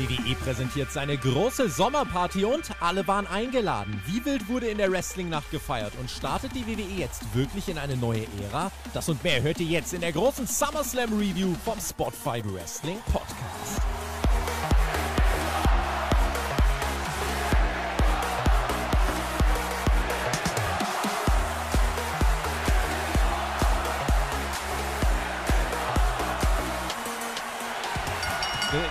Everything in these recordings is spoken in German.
WWE präsentiert seine große Sommerparty und alle waren eingeladen. Wie wild wurde in der Wrestling-Nacht gefeiert und startet die WWE jetzt wirklich in eine neue Ära? Das und mehr hört ihr jetzt in der großen SummerSlam Review vom Spotify Wrestling Podcast.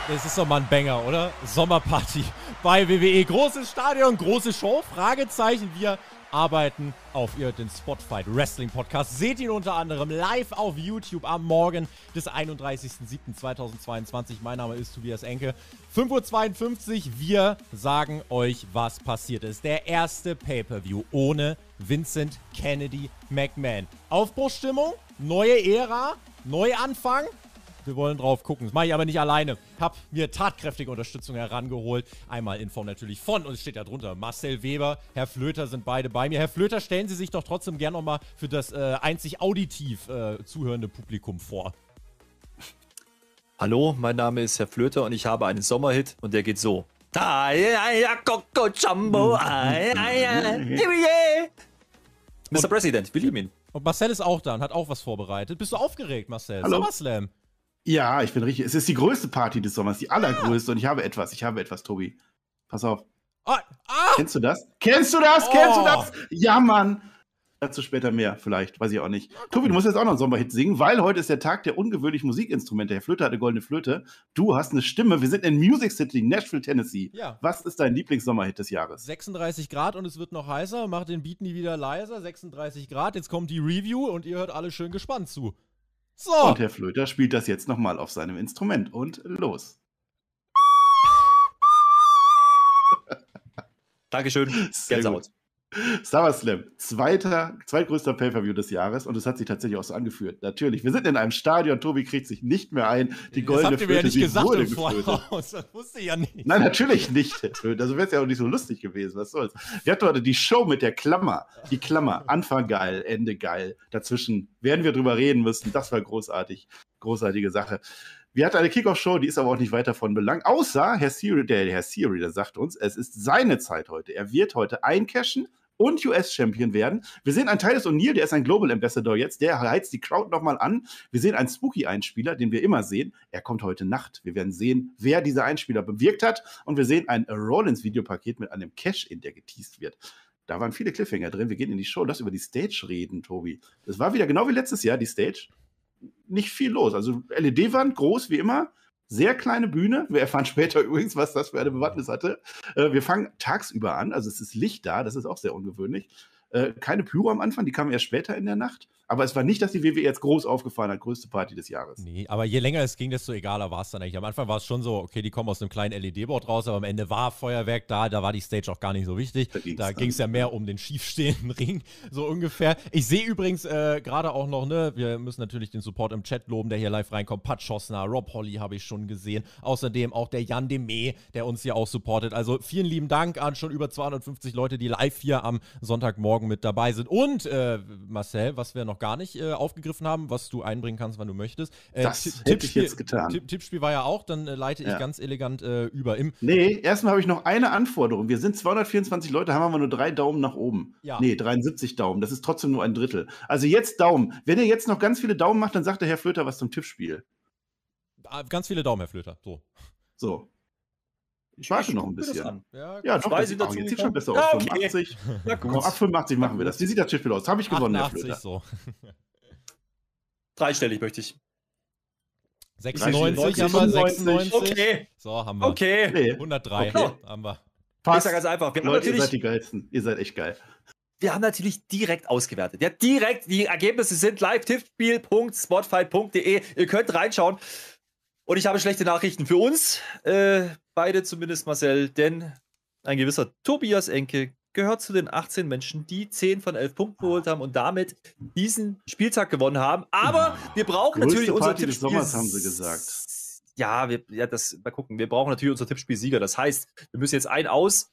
Das ist doch mal ein Banger, oder? Sommerparty bei WWE. Großes Stadion, große Show, Fragezeichen. Wir arbeiten auf ihr den Spotfight Wrestling Podcast. Seht ihn unter anderem live auf YouTube am Morgen des 31.07.2022. Mein Name ist Tobias Enke. 5.52 Uhr. Wir sagen euch, was passiert ist. Der erste Pay-Per-View ohne Vincent Kennedy McMahon. Aufbruchsstimmung, neue Ära, Neuanfang. Wir wollen drauf gucken. Das mache ich aber nicht alleine. Hab mir tatkräftige Unterstützung herangeholt. Einmal in Form natürlich von, und es steht da drunter, Marcel Weber, Herr Flöter sind beide bei mir. Herr Flöter, stellen Sie sich doch trotzdem gerne nochmal für das äh, einzig auditiv äh, zuhörende Publikum vor. Hallo, mein Name ist Herr Flöter und ich habe einen Sommerhit und der geht so. Mr. President, wir lieben ihn. Und Marcel ist auch da und hat auch was vorbereitet. Bist du aufgeregt, Marcel? Hallo. SummerSlam. Ja, ich bin richtig. Es ist die größte Party des Sommers, die allergrößte. Und ich habe etwas. Ich habe etwas, Tobi. Pass auf. Ah, ah, Kennst du das? Kennst du das? Kennst du Oh. das? Ja, Mann. Dazu später mehr, vielleicht. Weiß ich auch nicht. Tobi, du musst jetzt auch noch einen Sommerhit singen, weil heute ist der Tag der ungewöhnlichen Musikinstrumente. Herr Flöter hat eine goldene Flöte. Du hast eine Stimme. Wir sind in Music City, Nashville, Tennessee. Ja. Was ist dein Lieblingssommerhit des Jahres? 36 Grad und es wird noch heißer. Mach den Beat nie wieder leiser. 36 Grad. Jetzt kommt die Review und ihr hört alle schön gespannt zu. So. Und Herr Flöter spielt das jetzt nochmal auf seinem Instrument. Und los. Dankeschön. Gänsehaut. SummerSlam, zweiter, zweitgrößter Pay-Per-View des Jahres und es hat sich tatsächlich auch so angeführt. Natürlich, wir sind in einem Stadion, Tobi kriegt sich nicht mehr ein, die das goldene habt ihr mir ja Flöte, nicht sie gesagt wurde. Voraus. Das wusste ich ja nicht. Nein, natürlich nicht, Flöte. Also wäre es ja auch nicht so lustig gewesen, was soll's. Wir hatten heute die Show mit der Klammer. Die Klammer, Anfang geil, Ende geil. Dazwischen werden wir drüber reden müssen. Das war großartig, großartige Sache. Wir hatten eine Kickoff-Show, die ist aber auch nicht weiter von Belang. Außer Herr Siri, der Herr Siri, der sagt uns, es ist seine Zeit heute. Er wird heute eincashen und US-Champion werden. Wir sehen einen Titus O'Neill, der ist ein Global Ambassador jetzt, der heizt die Crowd nochmal an. Wir sehen einen Spooky-Einspieler, den wir immer sehen. Er kommt heute Nacht. Wir werden sehen, wer dieser Einspieler bewirkt hat. Und wir sehen ein Rollins-Videopaket mit einem Cash-In, der geteased wird. Da waren viele Cliffhanger drin. Wir gehen in die Show, lass über die Stage reden, Tobi. Das war wieder genau wie letztes Jahr, die Stage. Nicht viel los. Also LED-Wand, groß wie immer. Sehr kleine Bühne. Wir erfahren später übrigens, was das für eine Bewandtnis hatte. Äh, wir fangen tagsüber an, also es ist Licht da, das ist auch sehr ungewöhnlich. Äh, keine Pyro am Anfang, die kamen erst später in der Nacht. Aber es war nicht, dass die WWE jetzt groß aufgefahren hat, größte Party des Jahres. Nee, aber je länger es ging, desto egaler war es dann eigentlich. Am Anfang war es schon so, okay, die kommen aus einem kleinen LED-Board raus, aber am Ende war Feuerwerk da, da war die Stage auch gar nicht so wichtig. Da ging es ja mehr um den schiefstehenden Ring, so ungefähr. Ich sehe übrigens äh, gerade auch noch, ne, wir müssen natürlich den Support im Chat loben, der hier live reinkommt. Pat Schossner, Rob Holly habe ich schon gesehen. Außerdem auch der Jan Demé, der uns hier auch supportet. Also vielen lieben Dank an schon über 250 Leute, die live hier am Sonntagmorgen mit dabei sind. Und äh, Marcel, was wir noch gar nicht äh, aufgegriffen haben, was du einbringen kannst, wann du möchtest. Äh, Das hätte ich jetzt getan. Tipp, Tippspiel war ja auch, dann äh, leite ich Ja. ganz elegant äh, über. Im, Nee, erstmal habe ich noch eine Anforderung. Wir sind 224 Leute, haben aber nur drei Daumen nach oben. Ja. Nee, 73 Daumen. Das ist trotzdem nur ein Drittel. Also jetzt Daumen. Wenn ihr jetzt noch ganz viele Daumen macht, dann sagt der Herr Flöter was zum Tippspiel. Ah, ganz viele Daumen, Herr Flöter. So. So. Ich warte noch ein bisschen. an. Ja, Ja, doch, das sieht, auch, jetzt sieht schon besser aus. Ja, okay. 85. Na gut. ab 85 machen wir das. Wie sieht das Tippspiel aus? Habe ich gewonnen, Herr 88 Flöter. so. Dreistellig möchte ich. 96 haben wir, 95. 96. Okay. So, haben wir. Okay. Nee. 103 Okay. haben wir. Ich Passt. sage ganz einfach, wir Leute, ihr seid die geilsten. Ihr seid echt geil. wir haben natürlich direkt ausgewertet. Ja, direkt, die Ergebnisse sind live tippspiel.spotfight.de. Ihr könnt reinschauen. Und ich habe schlechte Nachrichten für uns, äh, beide zumindest Marcel, denn ein gewisser Tobias Enke gehört zu den 18 Menschen, die 10 von 11 Punkten geholt haben und damit diesen Spieltag gewonnen haben. Aber wir brauchen Größte natürlich unser Party des Tippspiel. Sommers, haben sie gesagt. Ja, wir, ja, das, mal gucken. Wir brauchen natürlich unser Tippspiel-Sieger. Das heißt, wir müssen jetzt ein aus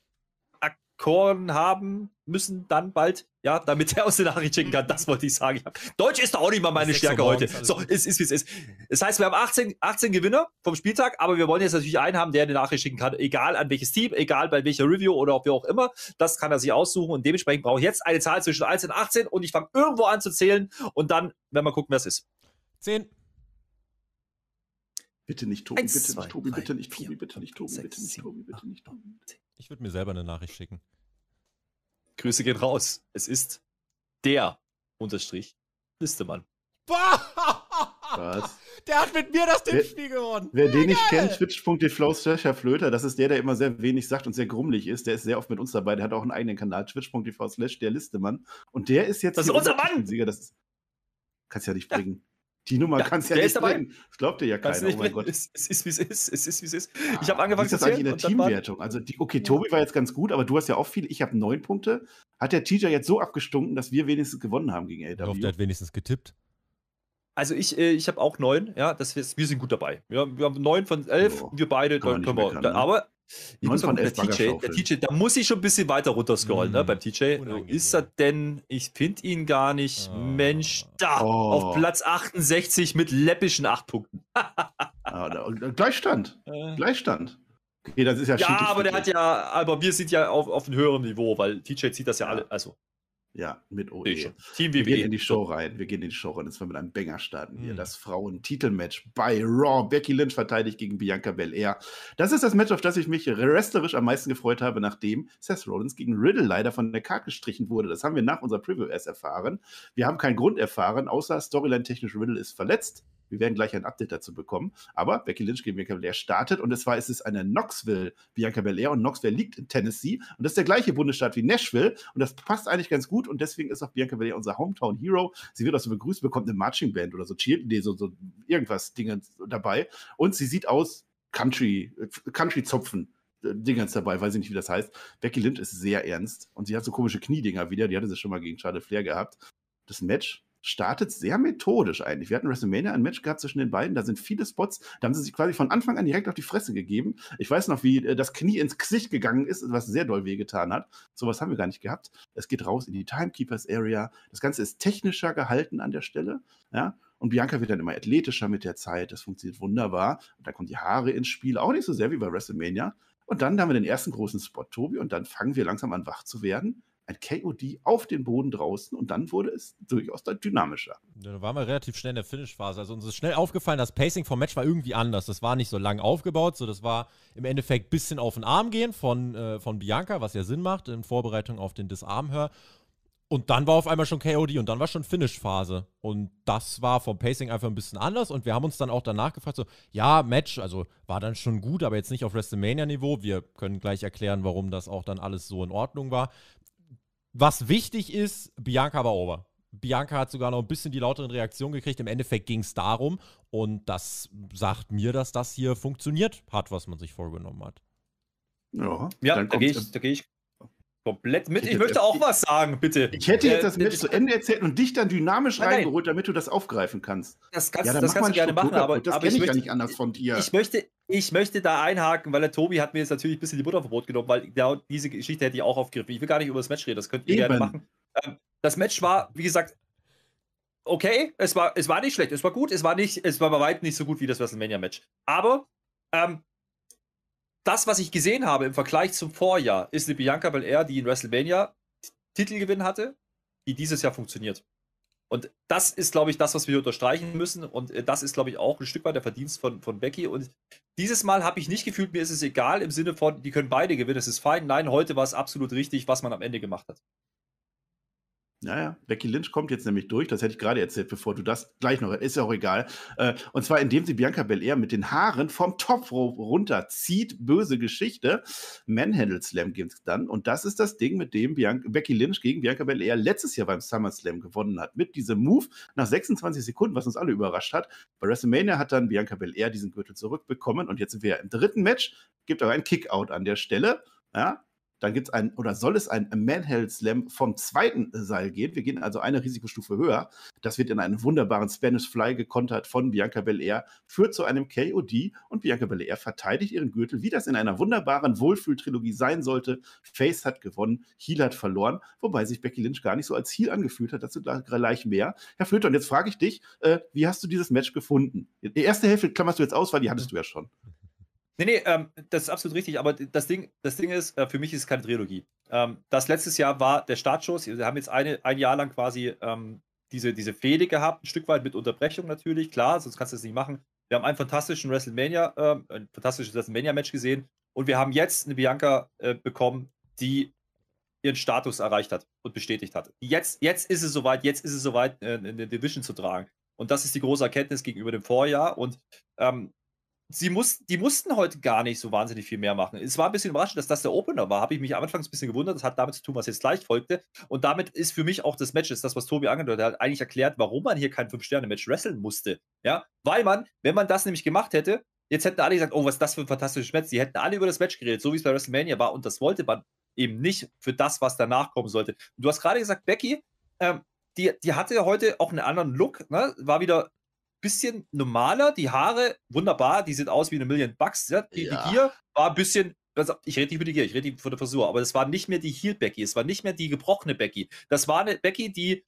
Korn haben müssen dann bald, ja, damit er aus der Nachricht schicken kann. Das wollte ich sagen. Deutsch ist doch auch nicht mal meine Stärke heute. So, es ist, wie es ist. Das heißt, wir haben 18, 18 Gewinner vom Spieltag, aber wir wollen jetzt natürlich einen haben, der eine Nachricht schicken kann, egal an welches Team, egal bei welcher Review oder ob wir auch immer. Das kann er sich aussuchen und dementsprechend brauche ich jetzt eine Zahl zwischen 1 und 18 und ich fange irgendwo an zu zählen und dann werden wir gucken, wer es ist. 10. Bitte nicht Tobi, Eins, bitte zwei, nicht Tobi, drei, bitte nicht Tobi, bitte nicht Tobi, bitte nicht sieben, Tobi, bitte nicht Tobi. Ich würde mir selber eine Nachricht schicken. Grüße gehen raus. Es ist der Unterstrich Listemann. Was? Der hat mit mir das Wer- Tippspiel gewonnen. Wer den nicht kennt, twitch.tv slash Herr Flöter, das ist der, der immer sehr wenig sagt und sehr grummelig ist. Der ist sehr oft mit uns dabei. Der hat auch einen eigenen Kanal, twitch.tv slash der Listemann. Und der ist jetzt Das ist unser Mann! Sieger. Das ist, kannst ja nicht bringen. Die Nummer Ja, kannst ja nicht dabei. bringen. Das glaubt dir ja Kannst keiner. du Oh nicht mein mehr- Gott. es, es ist, wie es ist. Es ist, wie es ist. Ich habe Ah, angefangen Wie ist zu das eigentlich in zählen der Teamwertung? Also, die, okay, Tobi war jetzt ganz gut, aber du hast ja auch viele. Ich habe neun Punkte. Hat der Teacher jetzt so abgestunken, dass wir wenigstens gewonnen haben gegen Ich hoffe, der hat wenigstens getippt. Also ich, äh, ich habe auch neun, ja, das wir, wir sind gut dabei. Ja, wir haben neun von elf, Ja, wir beide, kann nicht können wir. da, ne? aber ich muss von der TJ, der. TJ, da muss ich schon ein bisschen weiter runterscrollen, ne, Mm. beim TJ. Unangenehm. Ist er denn, ich finde ihn gar nicht. Ah. Mensch, da, Oh. auf Platz 68 mit läppischen acht Punkten. Ah, und Gleichstand. Äh, Gleichstand. Okay, das ist ja ja, aber der hat ja, aber wir sind ja auf, auf einem höheren Niveau, weil TJ zieht das ja, Ja. alle, also, Ja, mit OE. schon. Team Wir gehen WWE. in die Show rein. Wir gehen in die Show rein. Jetzt wollen wir mit einem Banger starten hier. Mhm. Das Frauen-Titelmatch bei Raw. Becky Lynch verteidigt gegen Bianca Belair. Das ist das Match, auf das ich mich wrestlerisch am meisten gefreut habe, nachdem Seth Rollins gegen Riddle leider von der Karte gestrichen wurde. Das haben wir nach unserer Preview erst erfahren. Wir haben keinen Grund erfahren, außer Storyline-technisch Riddle ist verletzt. Wir werden gleich ein Update dazu bekommen. Aber Becky Lynch gegen Bianca Belair startet und es war, es ist eine Knoxville Bianca Belair und Knoxville liegt in Tennessee und das ist der gleiche Bundesstaat wie Nashville und das passt eigentlich ganz gut und deswegen ist auch Bianca Belair unser Hometown Hero. Sie wird auch so begrüßt, bekommt eine Marching Band oder so nee, so, so irgendwas Dinge dabei und sie sieht aus Country, äh, Country Zopfen. äh, Dingens dabei, weiß ich nicht, wie das heißt. Becky Lynch ist sehr ernst und sie hat so komische Kniedinger wieder, die hatte sie schon mal gegen Charlotte Flair gehabt. Das Match startet sehr methodisch eigentlich. Wir hatten WrestleMania ein Match gehabt zwischen den beiden, da sind viele Spots, da haben sie sich quasi von Anfang an direkt auf die Fresse gegeben. Ich weiß noch, wie äh, das Knie ins Gesicht gegangen ist, was sehr doll wehgetan hat. Sowas haben wir gar nicht gehabt. Es geht raus in die Timekeepers Area. Das Ganze ist technischer gehalten an der Stelle, ja. Und Bianca wird dann immer athletischer mit der Zeit. Das funktioniert wunderbar. Und dann kommen die Haare ins Spiel, auch nicht so sehr wie bei WrestleMania. Und dann haben wir den ersten großen Spot, Tobi, und dann fangen wir langsam an, wach zu werden. Ein KOD auf den Boden draußen und dann wurde es durchaus dann dynamischer. Da waren wir relativ schnell in der Finish-Phase. Also uns ist schnell aufgefallen, das Pacing vom Match war irgendwie anders. Das war nicht so lang aufgebaut, so das war im Endeffekt ein bisschen auf den Arm gehen von, äh, von Bianca, was ja Sinn macht in Vorbereitung auf den Disarm-Hör. Und dann war auf einmal schon KOD und dann war schon Finish-Phase. Und das war vom Pacing einfach ein bisschen anders. Und wir haben uns dann auch danach gefragt, so, ja, Match, also war dann schon gut, aber jetzt nicht auf WrestleMania-Niveau. Wir können gleich erklären, warum das auch dann alles so in Ordnung war. Was wichtig ist, Bianca war over. Bianca hat sogar noch ein bisschen die lauteren Reaktionen gekriegt. Im Endeffekt ging es darum. Und das sagt mir, dass das hier funktioniert hat, was man sich vorgenommen hat. Ja, Ja, dann da gehe ich, da geh ich komplett mit. Ich Ich möchte auch was sagen, bitte. Ich hätte jetzt Äh, das Match zu Ende erzählt und dich dann dynamisch Nein, reingeholt, damit du das aufgreifen kannst. Das kannst, ja, das kannst du gerne Struktur machen, aber, das aber kenne ich, ich ja möchte, nicht anders von dir. ich, möchte, ich möchte da einhaken, weil der Tobi hat mir jetzt natürlich ein bisschen die Butter vom Brot genommen, weil der, diese Geschichte hätte ich auch aufgegriffen. Ich will gar nicht über das Match reden, das könnt ihr gerne Eben. machen. Ähm, das Match war, wie gesagt, okay, es war, es war nicht schlecht, es war gut, es war nicht, es war bei weitem nicht so gut wie das WrestleMania-Match. Aber ähm, das, was ich gesehen habe im Vergleich zum Vorjahr, ist eine Bianca Belair, die in WrestleMania Titelgewinn hatte, die dieses Jahr funktioniert. Und das ist, glaube ich, das, was wir unterstreichen müssen. Und äh, das ist, glaube ich, auch ein Stück weit der Verdienst von, von Becky. Und dieses Mal habe ich nicht gefühlt, mir ist es egal im Sinne von, die können beide gewinnen, es ist fein. Nein, heute war es absolut richtig, was man am Ende gemacht hat. Naja, Becky Lynch kommt jetzt nämlich durch, das hätte ich gerade erzählt, bevor du das gleich noch, ist ja auch egal. Äh, und zwar indem sie Bianca Belair mit den Haaren vom Topf runterzieht, böse Geschichte. Manhandle Slam gibt es dann und das ist das Ding, mit dem Bianca, Becky Lynch gegen Bianca Belair letztes Jahr beim SummerSlam gewonnen hat. Mit diesem Move nach 26 Sekunden, was uns alle überrascht hat. Bei WrestleMania hat dann Bianca Belair diesen Gürtel zurückbekommen und jetzt sind wir im dritten Match, gibt aber ein Kickout an der Stelle. Ja, dann gibt es ein, oder soll es ein Manheld Slam vom zweiten Seil gehen. Wir gehen also eine Risikostufe höher. Das wird in einem wunderbaren Spanish Fly gekontert von Bianca Belair, führt zu einem KOD und Bianca Belair verteidigt ihren Gürtel, wie das in einer wunderbaren Wohlfühltrilogie sein sollte. Face hat gewonnen, Heel hat verloren, wobei sich Becky Lynch gar nicht so als Heel angefühlt hat. Dazu gleich mehr. Herr Flöter, und jetzt frage ich dich, äh, wie hast du dieses Match gefunden? Die erste Hälfte klammerst du jetzt aus, weil die hattest du ja schon. Nee, nee, ähm, das ist absolut richtig, aber das Ding, das Ding ist, äh, für mich ist es keine Trilogie. Ähm, das letztes Jahr war der Startschuss. Wir haben jetzt eine, ein Jahr lang quasi ähm, diese, diese Fehde gehabt, ein Stück weit mit Unterbrechung natürlich, klar, sonst kannst du das nicht machen. Wir haben einen fantastischen WrestleMania, äh, ein fantastisches WrestleMania-Match gesehen und wir haben jetzt eine Bianca äh, bekommen, die ihren Status erreicht hat und bestätigt hat. Jetzt, jetzt ist es soweit, jetzt ist es soweit, äh, eine Division zu tragen. Und das ist die große Erkenntnis gegenüber dem Vorjahr. Und ähm, sie muss, die mussten heute gar nicht so wahnsinnig viel mehr machen. Es war ein bisschen überraschend, dass das der Opener war. Habe ich mich am Anfang ein bisschen gewundert. Das hat damit zu tun, was jetzt gleich folgte. Und damit ist für mich auch das Match, das, was Tobi angedeutet hat, eigentlich erklärt, warum man hier kein Fünf-Sterne-Match wresteln musste. Ja, weil man, wenn man das nämlich gemacht hätte, jetzt hätten alle gesagt, oh, was ist das für ein fantastisches Match. Sie hätten alle über das Match geredet, so wie es bei WrestleMania war. Und das wollte man eben nicht für das, was danach kommen sollte. Und du hast gerade gesagt, Becky, ähm, die, die hatte heute auch einen anderen Look, ne? war wieder bisschen normaler, die Haare wunderbar, die sieht aus wie eine Million Bucks. Ja? Die, ja. die Gier war ein bisschen, also ich rede nicht über die Gier, ich rede von der Frisur, aber das war nicht mehr die Heel Becky, es war nicht mehr die gebrochene Becky. Das war eine Becky, die,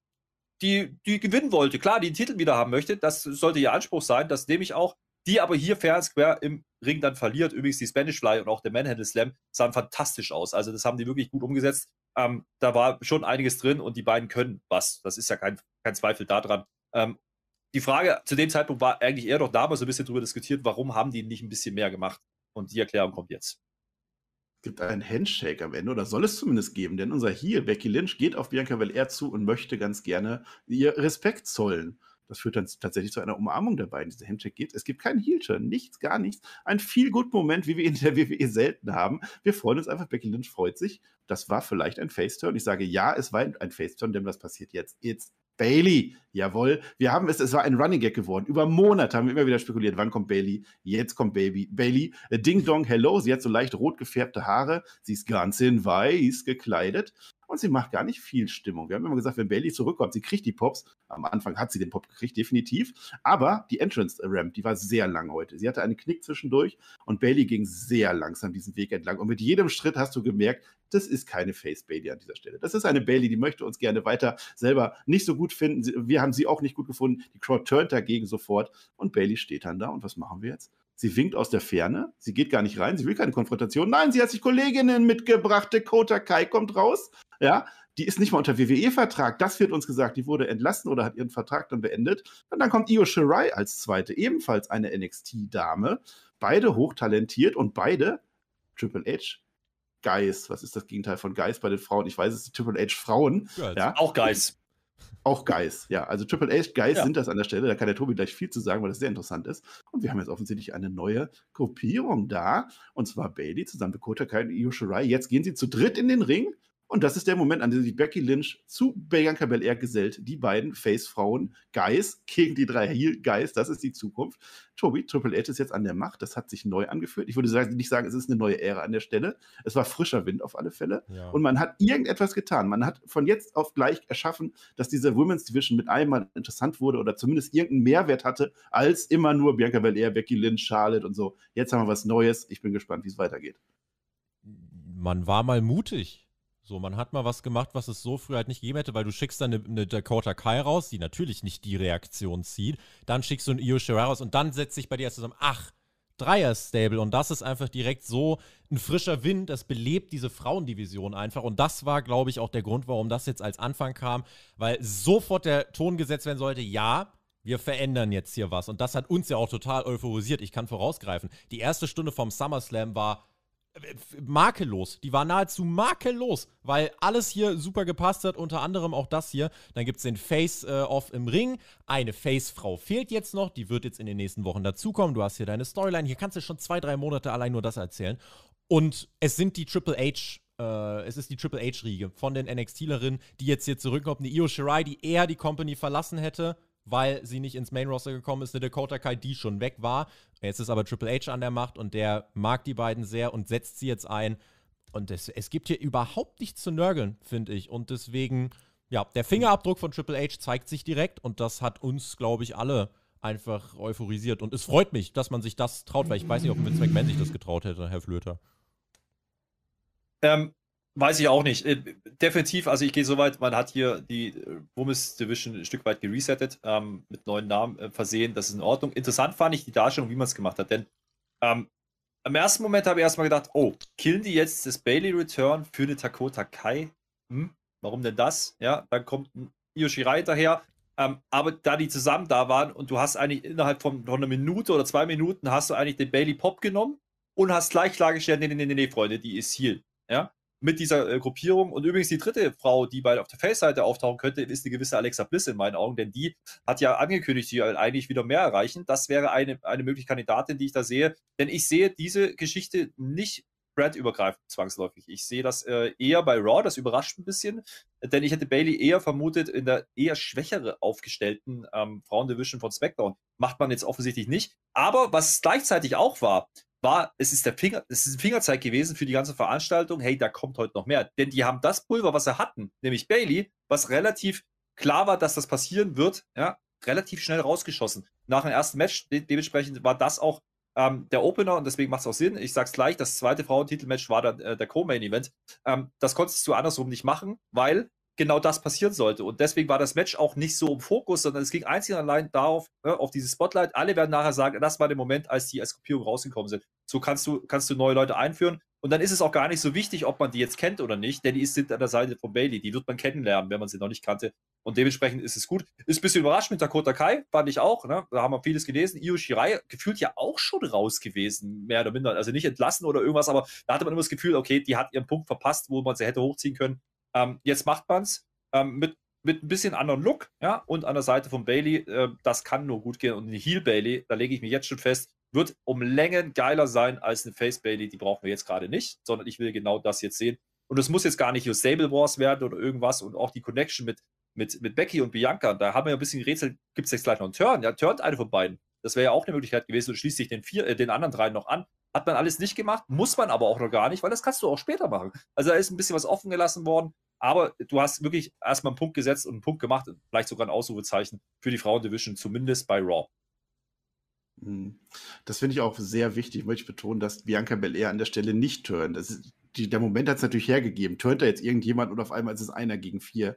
die, die gewinnen wollte. Klar, die den Titel wieder haben möchte, das sollte ihr Anspruch sein, das nehme ich auch. Die aber hier fair and square im Ring dann verliert. Übrigens die Spanish Fly und auch der Manhandle Slam sahen fantastisch aus. Also das haben die wirklich gut umgesetzt. Ähm, da war schon einiges drin und die beiden können was. Das ist ja kein, kein Zweifel daran. Ähm, die Frage zu dem Zeitpunkt war eigentlich eher doch damals so ein bisschen drüber diskutiert, warum haben die nicht ein bisschen mehr gemacht? Und die Erklärung kommt jetzt. Es gibt einen Handshake am Ende, oder soll es zumindest geben, denn unser Heel, Becky Lynch, geht auf Bianca Belair zu und möchte ganz gerne ihr Respekt zollen. Das führt dann tatsächlich zu einer Umarmung der beiden. Dieser Handshake geht. Es gibt keinen Heel-Turn, nichts, gar nichts. Ein viel gut Moment, wie wir in der WWE selten haben. Wir freuen uns einfach. Becky Lynch freut sich. Das war vielleicht ein Face-Turn. Ich sage ja, es war ein Face-Turn, denn was passiert jetzt? Jetzt Bailey, jawohl. Wir haben es, es war ein Running Gag geworden. Über Monate haben wir immer wieder spekuliert, wann kommt Bailey? Jetzt kommt Baby. Bailey. Ding Dong, hello. Sie hat so leicht rot gefärbte Haare. Sie ist ganz in weiß gekleidet und sie macht gar nicht viel Stimmung. Wir haben immer gesagt, wenn Bailey zurückkommt, sie kriegt die Pops. Am Anfang hat sie den Pop gekriegt, definitiv. Aber die Entrance Ramp, die war sehr lang heute. Sie hatte einen Knick zwischendurch und Bailey ging sehr langsam diesen Weg entlang. Und mit jedem Schritt hast du gemerkt, das ist keine Face Bailey an dieser Stelle. Das ist eine Bailey, die möchte uns gerne weiter selber nicht so gut finden. Wir haben sie auch nicht gut gefunden. Die Crowd turnt dagegen sofort und Bailey steht dann da. Und was machen wir jetzt? Sie winkt aus der Ferne. Sie geht gar nicht rein. Sie will keine Konfrontation. Nein, sie hat sich Kolleginnen mitgebracht. Dakota Kai kommt raus. Ja, die ist nicht mal unter WWE-Vertrag. Das wird uns gesagt. Die wurde entlassen oder hat ihren Vertrag dann beendet. Und dann kommt Io Shirai als zweite, ebenfalls eine NXT-Dame. Beide hochtalentiert und beide Triple H. Guys, was ist das Gegenteil von Guys bei den Frauen? Ich weiß, es sind Triple H Frauen. Ja, Auch Guys. Auch Guys, ja. Also Triple H Guys ja. sind das an der Stelle. Da kann der Tobi gleich viel zu sagen, weil das sehr interessant ist. Und wir haben jetzt offensichtlich eine neue Gruppierung da. Und zwar Bailey zusammen mit Kota Kai und Io Shirai. Jetzt gehen sie zu dritt in den Ring. Und das ist der Moment, an dem sich Becky Lynch zu Bianca Belair gesellt. Die beiden Face-Frauen, Guys, gegen die drei Heel-Guys. Das ist die Zukunft. Tobi, Triple H ist jetzt an der Macht. Das hat sich neu angeführt. Ich würde sagen, nicht sagen, es ist eine neue Ära an der Stelle. Es war frischer Wind auf alle Fälle. Ja. Und man hat irgendetwas getan. Man hat von jetzt auf gleich erschaffen, dass diese Women's Division mit einmal interessant wurde oder zumindest irgendeinen Mehrwert hatte, als immer nur Bianca Belair, Becky Lynch, Charlotte und so. Jetzt haben wir was Neues. Ich bin gespannt, wie es weitergeht. Man war mal mutig. So, man hat mal was gemacht, was es so früh halt nicht gegeben hätte, weil du schickst dann eine, eine Dakota Kai raus, die natürlich nicht die Reaktion zieht. Dann schickst du einen Io Shirai raus und dann setzt sich bei dir zusammen, ach, Dreier-Stable. Und das ist einfach direkt so ein frischer Wind. Das belebt diese Frauendivision einfach. Und das war, glaube ich, auch der Grund, warum das jetzt als Anfang kam, weil sofort der Ton gesetzt werden sollte, ja, wir verändern jetzt hier was. Und das hat uns ja auch total euphorisiert. Ich kann vorausgreifen. Die erste Stunde vom SummerSlam war makellos. Die war nahezu makellos, weil alles hier super gepasst hat, unter anderem auch das hier. Dann gibt es den Face-Off äh, im Ring. Eine Face-Frau fehlt jetzt noch, die wird jetzt in den nächsten Wochen dazukommen. Du hast hier deine Storyline. Hier kannst du schon zwei, drei Monate allein nur das erzählen. Und es sind die Triple H äh, es ist die Triple H-Riege von den NXT-Lerinnen, die jetzt hier zurückkommt. Eine Io Shirai, die eher die Company verlassen hätte, weil sie nicht ins Main Roster gekommen ist. Eine Dakota Kai, die schon weg war. Jetzt ist aber Triple H an der Macht und der mag die beiden sehr und setzt sie jetzt ein. und es, es gibt hier überhaupt nichts zu nörgeln, finde ich. Und deswegen, ja, der Fingerabdruck von Triple H zeigt sich direkt und das hat uns, glaube ich, alle einfach euphorisiert. Und es freut mich, dass man sich das traut, weil ich weiß nicht, ob Vince McMahon sich das getraut hätte, Herr Flöter. Ähm, weiß ich auch nicht. Äh, definitiv, also ich gehe so weit, man hat hier die äh, Women's Division ein Stück weit geresettet, ähm, mit neuen Namen äh, versehen, das ist in Ordnung. Interessant fand ich die Darstellung, wie man es gemacht hat, denn ähm, im ersten Moment habe ich erstmal gedacht, oh, killen die jetzt das Bailey Return für eine Dakota Kai? Hm, warum denn das? Ja, dann kommt ein Io Shirai daher. Ähm, aber da die zusammen da waren und du hast eigentlich innerhalb von, von einer Minute oder zwei Minuten hast du eigentlich den Bailey Pop genommen und hast gleich klargestellt, nee, nee, nee, nee, Freunde, die ist hier. Ja, mit dieser äh, Gruppierung. Und übrigens die dritte Frau, die bei auf der Face-Seite auftauchen könnte, ist eine gewisse Alexa Bliss in meinen Augen, denn die hat ja angekündigt, sie eigentlich wieder mehr erreichen. Das wäre eine, eine mögliche Kandidatin, die ich da sehe. Denn ich sehe diese Geschichte nicht brandübergreifend zwangsläufig. Ich sehe das äh, eher bei Raw, das überrascht ein bisschen, denn ich hätte Bailey eher vermutet in der eher schwächere aufgestellten ähm, Frauendivision von SmackDown. Macht man jetzt offensichtlich nicht. Aber was gleichzeitig auch war, war, es ist der Finger, es ist ein Fingerzeig gewesen für die ganze Veranstaltung, hey, da kommt heute noch mehr. Denn die haben das Pulver, was sie hatten, nämlich Bailey, was relativ klar war, dass das passieren wird, ja, relativ schnell rausgeschossen. Nach dem ersten Match, de dementsprechend war das auch ähm, der Opener und deswegen macht es auch Sinn. Ich sag's gleich, das zweite Frauentitelmatch war dann äh, der Co-Main-Event. Ähm, das konntest du andersrum nicht machen, weil genau das passieren sollte. Und deswegen war das Match auch nicht so im Fokus, sondern es ging einzig und allein darauf, ne, auf dieses Spotlight. Alle werden nachher sagen, das war der Moment, als die als Gruppierung rausgekommen sind. So kannst du, kannst du neue Leute einführen. Und dann ist es auch gar nicht so wichtig, ob man die jetzt kennt oder nicht, denn die sind an der Seite von Bailey. Die wird man kennenlernen, wenn man sie noch nicht kannte. Und dementsprechend ist es gut. Ist ein bisschen überrascht mit Dakota Kai, fand ich auch. Ne? Da haben wir vieles gelesen. Io Shirai gefühlt ja auch schon raus gewesen, mehr oder minder. Also nicht entlassen oder irgendwas, aber da hatte man immer das Gefühl, okay, die hat ihren Punkt verpasst, wo man sie hätte hochziehen können. Ähm, jetzt macht man es ähm, mit, mit ein bisschen anderen Look, ja, und an der Seite von Bailey, äh, das kann nur gut gehen. Und eine Heel Bailey, da lege ich mir jetzt schon fest, wird um Längen geiler sein als eine Face Bailey, die brauchen wir jetzt gerade nicht, sondern ich will genau das jetzt sehen. Und es muss jetzt gar nicht nur Stable Wars werden oder irgendwas und auch die Connection mit, mit, mit Becky und Bianca, da haben wir ja ein bisschen gerätselt, gibt es jetzt gleich noch einen Turn? Ja, turnt eine von beiden. Das wäre ja auch eine Möglichkeit gewesen und schließt sich den, vier, äh, den anderen dreien noch an. Hat man alles nicht gemacht, muss man aber auch noch gar nicht, weil das kannst du auch später machen. Also da ist ein bisschen was offen gelassen worden. Aber du hast wirklich erstmal einen Punkt gesetzt und einen Punkt gemacht, vielleicht sogar ein Ausrufezeichen für die Frauendivision, zumindest bei Raw. Hm. Das finde ich auch sehr wichtig, möchte ich betonen, dass Bianca Belair an der Stelle nicht turnt. Ist, die, der Moment hat es natürlich hergegeben. Turnt da jetzt irgendjemand und auf einmal ist es einer gegen vier.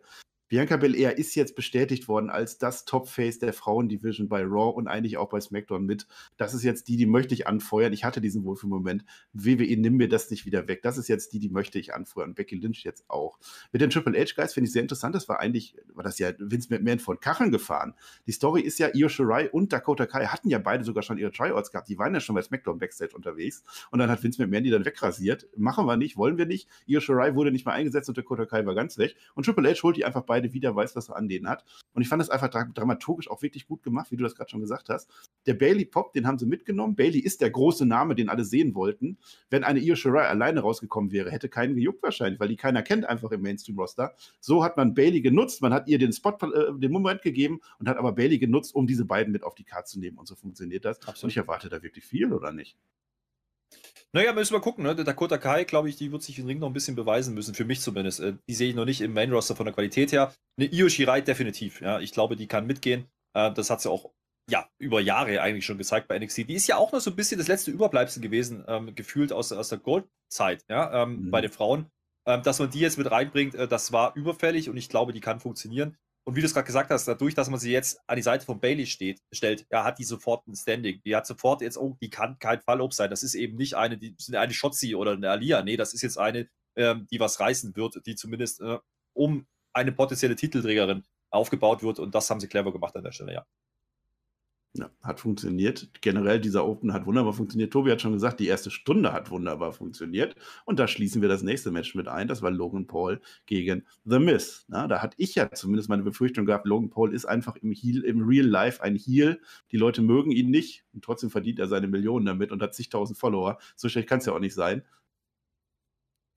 Bianca Belair ist jetzt bestätigt worden als das Top-Face der Frauendivision bei Raw und eigentlich auch bei SmackDown mit. Das ist jetzt die, die möchte ich anfeuern. Ich hatte diesen Wohlfühlmoment. WWE, nimm mir das nicht wieder weg. Das ist jetzt die, die möchte ich anfeuern. Becky Lynch jetzt auch. Mit den Triple H-Guys finde ich sehr interessant. Das war eigentlich, war das ja Vince McMahon von Kacheln gefahren. Die Story ist ja, Io Shirai und Dakota Kai hatten ja beide sogar schon ihre Tryouts gehabt. Die waren ja schon bei SmackDown Backstage unterwegs. Und dann hat Vince McMahon die dann wegrasiert. Machen wir nicht, wollen wir nicht. Io Shirai wurde nicht mal eingesetzt und Dakota Kai war ganz weg. Und Triple H holt die einfach beide beide wieder, weiß, was er an denen hat. Und ich fand das einfach dramaturgisch auch wirklich gut gemacht, wie du das gerade schon gesagt hast. Der Bailey Pop, den haben sie mitgenommen. Bailey ist der große Name, den alle sehen wollten. Wenn eine Io Shirai alleine rausgekommen wäre, hätte keinen gejuckt wahrscheinlich, weil die keiner kennt einfach im Mainstream-Roster. So hat man Bailey genutzt, man hat ihr den Spot, äh, den Moment gegeben und hat aber Bailey genutzt, um diese beiden mit auf die Karte zu nehmen. Und so funktioniert das. Absolut. Und ich erwarte da wirklich viel, oder nicht? Naja, müssen wir gucken. Ne? Der Dakota Kai, glaube ich, die wird sich im Ring noch ein bisschen beweisen müssen, für mich zumindest. Äh, die sehe ich noch nicht im Main-Roster von der Qualität her. Eine Io Shirai definitiv. Ja? Ich glaube, die kann mitgehen. Äh, das hat sie auch ja, über Jahre eigentlich schon gezeigt bei NXT. Die ist ja auch noch so ein bisschen das letzte Überbleibsel gewesen, ähm, gefühlt aus, aus der Gold-Zeit ja? Ähm, mhm. bei den Frauen. Ähm, dass man die jetzt mit reinbringt, äh, das war überfällig und ich glaube, die kann funktionieren. Und wie du es gerade gesagt hast, dadurch, dass man sie jetzt an die Seite von Bailey steht, stellt, ja, hat die sofort ein Standing. Die hat sofort jetzt, oh, die kann kein Fallobst sein. Das ist eben nicht eine, die eine Shotzi oder eine Alia. Nee, das ist jetzt eine, ähm, die was reißen wird, die zumindest äh, um eine potenzielle Titelträgerin aufgebaut wird. Und das haben sie clever gemacht an der Stelle, ja. Ja, hat funktioniert. Generell dieser Open hat wunderbar funktioniert. Tobi hat schon gesagt, die erste Stunde hat wunderbar funktioniert. Und da schließen wir das nächste Match mit ein. Das war Logan Paul gegen The Miz. Na, da hatte ich ja zumindest meine Befürchtung gehabt, Logan Paul ist einfach im, Heel, im Real Life ein Heel. Die Leute mögen ihn nicht und trotzdem verdient er seine Millionen damit und hat zigtausend Follower. So schlecht kann es ja auch nicht sein.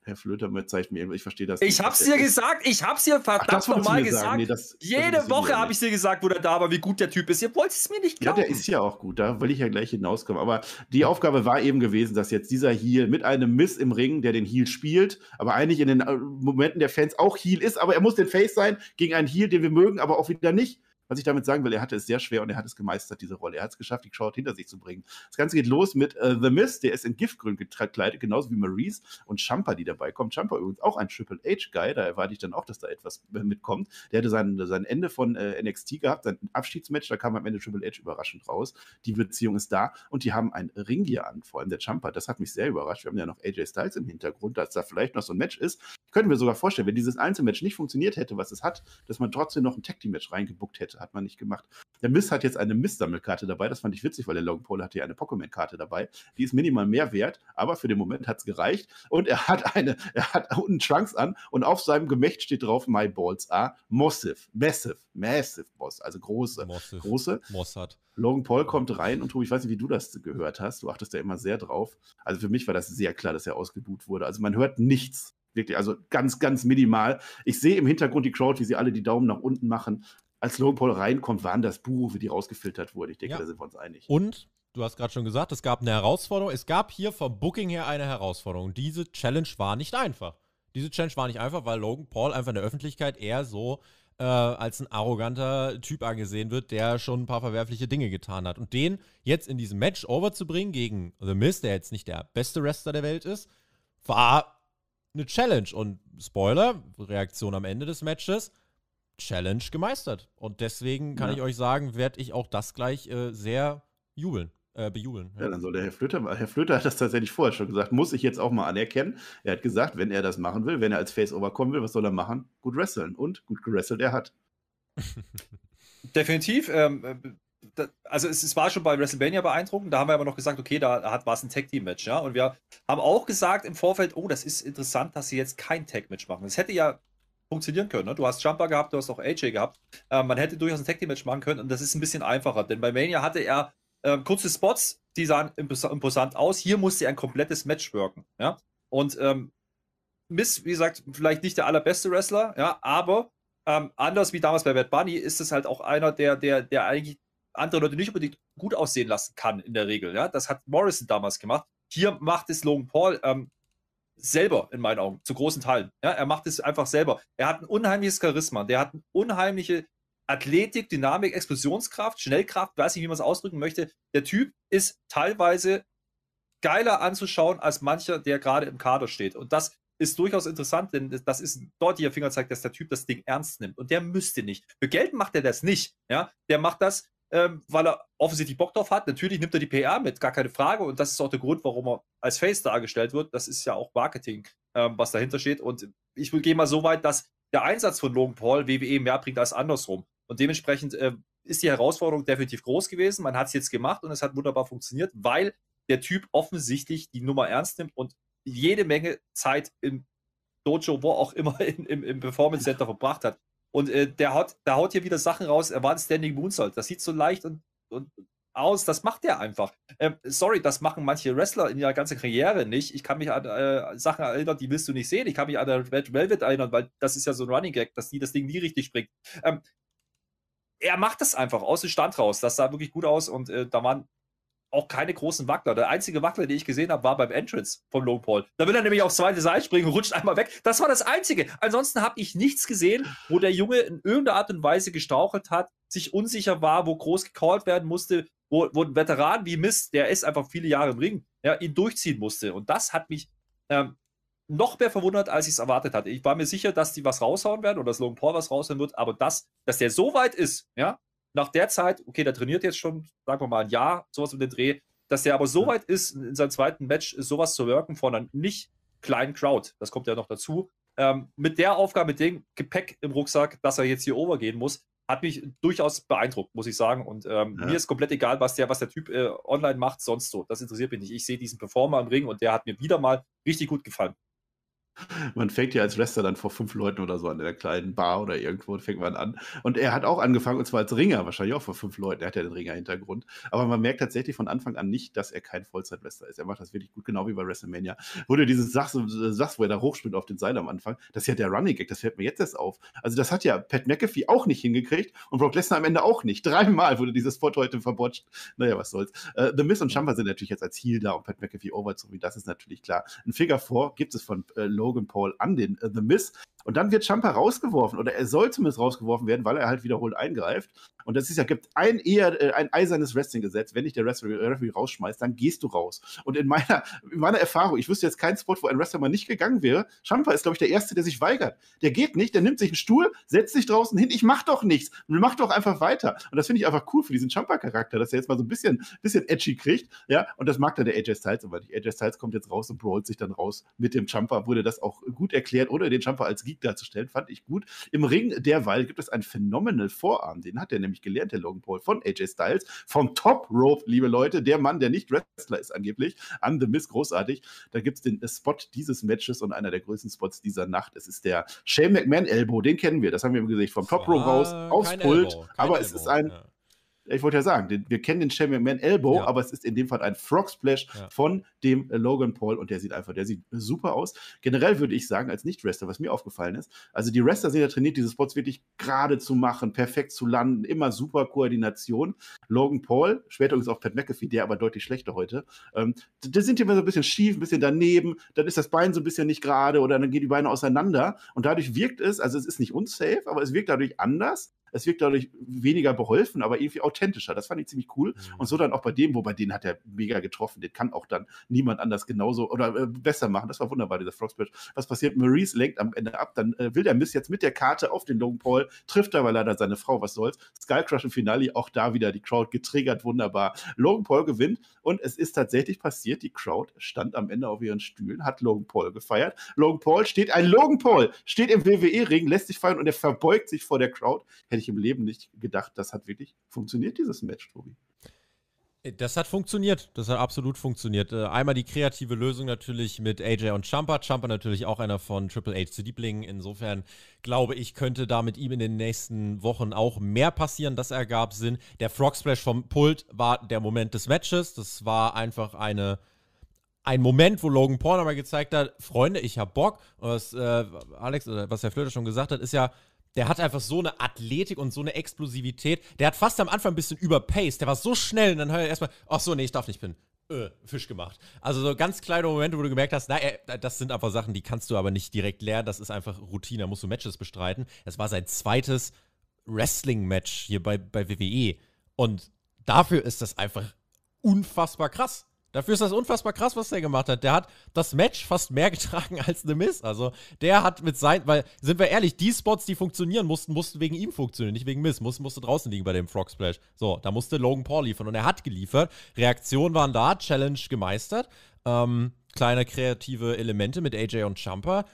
Herr Flöter zeigt mir, ich verstehe das. Ich hab's dir gesagt, ich hab's dir verdammt nochmal gesagt. Nee, das, Jede das Woche habe ich dir gesagt, wo der da war, wie gut der Typ ist. Ihr wollt es mir nicht glauben. Ja, der ist ja auch gut, da will ich ja gleich hinauskommen. Aber die Aufgabe war eben gewesen, dass jetzt dieser Heal mit einem Miss im Ring, der den Heal spielt, aber eigentlich in den äh, Momenten der Fans auch Heal ist, aber er muss den Face sein gegen einen Heal, den wir mögen, aber auch wieder nicht. Was ich damit sagen will, er hatte es sehr schwer und er hat es gemeistert, diese Rolle. Er hat es geschafft, die Crowd hinter sich zu bringen. Das Ganze geht los mit äh, The Mist, der ist in Giftgrün gekleidet, genauso wie Maurice und Champa, die dabei kommt. Champa übrigens auch ein Triple H-Guy, da erwarte ich dann auch, dass da etwas äh, mitkommt. Der hatte sein, sein Ende von äh, NXT gehabt, sein Abschiedsmatch, da kam am Ende Triple H überraschend raus. Die Beziehung ist da und die haben ein Ringgear an, vor allem der Champa. Das hat mich sehr überrascht. Wir haben ja noch AJ Styles im Hintergrund, dass da vielleicht noch so ein Match ist. Ich könnte mir sogar vorstellen, wenn dieses Einzelmatch nicht funktioniert hätte, was es hat, dass man trotzdem noch ein Tag Team Match reingebuckt hätte. Hat man nicht gemacht. Der Miss hat jetzt eine Miss-Sammelkarte dabei. Das fand ich witzig, weil der Logan Paul hatte ja eine Pokémon-Karte dabei. Die ist minimal mehr wert, aber für den Moment hat es gereicht. Und er hat eine, er hat unten Trunks an und auf seinem Gemächt steht drauf My Balls are massive, massive, massive Boss, also große, massive. große. Mossad. Logan Paul kommt rein und ich weiß nicht, wie du das gehört hast. Du achtest ja immer sehr drauf. Also für mich war das sehr klar, dass er ausgebuht wurde. Also man hört nichts wirklich, also ganz, ganz minimal. Ich sehe im Hintergrund die Crowd, wie sie alle die Daumen nach unten machen als Logan Paul reinkommt, waren das Buch, wie die rausgefiltert wurde. Ich denke, ja. da sind wir uns einig. Und du hast gerade schon gesagt, es gab eine Herausforderung. Es gab hier vom Booking her eine Herausforderung. Diese Challenge war nicht einfach. Diese Challenge war nicht einfach, weil Logan Paul einfach in der Öffentlichkeit eher so äh, als ein arroganter Typ angesehen wird, der schon ein paar verwerfliche Dinge getan hat. Und den jetzt in diesem Match overzubringen gegen The Miz, der jetzt nicht der beste Wrestler der Welt ist, war eine Challenge. Und Spoiler, Reaktion am Ende des Matches, Challenge gemeistert. Und deswegen kann ja. ich euch sagen, werde ich auch das gleich äh, sehr jubeln. Äh, bejubeln. Ja. ja. dann soll der Herr Flöter, Herr Flöter hat das tatsächlich vorher schon gesagt, muss ich jetzt auch mal anerkennen. Er hat gesagt, wenn er das machen will, wenn er als Face-Over kommen will, was soll er machen? Gut wresteln. Und gut gewrestelt er hat. Definitiv. Ähm, äh, da, also es, es, war schon bei WrestleMania beeindruckend, da haben wir aber noch gesagt, okay, da hat war es ein Tag-Team-Match, ja. Und wir haben auch gesagt im Vorfeld, oh, das ist interessant, dass sie jetzt kein Tag-Match machen. Es hätte ja funktionieren können. Ne? Du hast Jumper gehabt, du hast auch AJ gehabt. Äh, man hätte durchaus ein Tag Team Match machen können und das ist ein bisschen einfacher, denn bei Mania hatte er äh, kurze Spots, die sahen imposant aus. Hier musste er ein komplettes Match wirken. Ja? Und ähm, Miss, wie gesagt, vielleicht nicht der allerbeste Wrestler, ja, aber ähm, anders wie damals bei Bad Bunny ist es halt auch einer, der, der, der eigentlich andere Leute nicht unbedingt gut aussehen lassen kann in der Regel. Ja? Das hat Morrison damals gemacht. Hier macht es Logan Paul. Ähm, selber in meinen Augen, zu großen Teilen. Ja, er macht es einfach selber. Er hat ein unheimliches Charisma, der hat eine unheimliche Athletik, Dynamik, Explosionskraft, Schnellkraft, weiß nicht, wie man es ausdrücken möchte. Der Typ ist teilweise geiler anzuschauen als mancher, der gerade im Kader steht. Und das ist durchaus interessant, denn das ist ein deutlicher Fingerzeig, dass der Typ das Ding ernst nimmt. Und der müsste nicht. Für Geld macht er das nicht. Ja, der macht das, ähm, weil er offensichtlich Bock drauf hat. Natürlich nimmt er die PR mit, gar keine Frage. Und das ist auch der Grund, warum er als Face dargestellt wird. Das ist ja auch Marketing, ähm, was dahinter steht. Und ich gehe mal so weit, dass der Einsatz von Logan Paul WWE mehr bringt als andersrum. Und dementsprechend äh, ist die Herausforderung definitiv groß gewesen. Man hat es jetzt gemacht und es hat wunderbar funktioniert, weil der Typ offensichtlich die Nummer ernst nimmt und jede Menge Zeit im Dojo, wo auch immer in, im, im Performance Center verbracht hat. Und äh, der, haut, der haut hier wieder Sachen raus. Er war ein Standing Moonsault. Das sieht so leicht und, und aus. Das macht er einfach. Ähm, sorry, das machen manche Wrestler in ihrer ganzen Karriere nicht. Ich kann mich an äh, Sachen erinnern, die willst du nicht sehen. Ich kann mich an Red Velvet erinnern, weil das ist ja so ein Running Gag, dass die das Ding nie richtig springt. Ähm, er macht das einfach aus dem Stand raus. Das sah wirklich gut aus und äh, da waren auch keine großen Wackler. Der einzige Wackler, den ich gesehen habe, war beim Entrance von Logan Paul. Da will er nämlich aufs zweite Seil springen und rutscht einmal weg. Das war das Einzige. Ansonsten habe ich nichts gesehen, wo der Junge in irgendeiner Art und Weise gestauchelt hat, sich unsicher war, wo groß gecallt werden musste, wo, wo ein Veteran wie Mist, der ist einfach viele Jahre im Ring, ja, ihn durchziehen musste. Und das hat mich ähm, noch mehr verwundert, als ich es erwartet hatte. Ich war mir sicher, dass die was raushauen werden oder dass Logan Paul was raushauen wird, aber das, dass der so weit ist, ja, nach der Zeit, okay, der trainiert jetzt schon, sagen wir mal, ein Jahr, sowas mit dem Dreh, dass der aber so weit ist, in seinem zweiten Match sowas zu wirken von einer nicht kleinen Crowd, das kommt ja noch dazu, ähm, mit der Aufgabe, mit dem Gepäck im Rucksack, dass er jetzt hier overgehen muss, hat mich durchaus beeindruckt, muss ich sagen. Und ähm, ja. mir ist komplett egal, was der, was der Typ äh, online macht, sonst so. Das interessiert mich nicht. Ich sehe diesen Performer im Ring und der hat mir wieder mal richtig gut gefallen. Man fängt ja als Wrestler dann vor fünf Leuten oder so an der kleinen Bar oder irgendwo fängt man an. Und er hat auch angefangen, und zwar als Ringer, wahrscheinlich auch vor fünf Leuten. Er hat ja den Ringer-Hintergrund. Aber man merkt tatsächlich von Anfang an nicht, dass er kein Vollzeit-Wrestler ist. Er macht das wirklich gut, genau wie bei WrestleMania. Wo du dieses sagst, sagst, wo er da hochspringt auf den Seil am Anfang, das ist ja der Running Gag, das fällt mir jetzt erst auf. Also das hat ja Pat McAfee auch nicht hingekriegt und Brock Lesnar am Ende auch nicht. Dreimal wurde dieses Spot heute verbotscht. Naja, was soll's. Uh, The Miz und Champa sind natürlich jetzt als Heel da und Pat McAfee over, so das ist natürlich klar. Ein Figure 4 gibt es von äh, Logan Paul an den uh, The Miz. Und dann wird Champa rausgeworfen oder er soll zumindest rausgeworfen werden, weil er halt wiederholt eingreift. Und das ist ja, gibt ein eher äh, ein eisernes Wrestling-Gesetz. Wenn dich der Referee, rausschmeißt, dann gehst du raus. Und in meiner, in meiner Erfahrung, ich wüsste jetzt keinen Spot, wo ein Wrestler mal nicht gegangen wäre. Champa ist, glaube ich, der Erste, der sich weigert. Der geht nicht, der nimmt sich einen Stuhl, setzt sich draußen hin. Ich mach doch nichts. Mach doch einfach weiter. Und das finde ich einfach cool für diesen Champa-Charakter, dass er jetzt mal so ein bisschen, bisschen edgy kriegt. Ja, und das mag dann der AJ Styles aber nicht. AJ Styles kommt jetzt raus und brawlt sich dann raus mit dem Champa. Wurde das auch gut erklärt, ohne den Champa als Geek darzustellen. Fand ich gut. Im Ring derweil gibt es einen Phenomenal Vorarm. Den hat er nämlich gelernt, der Logan Paul, von AJ Styles. Vom Top Rope, liebe Leute. Der Mann, der nicht Wrestler ist angeblich. An The Miss, großartig. Da gibt es den Spot dieses Matches und einer der größten Spots dieser Nacht. Es ist der Shane McMahon Elbow. Den kennen wir. Das haben wir gesehen. Vom Top Rope raus, aufs Pult. Aber es ist ein. Ja ich wollte ja sagen, den, wir kennen den Champion Man Elbow, ja. aber es ist in dem Fall ein Frog Splash ja. von dem äh, Logan Paul und der sieht einfach, der sieht super aus. Generell würde ich sagen, als Nicht-Wrestler, was mir aufgefallen ist, also die Wrestler sind ja trainiert, diese Spots wirklich gerade zu machen, perfekt zu landen, immer super Koordination. Logan Paul, später übrigens auch Pat McAfee, der aber deutlich schlechter heute, ähm, da sind die immer so ein bisschen schief, ein bisschen daneben, dann ist das Bein so ein bisschen nicht gerade oder dann gehen die Beine auseinander und dadurch wirkt es, also es ist nicht unsafe, aber es wirkt dadurch anders es wirkt dadurch weniger beholfen, aber irgendwie authentischer. Das fand ich ziemlich cool. Mhm. Und so dann auch bei dem, wobei den hat er mega getroffen. Den kann auch dann niemand anders genauso oder äh, besser machen. Das war wunderbar, dieser Frog Splash. Was passiert? Maurice lenkt am Ende ab. Dann äh, will der Miss jetzt mit der Karte auf den Logan Paul, trifft aber leider seine Frau. Was soll's? Skullcrush im Finale, auch da wieder die Crowd getriggert. Wunderbar. Logan Paul gewinnt und es ist tatsächlich passiert. Die Crowd stand am Ende auf ihren Stühlen, hat Logan Paul gefeiert. Logan Paul steht, ein Logan Paul steht im WWE-Ring, lässt sich feiern und er verbeugt sich vor der Crowd. Hätte ich im Leben nicht gedacht, das hat wirklich funktioniert, dieses Match, Tobi. Das hat funktioniert. Das hat absolut funktioniert. Äh, einmal die kreative Lösung natürlich mit AJ und Champa. Champa natürlich auch einer von Triple H zu Lieblingen. Insofern glaube ich, könnte da mit ihm in den nächsten Wochen auch mehr passieren. Das ergab Sinn. Der Frog Splash vom Pult war der Moment des Matches. Das war einfach eine, ein Moment, wo Logan Paul nochmal gezeigt hat, Freunde, ich hab Bock. was äh, Alex, oder was Herr Flöter schon gesagt hat, ist ja, der hat einfach so eine Athletik und so eine Explosivität. Der hat fast am Anfang ein bisschen überpaced. Der war so schnell und dann hört er erstmal, ach so, nee, ich darf nicht pinnen. Äh, Fisch gemacht. Also so ganz kleine Momente, wo du gemerkt hast, na, das sind einfach Sachen, die kannst du aber nicht direkt lernen. Das ist einfach Routine, da musst du Matches bestreiten. Es war sein zweites Wrestling-Match hier bei, bei WWE. Und dafür ist das einfach unfassbar krass. Dafür ist das unfassbar krass, was der gemacht hat. Der hat das Match fast mehr getragen als The Miz. Also, der hat mit sein, weil, sind wir ehrlich, die Spots, die funktionieren mussten, mussten wegen ihm funktionieren, nicht wegen Miz. Musste, musste draußen liegen bei dem Frog Splash. So, da musste Logan Paul liefern und er hat geliefert. Reaktionen waren da, Challenge gemeistert. Ähm, kleine kreative Elemente mit AJ und Jumper.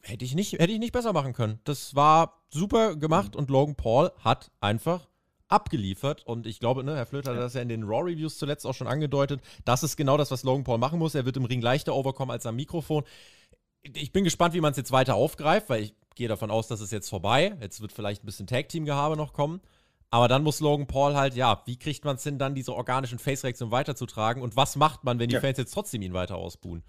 Hätte ich, nicht, hätte ich nicht besser machen können. Das war super gemacht und Logan Paul hat einfach abgeliefert. Und ich glaube, ne, Herr Flöter hat das ja in den Raw-Reviews zuletzt auch schon angedeutet. Das ist genau das, was Logan Paul machen muss. Er wird im Ring leichter overkommen als am Mikrofon. Ich bin gespannt, wie man es jetzt weiter aufgreift, weil ich gehe davon aus, dass es jetzt vorbei. Jetzt wird vielleicht ein bisschen Tag-Team-Gehabe noch kommen. Aber dann muss Logan Paul halt, ja, wie kriegt man es hin, dann diese organischen Face-Reaktionen weiterzutragen? Und was macht man, wenn die ja. Fans jetzt trotzdem ihn weiter ausbuhen?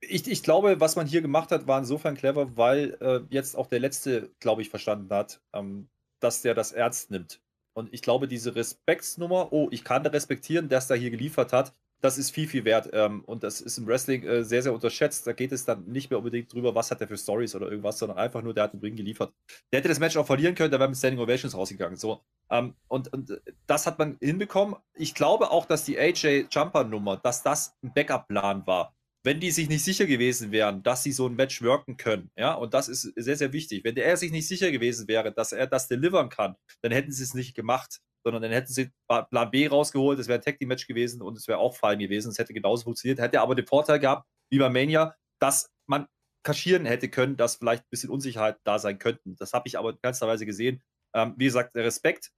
Ich, ich, glaube, was man hier gemacht hat, war insofern clever, weil äh, jetzt auch der Letzte, glaube ich, verstanden hat, ähm, dass der das ernst nimmt. Und ich glaube, diese Respektsnummer, oh, ich kann respektieren, dass der hier geliefert hat, das ist viel, viel wert. Ähm, und das ist im Wrestling äh, sehr, sehr unterschätzt. Da geht es dann nicht mehr unbedingt drüber, was hat er für Stories oder irgendwas, sondern einfach nur, der hat den Ring geliefert. Der hätte das Match auch verlieren können, der wäre mit Standing Ovations rausgegangen. So. Ähm, und, und äh, das hat man hinbekommen. Ich glaube auch, dass die AJ Jumper Nummer, dass das ein Backup-Plan war wenn die sich nicht sicher gewesen wären, dass sie so ein Match worken können, ja, und das ist sehr, sehr wichtig. Wenn er sich nicht sicher gewesen wäre, dass er das delivern kann, dann hätten sie es nicht gemacht, sondern dann hätten sie Plan B rausgeholt, es wäre ein Tag Team Match gewesen und es wäre auch fein gewesen, es hätte genauso funktioniert, hätte aber den Vorteil gehabt, wie bei Mania, dass man kaschieren hätte können, dass vielleicht ein bisschen Unsicherheit da sein könnten. Das habe ich aber ganzerweise gesehen. Ähm, wie gesagt, der Respekt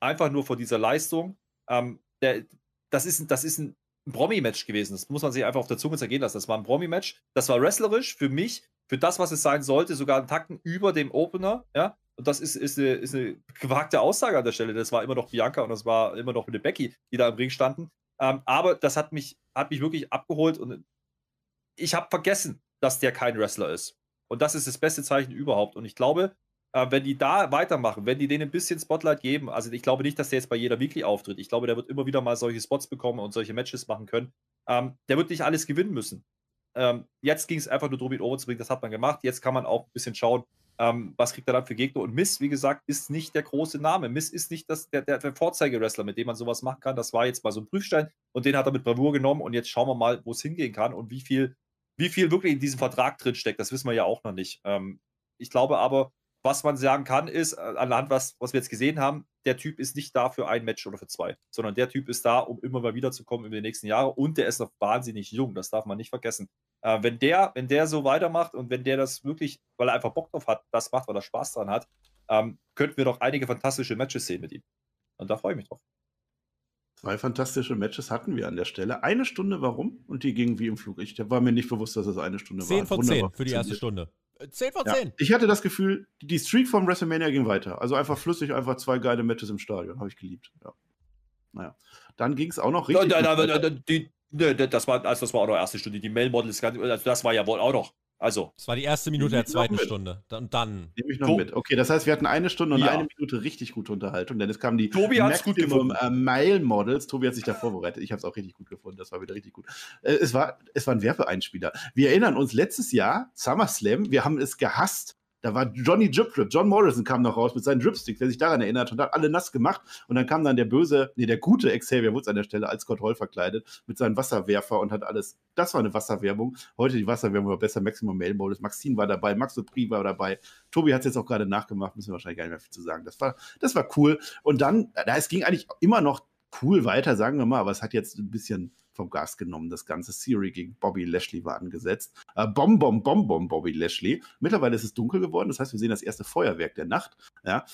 einfach nur vor dieser Leistung. Ähm, der, das, ist, das ist ein ein Promi-Match gewesen. Das muss man sich einfach auf der Zunge zergehen lassen. Das war ein Promi-Match. Das war wrestlerisch für mich, für das, was es sein sollte, sogar einen Tacken über dem Opener. Ja, und das ist, ist, eine, ist eine gewagte Aussage an der Stelle. Das war immer noch Bianca und das war immer noch eine Becky, die da im Ring standen. Ähm, aber das hat mich, hat mich wirklich abgeholt und ich habe vergessen, dass der kein Wrestler ist. Und das ist das beste Zeichen überhaupt. Und ich glaube, äh, wenn die da weitermachen, wenn die denen ein bisschen Spotlight geben, also ich glaube nicht, dass der jetzt bei jeder Weekly auftritt. Ich glaube, der wird immer wieder mal solche Spots bekommen und solche Matches machen können. Ähm, der wird nicht alles gewinnen müssen. Ähm, jetzt ging es einfach nur darum, ihn overzubringen. Das hat man gemacht. Jetzt kann man auch ein bisschen schauen, ähm, was kriegt er dann für Gegner? Und Miss, wie gesagt, ist nicht der große Name. Miss ist nicht das, der, der, der Vorzeige-Wrestler, mit dem man sowas machen kann. Das war jetzt mal so ein Prüfstein und den hat er mit Bravour genommen und jetzt schauen wir mal, wo es hingehen kann und wie viel, wie viel wirklich in diesem Vertrag drin steckt. Das wissen wir ja auch noch nicht. Ähm, ich glaube aber, was man sagen kann, ist, äh, anhand was, was wir jetzt gesehen haben, der Typ ist nicht da für ein Match oder für zwei, sondern der Typ ist da, um immer mal wiederzukommen über die nächsten Jahre und der ist noch wahnsinnig jung, das darf man nicht vergessen. Äh, wenn, der, wenn der so weitermacht und wenn der das wirklich, weil er einfach Bock drauf hat, das macht, weil er Spaß dran hat, ähm, könnten wir doch einige fantastische Matches sehen mit ihm. Und da freue ich mich drauf. Zwei fantastische Matches hatten wir an der Stelle. Eine Stunde, warum? Und die gingen wie im Flug. Ich war mir nicht bewusst, dass es eine Stunde 10 war. 10 von 10 für die erste Stunde. 10 von 10. Ja, ich hatte das Gefühl, die Streak vom WrestleMania ging weiter. Also einfach flüssig, einfach zwei geile Matches im Stadion. Habe ich geliebt. Ja. Naja. Dann ging es auch noch richtig. Da, da, da, die, das, war, also das war auch noch erste Stunde. Die Mail Models, also das war ja wohl auch noch. Also. Das war die erste Minute der zweiten Stunde. Dann, dann. Nehme ich noch so. mit. Okay, das heißt, wir hatten eine Stunde und ja. eine Minute richtig gute Unterhaltung, denn es kamen die Tobi hat's gut gefunden. Äh, Mile Models. Tobi hat sich da vorbereitet. Ich habe es auch richtig gut gefunden. Das war wieder richtig gut. Äh, es, war, es war ein Werbeeinspieler. Wir erinnern uns letztes Jahr, SummerSlam, wir haben es gehasst, da war Johnny Drip Drip. John Morrison kam noch raus mit seinen Dripsticks, wer sich daran erinnert und hat alle nass gemacht. Und dann kam dann der böse, nee, der gute Xavier Woods an der Stelle als Scott Hall verkleidet mit seinem Wasserwerfer und hat alles. Das war eine Wasserwerbung. Heute die Wasserwerbung war besser. Maximum Mail Modus. Maxine war dabei, Max Dupri war dabei. Tobi hat es jetzt auch gerade nachgemacht, müssen wir wahrscheinlich gar nicht mehr viel zu sagen. Das war, das war cool. Und dann, da, es ging eigentlich immer noch cool weiter, sagen wir mal, aber es hat jetzt ein bisschen vom Gas genommen. Das ganze Theory gegen Bobby Lashley war angesetzt. Äh, Bom, Bom, Bom, Bom, Bobby Lashley. Mittlerweile ist es dunkel geworden, das heißt, wir sehen das erste Feuerwerk der Nacht. Ja.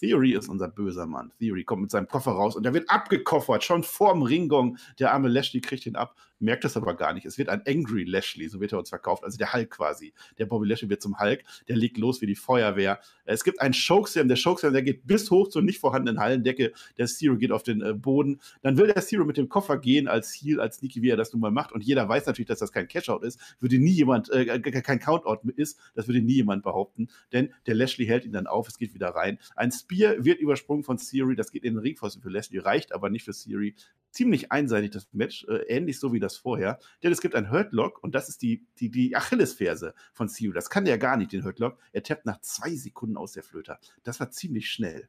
Theory ist unser böser Mann. Theory kommt mit seinem Koffer raus und der wird abgekoffert, schon vorm Ringgong. Der arme Lashley kriegt ihn ab, merkt das aber gar nicht. Es wird ein Angry Lashley, so wird er uns verkauft, also der Hulk quasi. Der Bobby Lashley wird zum Hulk, der legt los wie die Feuerwehr. Es gibt einen Chokeslam, der Chokeslam, der geht bis hoch zur nicht vorhandenen Hallendecke. Der Zero geht auf den äh, Boden. Dann will der Zero mit dem Koffer gehen als Heel, als Sneaky, wie er das nun mal macht. Und jeder weiß natürlich, dass das kein Cashout ist. Würde nie jemand, äh, kein Countout ist. Das würde nie jemand behaupten. Denn der Lashley hält ihn dann auf, es geht wieder rein. Ein Spear wird übersprungen Sprung von Siri, das geht in den Ringpfosten für Leslie, reicht aber nicht für Siri. Ziemlich einseitig das Match, äh, ähnlich so wie das vorher. Denn es gibt ein Hurtlock und das ist die, die, die Achillesferse von Siri. Das kann der gar nicht, den Hurtlock. Er tappt nach zwei Sekunden aus der Flöte. Das war ziemlich schnell.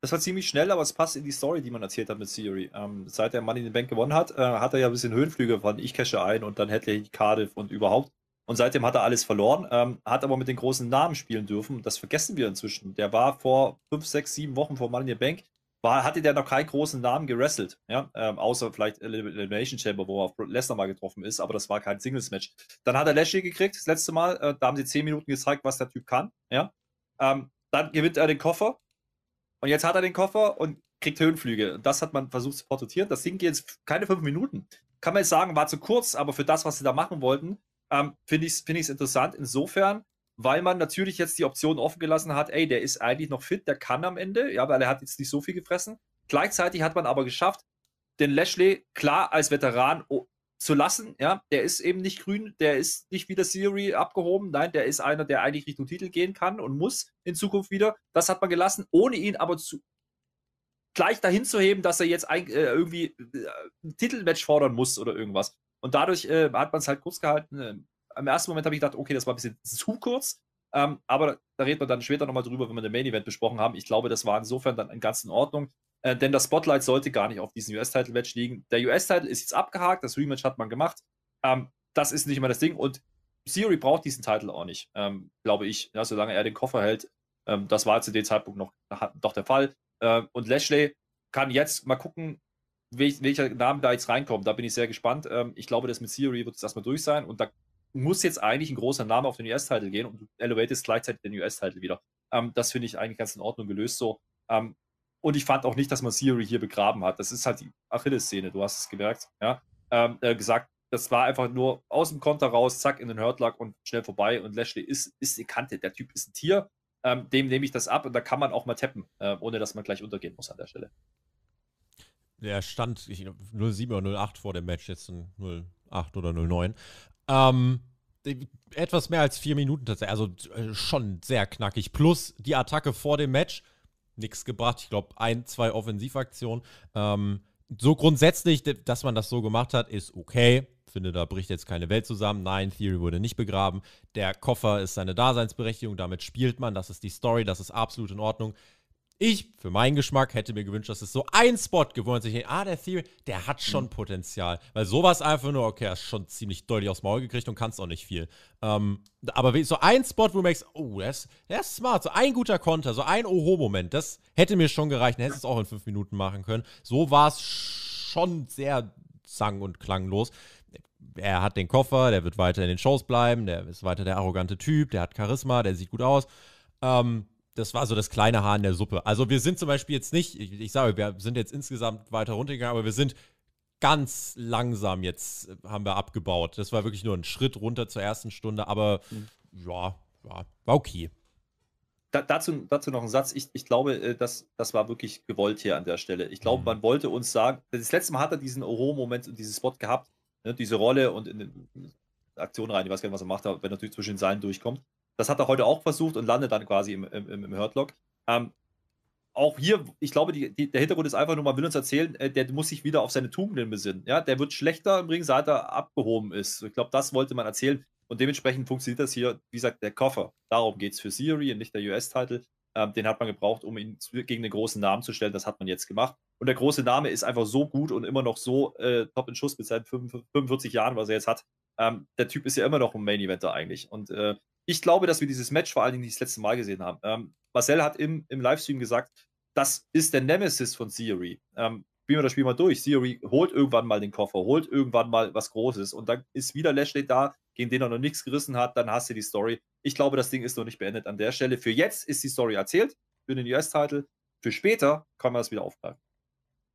Das war ziemlich schnell, aber es passt in die Story, die man erzählt hat mit Siri. Ähm, seit er Money in the Bank gewonnen hat, äh, hat er ja ein bisschen Höhenflüge von ich cashe ein und dann hätte er Cardiff und überhaupt. Und seitdem hat er alles verloren, ähm, hat aber mit den großen Namen spielen dürfen. Das vergessen wir inzwischen. Der war vor fünf, sechs, sieben Wochen vor Money in the Bank, war, hatte der noch keinen großen Namen gewrestelt. Ja? Ähm, außer vielleicht Elimination Chamber, wo er auf Lesnar mal getroffen ist, aber das war kein Singles-Match. Dann hat er Lashley gekriegt, das letzte Mal. Äh, da haben sie zehn Minuten gezeigt, was der Typ kann. Ja? Ähm, dann gewinnt er den Koffer. Und jetzt hat er den Koffer und kriegt Höhenflüge. Das hat man versucht zu porträtieren. Das Ding geht jetzt keine fünf Minuten. Kann man jetzt sagen, war zu kurz, aber für das, was sie da machen wollten, ähm, finde ich es find interessant insofern, weil man natürlich jetzt die Option offen gelassen hat, ey, der ist eigentlich noch fit, der kann am Ende, ja, weil er hat jetzt nicht so viel gefressen. Gleichzeitig hat man aber geschafft, den Lashley klar als Veteran zu lassen, ja, der ist eben nicht grün, der ist nicht wieder Siri abgehoben, nein, der ist einer, der eigentlich Richtung Titel gehen kann und muss in Zukunft wieder. Das hat man gelassen, ohne ihn aber zu, gleich dahin zu heben, dass er jetzt ein, äh, irgendwie äh, ein Titelmatch fordern muss oder irgendwas. Und dadurch äh, hat man es halt kurz gehalten. Ähm, Im ersten Moment habe ich gedacht, okay, das war ein bisschen zu kurz. Ähm, aber da redet man dann später nochmal drüber, wenn wir den Main Event besprochen haben. Ich glaube, das war insofern dann ganz in Ordnung. Äh, denn das Spotlight sollte gar nicht auf diesem US-Title-Match liegen. Der US-Title ist jetzt abgehakt, das Rematch hat man gemacht. Ähm, das ist nicht immer das Ding. Und Siri braucht diesen Titel auch nicht, ähm, glaube ich, ja, solange er den Koffer hält. Ähm, das war zu dem Zeitpunkt noch, noch der Fall. Äh, und Lashley kann jetzt mal gucken, welcher Name da jetzt reinkommt. Da bin ich sehr gespannt. Ähm, ich glaube, das mit Theory wird es erstmal durch sein und da muss jetzt eigentlich ein großer Name auf den US-Titel gehen und du elevatest gleichzeitig den US-Titel wieder. Ähm, das finde ich eigentlich ganz in Ordnung gelöst so. Ähm, und ich fand auch nicht, dass man Theory hier begraben hat. Das ist halt die Achilles-Szene, du hast es gemerkt. Ja? Äh, gesagt, das war einfach nur aus dem Konter raus, zack, in den Hurtlock und schnell vorbei. Und Lashley ist, ist die Kante. Der Typ ist ein Tier. Dem nehme ich das ab und da kann man auch mal tappen, äh, ohne dass man gleich untergehen muss an der Stelle. Der stand ich, 07 oder 08 vor dem Match, jetzt ein 08 oder 09. Ähm, etwas mehr als vier Minuten tatsächlich, also äh, schon sehr knackig. Plus die Attacke vor dem Match, nichts gebracht. Ich glaube, ein, zwei Offensivaktionen. Ähm, so grundsätzlich, dass man das so gemacht hat, ist okay. Finde, da bricht jetzt keine Welt zusammen. Nein, Theory wurde nicht begraben. Der Koffer ist seine Daseinsberechtigung, damit spielt man. Das ist die Story, das ist absolut in Ordnung. Ich, für meinen Geschmack, hätte mir gewünscht, dass es so ein Spot gewohnt sich, ah, der Theory, der hat schon mhm. Potenzial. Weil sowas einfach nur, okay, hast schon ziemlich deutlich aufs Maul gekriegt und kannst auch nicht viel. Ähm, aber so ein Spot, wo du merkst, oh, der ist, der ist smart, so ein guter Konter, so ein Oho-Moment, das hätte mir schon gereicht. Dann hättest du es auch in fünf Minuten machen können. So war es schon sehr sang- und klanglos. Er hat den Koffer, der wird weiter in den Shows bleiben, der ist weiter der arrogante Typ, der hat Charisma, der sieht gut aus. Ähm, das war so das kleine Haar in der Suppe. Also wir sind zum Beispiel jetzt nicht, ich, ich sage, wir sind jetzt insgesamt weiter runtergegangen, aber wir sind ganz langsam jetzt, äh, haben wir abgebaut. Das war wirklich nur ein Schritt runter zur ersten Stunde, aber mhm. ja, war okay. Da, dazu, dazu noch ein Satz. Ich, ich glaube, äh, das, das war wirklich gewollt hier an der Stelle. Ich glaube, mhm. man wollte uns sagen, das letzte Mal hat er diesen Oho-Moment und diesen Spot gehabt, ne, diese Rolle und in, in Aktion rein, ich weiß gar nicht, was er macht, wenn er natürlich zwischen den Seilen durchkommt. Das hat er heute auch versucht und landet dann quasi im, im, im Hurtlock. Ähm, auch hier, ich glaube, die, die, der Hintergrund ist einfach nur, man will uns erzählen, äh, der muss sich wieder auf seine Tugenden besinnen. Ja, der wird schlechter im Ring, seit er abgehoben ist. Ich glaube, das wollte man erzählen. Und dementsprechend funktioniert das hier, wie gesagt, der Koffer. Darum geht es für Theory und nicht der US-Titel. Ähm, den hat man gebraucht, um ihn gegen den großen Namen zu stellen. Das hat man jetzt gemacht. Und der große Name ist einfach so gut und immer noch so äh, top in Schuss mit seinen 45 Jahren, was er jetzt hat. Ähm, der Typ ist ja immer noch ein Main-Eventer eigentlich. Und äh, ich glaube, dass wir dieses Match vor allen Dingen das letzte Mal gesehen haben. Ähm, Marcel hat im, im Livestream gesagt, das ist der Nemesis von Theory. Ähm, spielen wir das Spiel mal durch. Theory holt irgendwann mal den Koffer, holt irgendwann mal was Großes und dann ist wieder Lashley da, gegen den er noch nichts gerissen hat, dann hast du die Story. Ich glaube, das Ding ist noch nicht beendet an der Stelle. Für jetzt ist die Story erzählt, für den US-Titel. Für später kann man das wieder aufgreifen.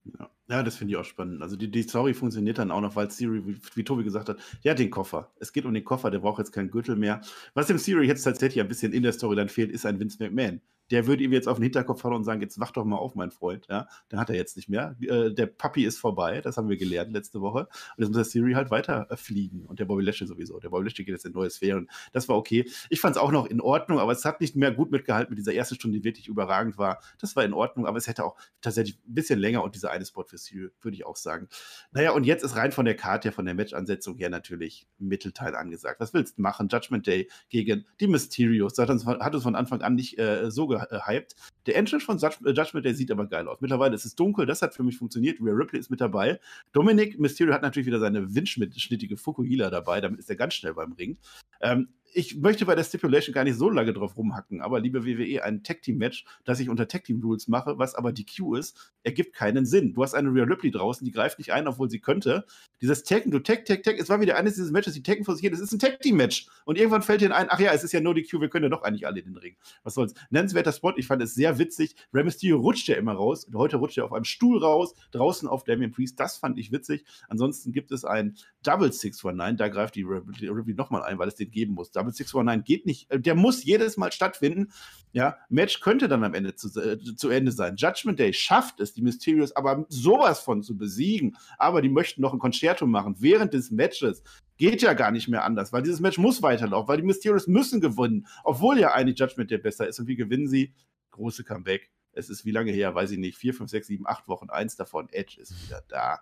Ja. ja, das finde ich auch spannend. Also die, die Story funktioniert dann auch noch, weil Siri, wie, wie Tobi gesagt hat, hat den Koffer. Es geht um den Koffer, der braucht jetzt keinen Gürtel mehr. Was dem Siri jetzt tatsächlich ein bisschen in der Story dann fehlt, ist ein Vince McMahon der würde ihm jetzt auf den Hinterkopf fallen und sagen, jetzt wach doch mal auf, mein Freund. Ja, den hat er jetzt nicht mehr. Äh, der Papi ist vorbei, das haben wir gelernt letzte Woche. Und jetzt muss der Siri halt weiter äh, fliegen. Und der Bobby Lashley sowieso. Der Bobby Lashley geht jetzt in neue Sphären. Das war okay. Ich fand es auch noch in Ordnung, aber es hat nicht mehr gut mitgehalten mit dieser ersten Stunde, die wirklich überragend war. Das war in Ordnung, aber es hätte auch tatsächlich ein bisschen länger und dieser eine Spot für Siri, würde ich auch sagen. Naja, und jetzt ist rein von der Karte, von der Match-Ansetzung her natürlich Mittelteil angesagt. Was willst du machen? Judgment Day gegen die Mysterios. Das hat uns, hat uns von Anfang an nicht äh, so gehypt. Der Entrance von äh, Judgment Day sieht aber geil aus. Mittlerweile ist es dunkel, das hat für mich funktioniert. Rhea Ripley ist mit dabei. Dominik Mysterio hat natürlich wieder seine windschnittige Fukuhila dabei, damit ist er ganz schnell beim Ring. Ähm, ich möchte bei der Stipulation gar nicht so lange drauf rumhacken, aber liebe WWE, ein Tag-Team-Match, das ich unter Tag-Team-Rules mache, was aber die Q ist, ergibt keinen Sinn. Du hast eine Rhea Ripley draußen, die greift nicht ein, obwohl sie könnte. Dieses Taggen, du Tag, Tag, Tag, es war wieder eines dieses Matches, die taggen vor sich hin, das ist ein Tag-Team-Match. Und irgendwann fällt ihnen ein, ach ja, es ist ja nur die Q, wir können ja doch eigentlich alle in den Ring. Was soll's. Nennenswerter Spot, ich fand es sehr witzig. Rey rutscht ja immer raus. Heute rutscht er auf einem Stuhl raus, draußen auf Damien Priest, das fand ich witzig. Ansonsten gibt es ein Double 619, da greift die Ripley nochmal ein, weil es den geben muss. Double 619 geht nicht, äh, der muss jedes Mal stattfinden. Ja, Match könnte dann am Ende zu, äh, zu Ende sein. Judgment Day schafft es, die Mysterios aber sowas von zu besiegen. Aber die möchten noch ein Concerto machen während des Matches. Geht ja gar nicht mehr anders, weil dieses Match muss weiterlaufen, weil die Mysterios müssen gewinnen, obwohl ja eigentlich Judgment Day besser ist. Und wie gewinnen sie? Große Comeback. Es ist wie lange her, weiß ich nicht, vier, fünf, sechs, sieben, acht Wochen, eins davon. Edge ist wieder da.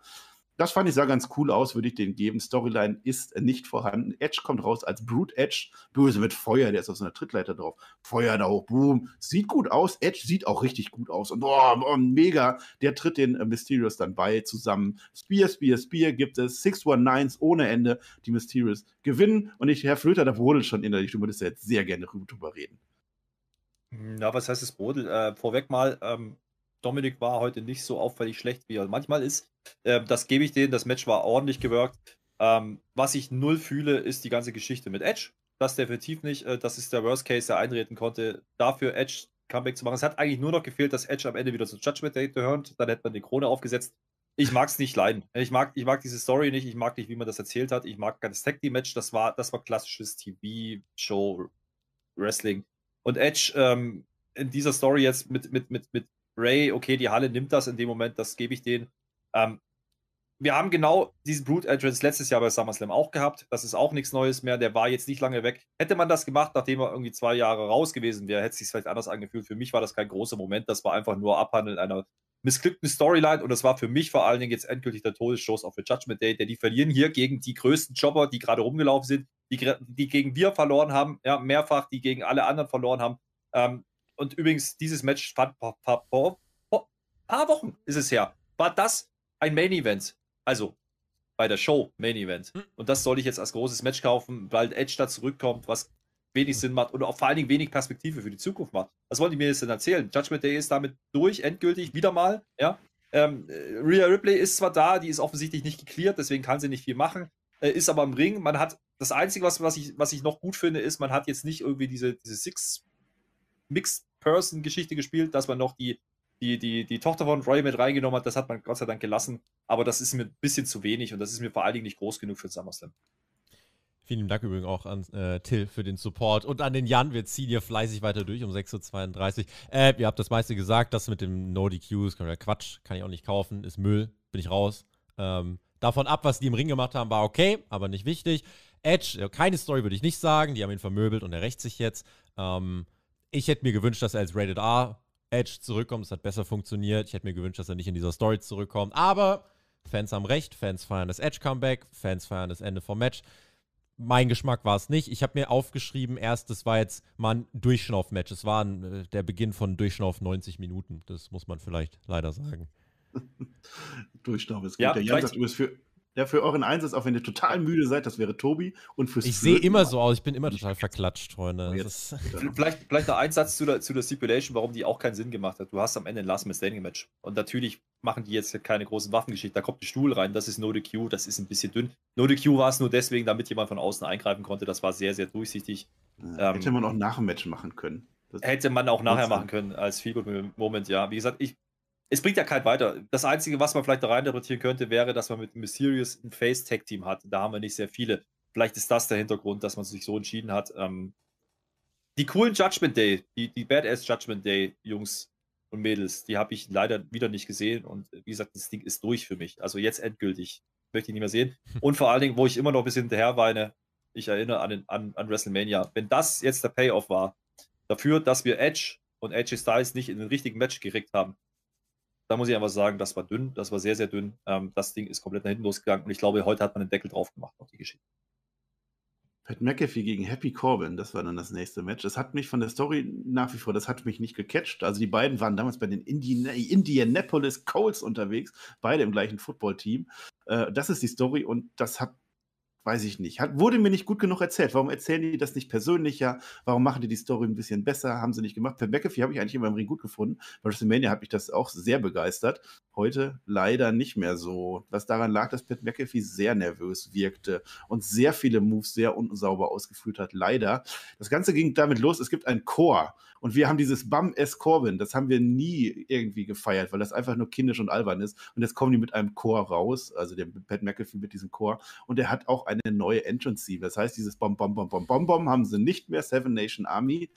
Das fand ich sah ganz cool aus, würde ich den geben. Storyline ist nicht vorhanden. Edge kommt raus als Brute Edge, böse mit Feuer, der ist auf so einer Trittleiter drauf. Feuer da hoch, boom. Sieht gut aus. Edge sieht auch richtig gut aus. Und oh, oh mega. Der tritt den äh, Mysterios dann bei zusammen. Spear, Spear, Spear gibt es. 619s ohne Ende. Die Mysterios gewinnen. Und ich, Herr Flöter, da brodelt schon innerlich. Du würdest ja jetzt sehr gerne drüber reden. Ja, was heißt es brodelt? Äh, vorweg mal, ähm, Dominik war heute nicht so auffällig schlecht, wie er manchmal ist. Ähm, das gebe ich denen. Das Match war ordentlich gewirkt. Ähm, was ich null fühle, ist die ganze Geschichte mit Edge. Das definitiv nicht. Äh, das ist der Worst Case, der eintreten konnte. Dafür Edge Comeback zu machen. Es hat eigentlich nur noch gefehlt, dass Edge am Ende wieder zu Judgment Day gehört. Dann hätte man die Krone aufgesetzt. Ich mag es nicht leiden. Ich mag, ich mag diese Story nicht. Ich mag nicht, wie man das erzählt hat. Ich mag das Tag Team Match. Das war, das war klassisches TV-Show Wrestling. Und Edge ähm, in dieser Story jetzt mit, mit, mit, mit Ray, okay, die Halle nimmt das in dem Moment, das gebe ich denen. Ähm, wir haben genau diesen Brute Entrance letztes Jahr bei SummerSlam auch gehabt. Das ist auch nichts Neues mehr. Der war jetzt nicht lange weg. Hätte man das gemacht, nachdem er irgendwie zwei Jahre raus gewesen wäre, hätte es sich vielleicht anders angefühlt. Für mich war das kein großer Moment. Das war einfach nur Abhandeln einer missglückten Storyline. Und das war für mich vor allen Dingen jetzt endgültig der Todesstoß auf the Judgment Day. Denn die verlieren hier gegen die größten Jobber, die gerade rumgelaufen sind, die, die gegen wir verloren haben, ja, mehrfach, die gegen alle anderen verloren haben. Ähm, und übrigens, dieses Match fand vor paar, paar Wochen ist es her. War das ein Main Event? Also bei der Show Main Event. Hm. Und das soll ich jetzt als großes Match kaufen, weil Edge da zurückkommt, was wenig Sinn macht und auch vor allen Dingen wenig Perspektive für die Zukunft macht. Was wollen die mir jetzt denn erzählen? Judgment Day ist damit durch, endgültig, wieder mal. Ja? Ähm, Rhea Ripley ist zwar da, die ist offensichtlich nicht geklärt, deswegen kann sie nicht viel machen, äh, ist aber im Ring. Man hat das Einzige, was, was, ich, was ich noch gut finde, ist, man hat jetzt nicht irgendwie diese, diese Six-Mixed-Person-Geschichte gespielt, dass man noch die die, die, die Tochter von Roy mit reingenommen hat, das hat man Gott sei Dank gelassen. Aber das ist mir ein bisschen zu wenig und das ist mir vor allen Dingen nicht groß genug für SummerSlam. Vielen Dank übrigens auch an äh, Till für den Support und an den Jan. Wir ziehen hier fleißig weiter durch um 6.32 Uhr. Äh, ihr habt das meiste gesagt. Das mit dem No DQs, Quatsch, kann ich auch nicht kaufen, ist Müll, bin ich raus. Ähm, davon ab, was die im Ring gemacht haben, war okay, aber nicht wichtig. Edge, keine Story würde ich nicht sagen. Die haben ihn vermöbelt und er rächt sich jetzt. Ähm, ich hätte mir gewünscht, dass er als Rated R Edge zurückkommt. Es hat besser funktioniert. Ich hätte mir gewünscht, dass er nicht in dieser Story zurückkommt. Aber Fans haben recht. Fans feiern das Edge-Comeback. Fans feiern das Ende vom Match. Mein Geschmack war es nicht. Ich habe mir aufgeschrieben, erst, das war jetzt mal ein Durchschnauf-Match. Es war ein, äh, der Beginn von Durchschnauf 90 Minuten. Das muss man vielleicht leider sagen. Durchschnauf ist gut. Ja, der Jan sagt übrigens für, ja, für euren Einsatz, auch wenn ihr total müde seid, das wäre Tobi. Und fürs Ich sehe immer so aus, ich bin immer total verklatscht, Freunde. Jetzt, vielleicht, vielleicht noch ein Satz zu der, zu der Stipulation, warum die auch keinen Sinn gemacht hat. Du hast am Ende ein Last Man Standing Match. Und natürlich machen die jetzt keine großen Waffengeschichte. Da kommt ein Stuhl rein, das ist No the Q, das ist ein bisschen dünn. No the Q war es nur deswegen, damit jemand von außen eingreifen konnte. Das war sehr, sehr durchsichtig. Ja, hätte ähm, man auch nach dem Match machen können. Das hätte man auch nachher machen können als Feel Moment, ja. Wie gesagt, ich, es bringt ja kein weiter. Das Einzige, was man vielleicht da reininterpretieren könnte, wäre, dass man mit Mysterious ein Face-Tag-Team hat. Da haben wir nicht sehr viele. Vielleicht ist das der Hintergrund, dass man sich so entschieden hat. Ähm, die coolen Judgment Day, die, die Badass Judgment Day Jungs und Mädels, die habe ich leider wieder nicht gesehen. Und wie gesagt, das Ding ist durch für mich. Also jetzt endgültig. Möchte ich nicht mehr sehen. Und vor allen Dingen, wo ich immer noch ein bisschen hinterher weine, ich erinnere an, den, an, an WrestleMania. Wenn das jetzt der Payoff war, dafür, dass wir Edge und Edge Styles nicht in den richtigen Match gekriegt haben, da muss ich einfach sagen, das war dünn, das war sehr, sehr dünn. Ähm, das Ding ist komplett nach hinten losgegangen und ich glaube, heute hat man den Deckel drauf gemacht auf die Geschichte. Pat McAfee gegen Happy Corbin, das war dann das nächste Match. Das hat mich von der Story nach wie vor, das hat mich nicht gecatcht. Also die beiden waren damals bei den Indian Indianapolis Colts unterwegs, beide im gleichen Footballteam. Äh, das ist die Story und das hat weiß ich nicht. Hat, wurde mir nicht gut genug erzählt. Warum erzählen die das nicht persönlicher? Warum machen die die Story ein bisschen besser? Haben sie nicht gemacht. Pat McAfee habe ich eigentlich immer im Ring gut gefunden. Bei WrestleMania hat mich das auch sehr begeistert. Heute leider nicht mehr so. Was daran lag, dass Pat McAfee sehr nervös wirkte und sehr viele Moves sehr unsauber ausgeführt hat. Leider. Das Ganze ging damit los, es gibt einen Chor. Und wir haben dieses Bam S. Corbin, das haben wir nie irgendwie gefeiert, weil das einfach nur kindisch und albern ist. Und jetzt kommen die mit einem Chor raus, also der Pat McAfee mit diesem Chor. Und der hat auch eine neue Entrance-Theme. Das heißt, dieses Bom, Bom, Bom, Bom, Bom, Bom haben sie nicht mehr. Seven Nation Army.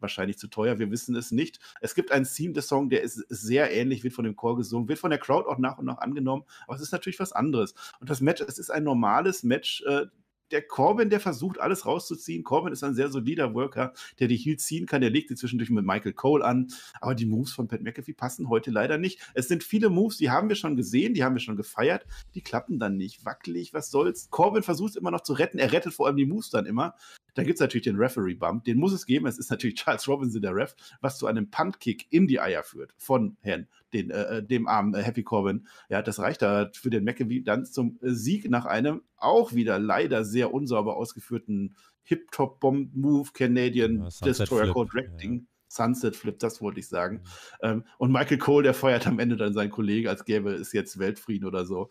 Wahrscheinlich zu teuer, wir wissen es nicht. Es gibt einen Theme des Song, der ist sehr ähnlich, wird von dem Chor gesungen, wird von der Crowd auch nach und nach angenommen, aber es ist natürlich was anderes. Und das Match, es ist ein normales Match, äh, der Corbin, der versucht, alles rauszuziehen. Corbin ist ein sehr solider Worker, der die Heal ziehen kann. Der legt die zwischendurch mit Michael Cole an. Aber die Moves von Pat McAfee passen heute leider nicht. Es sind viele Moves, die haben wir schon gesehen, die haben wir schon gefeiert. Die klappen dann nicht. Wackelig, was soll's. Corbin versucht immer noch zu retten. Er rettet vor allem die Moves dann immer. Da gibt es natürlich den Referee-Bump. Den muss es geben. Es ist natürlich Charles Robinson, der Ref, was zu einem Punt-Kick in die Eier führt von Herrn, den, äh, äh dem armen äh, Happy Corbin. Ja, das reicht da für den McAfee dann zum äh, Sieg nach einem auch wieder leider sehr unsauber ausgeführten Hip-Top-Bomb-Move, Canadian ja, Destroyer Code Recting. Ja. Sunset Flip, das wollte ich sagen. Mhm. Ähm, und Michael Cole, der feuert am Ende dann seinen Kollegen, als gäbe es jetzt Weltfrieden oder so.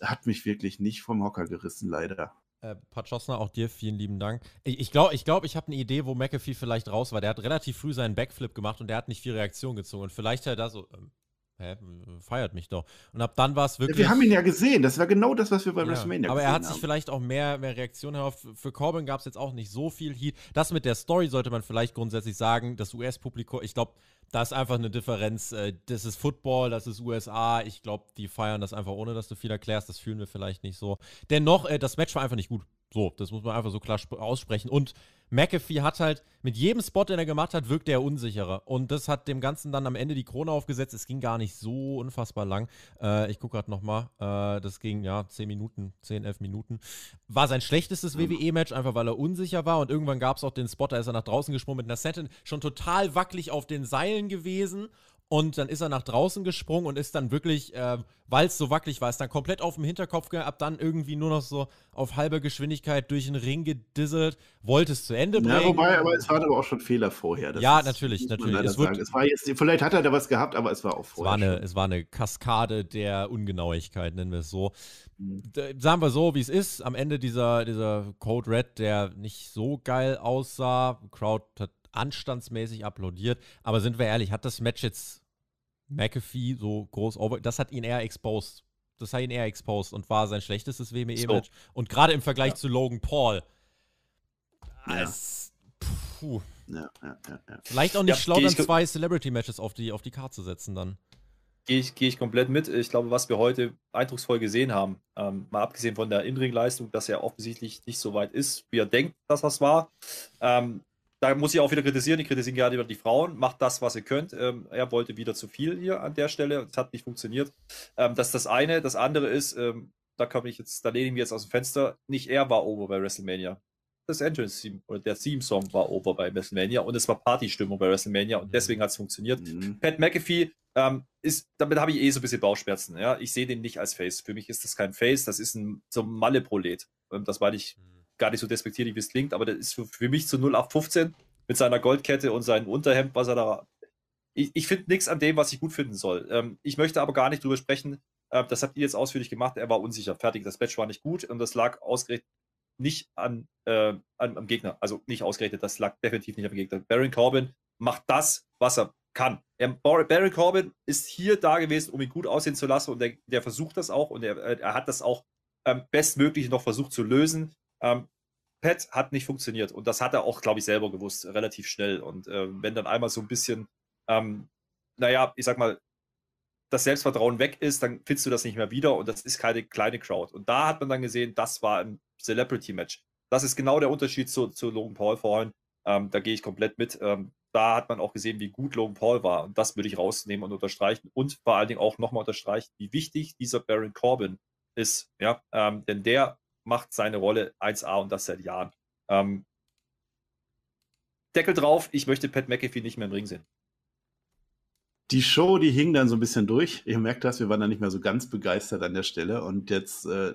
Hat mich wirklich nicht vom Hocker gerissen, leider. Äh, Pachosna, auch dir vielen lieben Dank. Ich, ich glaube, ich, glaub, ich habe eine Idee, wo McAfee vielleicht raus war. Der hat relativ früh seinen Backflip gemacht und der hat nicht viel Reaktion gezogen. Und vielleicht hat er da so, ähm, hä, feiert mich doch. Und ab dann war es wirklich. Wir haben ihn ja gesehen, das war genau das, was wir bei ja, WrestleMania Aber er hat sich vielleicht auch mehr, mehr Reaktionen erhofft. Für Corbin gab es jetzt auch nicht so viel Heat. Das mit der Story sollte man vielleicht grundsätzlich sagen. Das US-Publikum, ich glaube, da ist einfach eine Differenz. Äh, das ist Football, das ist USA. Ich glaube, die feiern das einfach, ohne dass du viel erklärst. Das fühlen wir vielleicht nicht so. Dennoch, äh, das Match war einfach nicht gut. So, das muss man einfach so klar aussprechen. Und McAfee hat halt, mit jedem Spot, den er gemacht hat, wirkte er unsicherer. Und das hat dem Ganzen dann am Ende die Krone aufgesetzt. Es ging gar nicht so unfassbar lang. Äh, ich gucke gerade nochmal. Äh, das ging, ja, 10 Minuten, 10, 11 Minuten. War sein schlechtestes mhm. WWE-Match, einfach weil er unsicher war. Und irgendwann gab es auch den Spot, da ist er nach draußen gesprungen mit einer Sentin, schon total wackelig auf den Seilen gewesen. Und dann ist er nach draußen gesprungen und ist dann wirklich, äh, weil es so wackelig war, ist dann komplett auf dem Hinterkopf gegangen, ab dann irgendwie nur noch so auf halber Geschwindigkeit durch den Ring gedisselt, wollte es zu Ende bringen. Ja, wobei, aber es waren aber auch schon Fehler vorher. Das ja, natürlich, natürlich. Es, wird, es war jetzt, vielleicht hat er da was gehabt, aber es war auch vorher. Es war, eine, es war eine Kaskade der Ungenauigkeit, nennen wir es so. Mhm. Sagen wir so, wie es ist. Am Ende dieser, dieser Code Red, der nicht so geil aussah, Crowd hat anstandsmäßig applaudiert. Aber sind wir ehrlich, hat das Match jetzt McAfee so groß over. Das hat ihn eher exposed. Das hat ihn eher exposed und war sein schlechtestes WWE-Match. So. Und gerade im Vergleich ja. zu Logan Paul. Als, puh. Ja, ja, Vielleicht auch nicht schlau, dann zwei Celebrity-Matches auf die, auf die Karte zu setzen dann. Gehe ich, geh ich komplett mit. Ich glaube, was wir heute eindrucksvoll gesehen haben, ähm, mal abgesehen von der Inring-Leistung, dass er offensichtlich nicht so weit ist, wie er denkt, dass das war, ähm, da muss ich auch wieder kritisieren. Ich kritisiere gerade über die Frauen. Macht das, was ihr könnt. Ähm, er wollte wieder zu viel hier an der Stelle. Es hat nicht funktioniert. Ähm, das ist das eine. Das andere ist, ähm, da komme ich jetzt, da lehne ich mich jetzt aus dem Fenster. Nicht er war over bei WrestleMania. Das Entrance-Theme oder der Theme-Song war over bei WrestleMania und es war Partystimmung bei WrestleMania und mhm. deswegen hat es funktioniert. Mhm. Pat McAfee ähm, ist, damit habe ich eh so ein bisschen Bauchschmerzen. Ja? Ich sehe den nicht als Face. Für mich ist das kein Face, das ist ein so ein Malle-Prolet. Ähm, das war ich. Mhm gar nicht so despektierlich, wie es klingt, aber der ist für, mich zu 0815 mit seiner Goldkette und seinem Unterhemd, was er da. Ich, ich finde nichts an dem, was ich gut finden soll. Ähm, ich möchte aber gar nicht drüber sprechen. Äh, das habt ihr jetzt ausführlich gemacht. Er war unsicher. Fertig. Das Match war nicht gut und das lag ausgerechnet nicht an, äh, an, am Gegner. Also nicht ausgerechnet, das lag definitiv nicht am Gegner. Baron Corbin macht das, was er kann. Er, Baron Corbin ist hier da gewesen, um ihn gut aussehen zu lassen und der, der versucht das auch und er, er hat das auch ähm, bestmöglich noch versucht zu lösen. Ähm, Pat hat nicht funktioniert und das hat er auch, glaube ich, selber gewusst, relativ schnell. Und äh, wenn dann einmal so ein bisschen, ähm, naja, ich sag mal, das Selbstvertrauen weg ist, dann findest du das nicht mehr wieder und das ist keine kleine Crowd. Und da hat man dann gesehen, das war ein Celebrity-Match. Das ist genau der Unterschied zu, zu Logan Paul vorhin. Ähm, da gehe ich komplett mit. Ähm, da hat man auch gesehen, wie gut Logan Paul war. Und das würde ich rausnehmen und unterstreichen. Und vor allen Dingen auch nochmal unterstreichen, wie wichtig dieser Baron Corbin ist. Ja, ähm, denn der macht seine Rolle 1A und das seit Jahren. Ähm, Deckel drauf, ich möchte Pat McAfee nicht mehr im Ring sehen. Die Show, die hing dann so ein bisschen durch. Ihr merkt das, wir waren dann nicht mehr so ganz begeistert an der Stelle. Und jetzt, äh,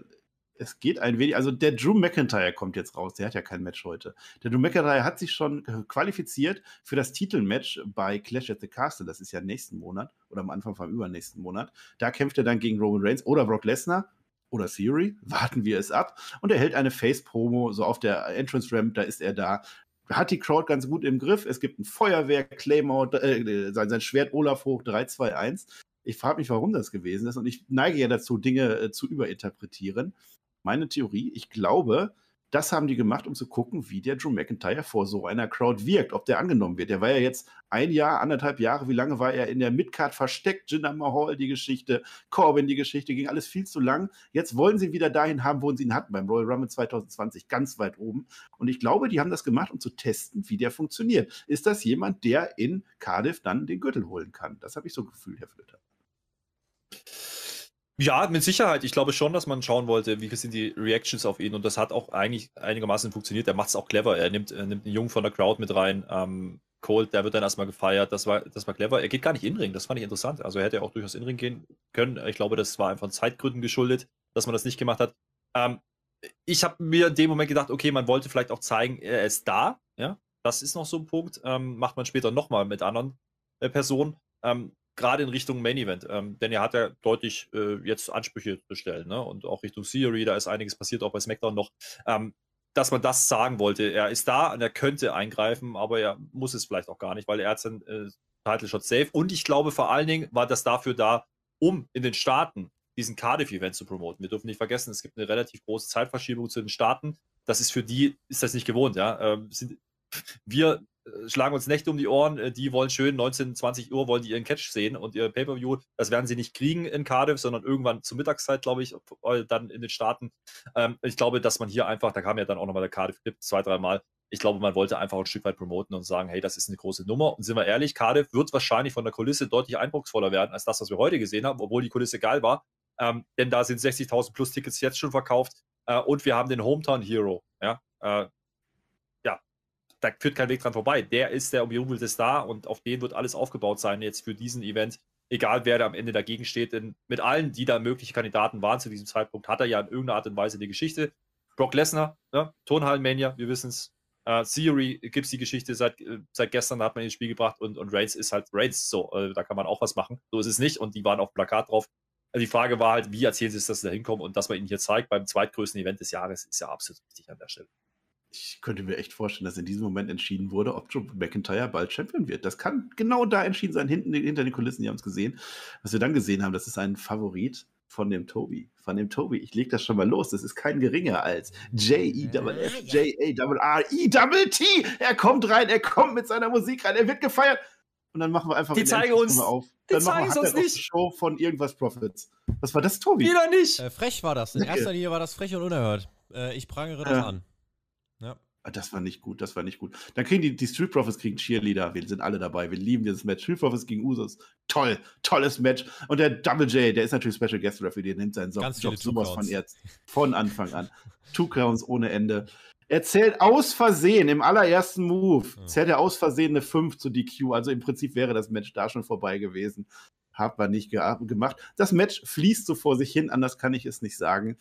es geht ein wenig, also der Drew McIntyre kommt jetzt raus, der hat ja kein Match heute. Der Drew McIntyre hat sich schon qualifiziert für das Titelmatch bei Clash at the Castle, das ist ja nächsten Monat oder am Anfang vom übernächsten Monat. Da kämpft er dann gegen Roman Reigns oder Brock Lesnar oder Theory, warten wir es ab. Und er hält eine Face-Promo, so auf der Entrance-Ramp, da ist er da. Hat die Crowd ganz gut im Griff. Es gibt ein Feuerwerk, Claymore, äh, sein, sein Schwert Olaf hoch 3, 2, 1. Ich frage mich, warum das gewesen ist. Und ich neige ja dazu, Dinge äh, zu überinterpretieren. Meine Theorie, ich glaube, das haben die gemacht, um zu gucken, wie der Drew McIntyre vor so einer Crowd wirkt, ob der angenommen wird. Der war ja jetzt ein Jahr, anderthalb Jahre, wie lange war er in der Midcard versteckt? Jinder Mahal, die Geschichte, Corbin, die Geschichte, ging alles viel zu lang. Jetzt wollen sie wieder dahin haben, wo sie ihn hatten, beim Royal Rumble 2020, ganz weit oben. Und ich glaube, die haben das gemacht, um zu testen, wie der funktioniert. Ist das jemand, der in Cardiff dann den Gürtel holen kann? Das habe ich so gefühlt, Herr Flöter. Ja, mit Sicherheit. Ich glaube schon, dass man schauen wollte, wie sind die Reactions auf ihn. Und das hat auch eigentlich einigermaßen funktioniert. Er macht es auch clever. Er nimmt, er nimmt einen Jungen von der Crowd mit rein. Ähm, Colt, der wird dann erstmal gefeiert. Das war, das war clever. Er geht gar nicht in Ring. Das fand ich interessant. Also er hätte auch durchaus in Ring gehen können. Ich glaube, das war einfach Zeitgründen geschuldet, dass man das nicht gemacht hat. Ähm, ich habe mir in dem Moment gedacht, okay, man wollte vielleicht auch zeigen, er ist da. Ja, das ist noch so ein Punkt. Ähm, macht man später nochmal mit anderen äh, Personen. Ähm, gerade in Richtung Main Event. Ähm, denn er hat ja deutlich äh, jetzt Ansprüche zu stellen. Ne? Und auch Richtung Theory, da ist einiges passiert, auch bei SmackDown noch. Ähm, dass man das sagen wollte. Er ist da und er könnte eingreifen, aber er muss es vielleicht auch gar nicht, weil er hat seinen äh, Title Shot safe. Und ich glaube vor allen Dingen war das dafür da, um in den Staaten diesen Cardiff-Event zu promoten. Wir dürfen nicht vergessen, es gibt eine relativ große Zeitverschiebung zu den Staaten. Das ist für die, ist das nicht gewohnt, ja. Ähm, sind, wir schlagen uns Nächte um die Ohren, äh, die wollen schön 19, 20 Uhr wollen die ihren Catch sehen und ihr Pay-Per-View, das werden sie nicht kriegen in Cardiff, sondern irgendwann zur Mittagszeit, glaube ich, dann in den Staaten. Ähm, ich glaube, dass man hier einfach, da kam ja dann auch nochmal der Cardiff-Clip zwei, dreimal, ich glaube, man wollte einfach ein Stück weit promoten und sagen, hey, das ist eine große Nummer. Und sind wir ehrlich, Cardiff wird wahrscheinlich von der Kulisse deutlich eindrucksvoller werden als das, was wir heute gesehen haben, obwohl die Kulisse geil war. Ähm, denn da sind 60.000 plus Tickets jetzt schon verkauft. Äh, und wir haben den Hometown Hero. Ja, äh, da führt kein Weg dran vorbei. Der ist der umjubelte Star und auf den wird alles aufgebaut sein jetzt für diesen Event. Egal wer da am Ende dagegen steht, denn mit allen, die da mögliche Kandidaten waren zu diesem Zeitpunkt, hat er ja in irgendeiner Art und Weise die Geschichte. Brock Lesnar, ne? Tonhallenmania, wir wissen es. Uh, Theory gibt es die Geschichte seit, äh, seit gestern, hat man ins Spiel gebracht und, und Reigns ist halt Reigns. So, äh, da kann man auch was machen. So ist es nicht und die waren auf Plakat drauf. Also die Frage war halt, wie erzählen sie es, dass sie da hinkommen und dass man ihnen hier zeigt beim zweitgrößten Event des Jahres, ist ja absolut richtig an der Stelle. Ich könnte mir echt vorstellen, dass in diesem Moment entschieden wurde, ob Drew McIntyre bald Champion wird. Das kann genau da entschieden sein, hinten hinter den Kulissen, die haben es gesehen. Was wir dann gesehen haben, das ist ein Favorit von dem Tobi. Von dem Tobi. Ich lege das schon mal los. Das ist kein geringer als J-E-F-F, J-A-R-R-I-T. Er kommt rein, er kommt mit seiner Musik rein, er wird gefeiert. Und dann machen wir einfach die zeige uns auf. Die dann zeigen machen wir uns nicht. Show von irgendwas Profits. Was war das, Tobi? Wieder nicht. Äh, frech war das. In erster Linie war das frech und unerhört. Äh, ich prangere das Ja. an. Ja. Ah, Das war nicht gut, das war nicht gut. Dann kriegen die, die Street Profits kriegen Cheerleader. Wir sind alle dabei. Wir lieben dieses Match. Street Profits gegen Usos. Toll, tolles Match. Und der Double J, der ist natürlich Special Guest Referee, der nimmt seinen Ganz Job sowas von jetzt. Von Anfang an. Two Counts ohne Ende. Er zählt aus Versehen im allerersten Move. Ja. Zählt er aus Versehen eine 5 zu DQ. Also im Prinzip wäre das Match da schon vorbei gewesen. Hat man nicht ge gemacht. Das Match fließt so vor sich hin, anders kann ich es nicht sagen.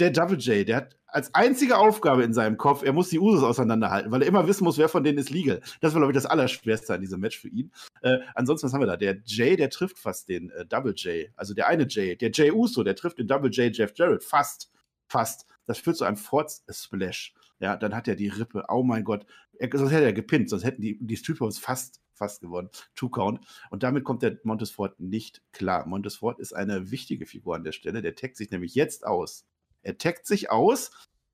Der Double J, der hat als einzige Aufgabe in seinem Kopf, er muss die Usos auseinanderhalten, weil er immer wissen muss, wer von denen ist legal. Das war, glaube ich, das Allerschwerste an diesem Match für ihn. Äh, ansonsten, was haben wir da? Der J, der trifft fast den äh, Double J. Also der eine J, der J Uso, der trifft den Double J Jeff Jarrett. Fast. Fast. Das führt zu einem Force-Splash. Ja, dann hat er die Rippe. Oh mein Gott. Er, sonst hätte er gepinnt, sonst hätten die, die Street fast, fast gewonnen. Two Count. Und damit kommt der Montesfort nicht klar. Montesfort ist eine wichtige Figur an der Stelle. Der taggt sich nämlich jetzt aus. Er taggt sich aus,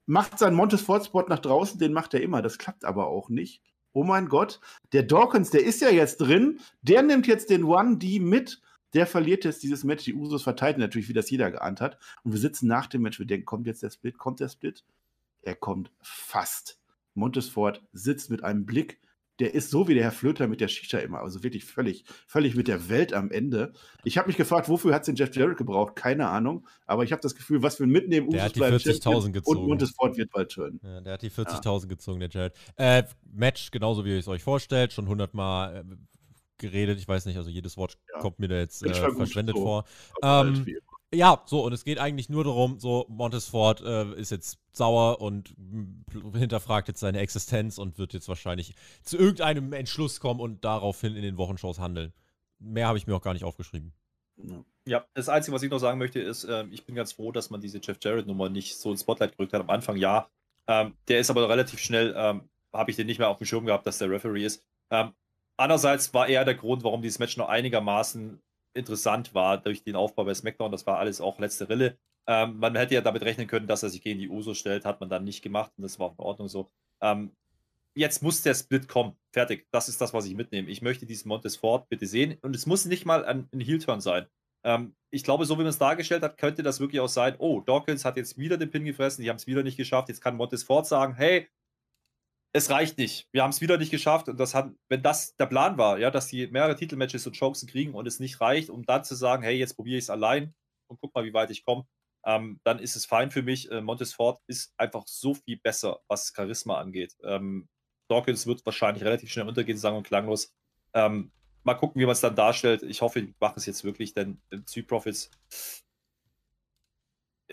macht seinen Montesfort-Spot nach draußen, den macht er immer. Das klappt aber auch nicht. Oh mein Gott. Der Dawkins, der ist ja jetzt drin. Der nimmt jetzt den 1D mit. Der verliert jetzt dieses Match. Die Usos verteidigen natürlich, wie das jeder geahnt hat. Und wir sitzen nach dem Match. Wir denken, kommt jetzt der Split? Kommt der Split? Er kommt fast. Montesfort sitzt mit einem Blick, der ist so wie der Herr Flöter mit der Shisha immer, also wirklich völlig, völlig mit der Welt am Ende. Ich habe mich gefragt, wofür hat es den Jeff Jarrett gebraucht? Keine Ahnung, aber ich habe das Gefühl, was wir mitnehmen, Der hat die bleiben 40.000 Champion gezogen. Und Montesfort wird bald turnen. Ja, der hat die 40.000 gezogen, der Jared. Äh, Match, genauso wie ihr es euch vorstellt, schon 100 Mal äh, geredet. Ich weiß nicht, also jedes Wort Ja. kommt mir da jetzt äh, verschwendet so. vor. Ähm, Ja, so, und es geht eigentlich nur darum, so, Montesfort äh, ist jetzt sauer und hinterfragt jetzt seine Existenz und wird jetzt wahrscheinlich zu irgendeinem Entschluss kommen und daraufhin in den Wochenshows handeln. Mehr habe ich mir auch gar nicht aufgeschrieben. ja. Das Einzige, was ich noch sagen möchte, ist, ähm, ich bin ganz froh, dass man diese Jeff Jarrett-Nummer nicht so ins Spotlight gerückt hat. Am Anfang ja. Ähm, der ist aber relativ schnell, ähm, habe ich den nicht mehr auf dem Schirm gehabt, dass der Referee ist. Ähm, andererseits war er der Grund, warum dieses Match noch einigermaßen interessant war durch den Aufbau bei SmackDown. Das war alles auch letzte Rille. Ähm, man hätte ja damit rechnen können, dass er sich gegen die Uso stellt, hat man dann nicht gemacht und das war auch in Ordnung so. Ähm, jetzt muss der Split kommen. Fertig. Das ist das, was ich mitnehme. Ich möchte diesen Montesfort bitte sehen und es muss nicht mal ein, ein Heel-Turn sein. Ähm, ich glaube, so wie man es dargestellt hat, könnte das wirklich auch sein, oh, Dawkins hat jetzt wieder den Pin gefressen, die haben es wieder nicht geschafft. Jetzt kann Montesfort sagen, hey, es reicht nicht. Wir haben es wieder nicht geschafft. Und das hat, wenn das der Plan war, ja, dass die mehrere Titelmatches und Chancen kriegen und es nicht reicht, um dann zu sagen, hey, jetzt probiere ich es allein und guck mal, wie weit ich komme, ähm, dann ist es fein für mich. Äh, Montesfort ist einfach so viel besser, was Charisma angeht. Ähm, Dawkins wird wahrscheinlich relativ schnell untergehen, sagen und klanglos. Ähm, mal gucken, wie man es dann darstellt. Ich hoffe, die machen es jetzt wirklich, denn Street Profits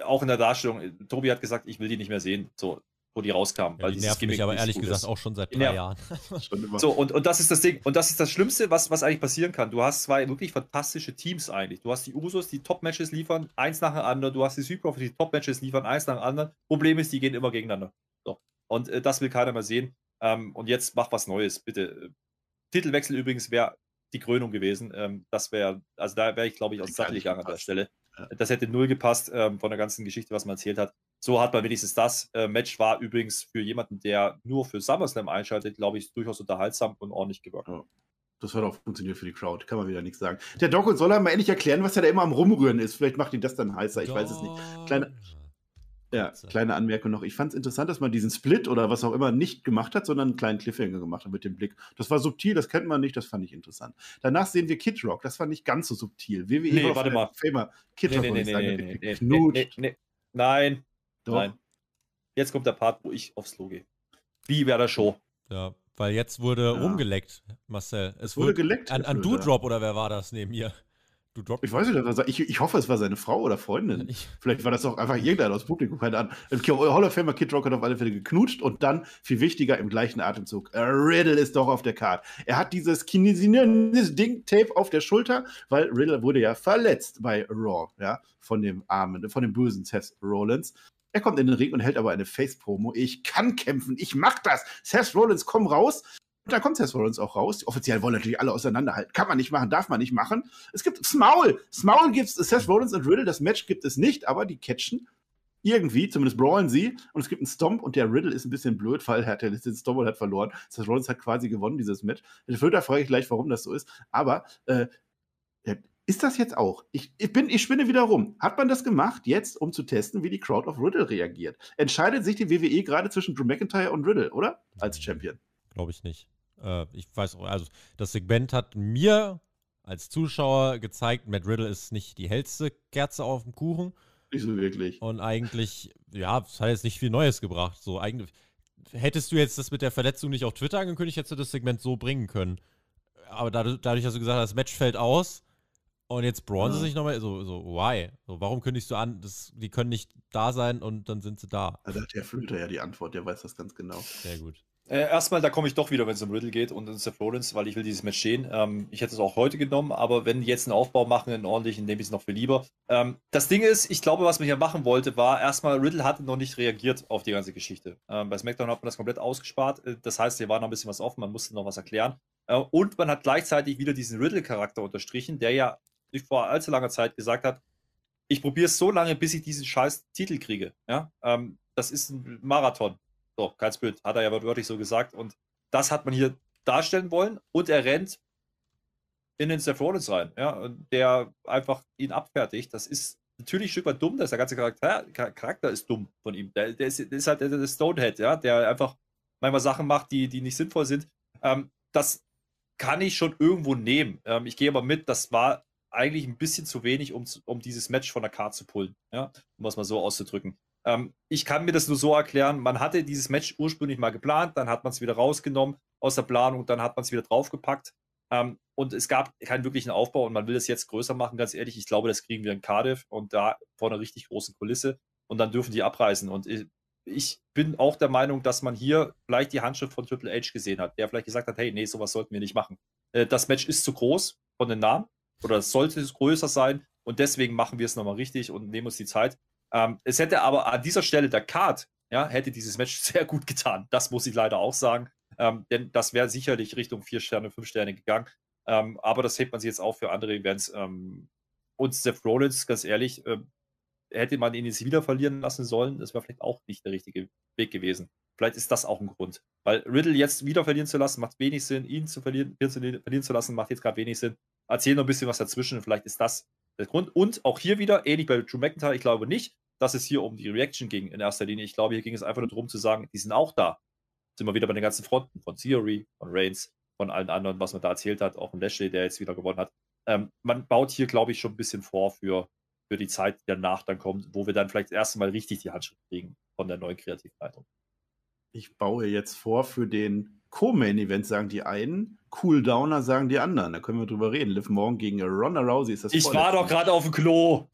auch in der Darstellung, äh, Tobi hat gesagt, ich will die nicht mehr sehen. So, wo die rauskamen. Ja, die nervt mich aber ehrlich gesagt ist. auch schon seit drei Jahren. so, und, und das ist das Ding. Und das ist das Schlimmste, was, was eigentlich passieren kann. Du hast zwei wirklich fantastische Teams eigentlich. Du hast die Usos, die Top-Matches liefern, eins nach dem anderen. Du hast die Südprofit, die Top-Matches liefern, eins nach dem anderen. Problem ist, die gehen immer gegeneinander. So. Und äh, das will keiner mehr sehen. Ähm, und jetzt mach was Neues, bitte. Titelwechsel übrigens wäre die Krönung gewesen. Ähm, das wäre, also da wäre ich, glaube ich, aus Sache gegangen an der Stelle. Das hätte null gepasst ähm, von der ganzen Geschichte, was man erzählt hat. So hat man wenigstens das. Äh, Match war übrigens für jemanden, der nur für SummerSlam einschaltet, glaube ich, durchaus unterhaltsam und ordentlich gewirkt. Ja. Das hat auch funktioniert für die Crowd, kann man wieder nichts sagen. Der Doc soll er mal endlich erklären, was er da immer am Rumrühren ist. Vielleicht macht ihn das dann heißer, ich weiß es nicht. Kleine, ja, kleine Anmerkung noch. Ich fand es interessant, dass man diesen Split oder was auch immer nicht gemacht hat, sondern einen kleinen Cliffhanger gemacht hat mit dem Blick. Das war subtil, das kennt man nicht, das fand ich interessant. Danach sehen wir Kid Rock, das fand ich ganz so subtil. WWE nee, warte mal. Famer. Kid nee, Rock, nee, nee, sagen, nee, nee, nee, nee, Nein. Doch. Nein. Jetzt kommt der Part, wo ich aufs Klo gehe. Wie wäre der Show? Ja, weil jetzt wurde ja. rumgeleckt, Marcel. Es wurde, wurde geleckt. An, an Doodrop oder wer war das neben mir? ich weiß nicht, ich, ich hoffe, es war seine Frau oder Freundin. Ich Vielleicht war das auch einfach irgendeiner aus Publikum, keine Ahnung. Hall of Famer Kid Rock hat auf alle Fälle geknutscht und dann, viel wichtiger, im gleichen Atemzug, Riddle ist doch auf der Karte. Er hat dieses kinesisierende Ding-Tape auf der Schulter, weil Riddle wurde ja verletzt bei Raw, ja, von dem armen, von dem bösen Seth Rollins. Er kommt in den Ring und hält aber eine Face-Promo. Ich kann kämpfen, ich mach das. Seth Rollins, komm raus. Und dann kommt Seth Rollins auch raus. Offiziell wollen natürlich alle auseinanderhalten. Kann man nicht machen, darf man nicht machen. Es gibt Smaul. Smaul gibt es, Seth Rollins und Riddle. Das Match gibt es nicht, aber die catchen irgendwie, zumindest brawlen sie. Und es gibt einen Stomp und der Riddle ist ein bisschen blöd, weil er hat den Stomp und hat verloren. Seth Rollins hat quasi gewonnen, dieses Match. In Filter frage ich gleich, warum das so ist. Aber äh, ist das jetzt auch? Ich, ich, bin, ich spinne wieder rum. Hat man das gemacht, jetzt, um zu testen, wie die Crowd auf Riddle reagiert? Entscheidet sich die WWE gerade zwischen Drew McIntyre und Riddle, oder? Als Champion. Glaube ich nicht. Äh, ich weiß auch, also das Segment hat mir als Zuschauer gezeigt, Matt Riddle ist nicht die hellste Kerze auf dem Kuchen. Nicht so wirklich. Und eigentlich, ja, es hat jetzt nicht viel Neues gebracht. So, eigentlich, hättest du jetzt das mit der Verletzung nicht auf Twitter angekündigt, hättest du das Segment so bringen können. Aber dadurch, dadurch dass du gesagt hast, das Match fällt aus und jetzt brawlen ja. sie sich nochmal, so, so, why? So, warum kündigst du an, das, die können nicht da sein und dann sind sie da? Hat der Flöter ja die Antwort, der weiß das ganz genau. Sehr gut. Äh, erstmal, da komme ich doch wieder, wenn es um Riddle geht und um Seth Rollins, weil ich will dieses Match sehen. Ähm, ich hätte es auch heute genommen, aber wenn die jetzt einen Aufbau machen, einen ordentlichen, nehme ich es noch für lieber. Ähm, das Ding ist, ich glaube, was man hier machen wollte, war erstmal, Riddle hatte noch nicht reagiert auf die ganze Geschichte. Ähm, bei SmackDown hat man das komplett ausgespart. Äh, das heißt, hier war noch ein bisschen was offen, man musste noch was erklären. Äh, und man hat gleichzeitig wieder diesen Riddle-Charakter unterstrichen, der ja vor allzu langer Zeit gesagt hat, ich probiere es so lange, bis ich diesen scheiß Titel kriege. Ja? Ähm, das ist ein Marathon. So, kein Bild, hat er ja wörtlich so gesagt. Und das hat man hier darstellen wollen. Und er rennt in den Seth Rollins rein, ja, der einfach ihn abfertigt. Das ist natürlich ein Stück weit dumm, dass der ganze Charakter, Charakter ist dumm von ihm. Der, der, ist, der ist, halt der, der Stonehead, ja, der einfach manchmal Sachen macht, die, die nicht sinnvoll sind. Ähm, das kann ich schon irgendwo nehmen. Ähm, ich gehe aber mit, das war eigentlich ein bisschen zu wenig, um, um dieses Match von der Karte zu pullen, ja, um es mal so auszudrücken. Ähm, ich kann mir das nur so erklären, man hatte dieses Match ursprünglich mal geplant, dann hat man es wieder rausgenommen aus der Planung, dann hat man es wieder draufgepackt. Ähm, und es gab keinen wirklichen Aufbau und man will es jetzt größer machen, ganz ehrlich. Ich glaube, das kriegen wir in Cardiff und da vor einer richtig großen Kulisse und dann dürfen die abreißen. Und ich, ich bin auch der Meinung, dass man hier vielleicht die Handschrift von Triple H gesehen hat, der vielleicht gesagt hat, hey, nee, sowas sollten wir nicht machen. Äh, das Match ist zu groß von den Namen oder es sollte größer sein und deswegen machen wir es nochmal richtig und nehmen uns die Zeit. Ähm, es hätte aber an dieser Stelle der Card, ja, hätte dieses Match sehr gut getan. Das muss ich leider auch sagen. Ähm, denn das wäre sicherlich Richtung 4 Sterne, 5 Sterne gegangen. Ähm, aber das hebt man sich jetzt auch für andere Events. Ähm, und Seth Rollins, ganz ehrlich, äh, hätte man ihn jetzt wieder verlieren lassen sollen, das wäre vielleicht auch nicht der richtige Weg gewesen. Vielleicht ist das auch ein Grund. Weil Riddle jetzt wieder verlieren zu lassen, macht wenig Sinn. Ihn zu verlieren, verlieren zu lassen, macht jetzt gerade wenig Sinn. Erzähl noch ein bisschen was dazwischen. Vielleicht ist das der Grund. Und auch hier wieder, ähnlich bei Drew McIntyre, ich glaube nicht, dass es hier um die Reaction ging in erster Linie. Ich glaube, hier ging es einfach nur darum zu sagen, die sind auch da. Sind wir wieder bei den ganzen Fronten von Theory, von Reigns, von allen anderen, was man da erzählt hat, auch von Lashley, der jetzt wieder gewonnen hat. Ähm, man baut hier, glaube ich, schon ein bisschen vor für, für die Zeit, die danach dann kommt, wo wir dann vielleicht das erste Mal richtig die Handschrift kriegen von der neuen Kreativleitung. Ich baue jetzt vor für den Co-Main-Event, sagen die einen, Cool-Downer sagen die anderen. Da können wir drüber reden. Liv Morgan gegen Ronda Rousey ist das Ich war doch gerade auf dem Klo.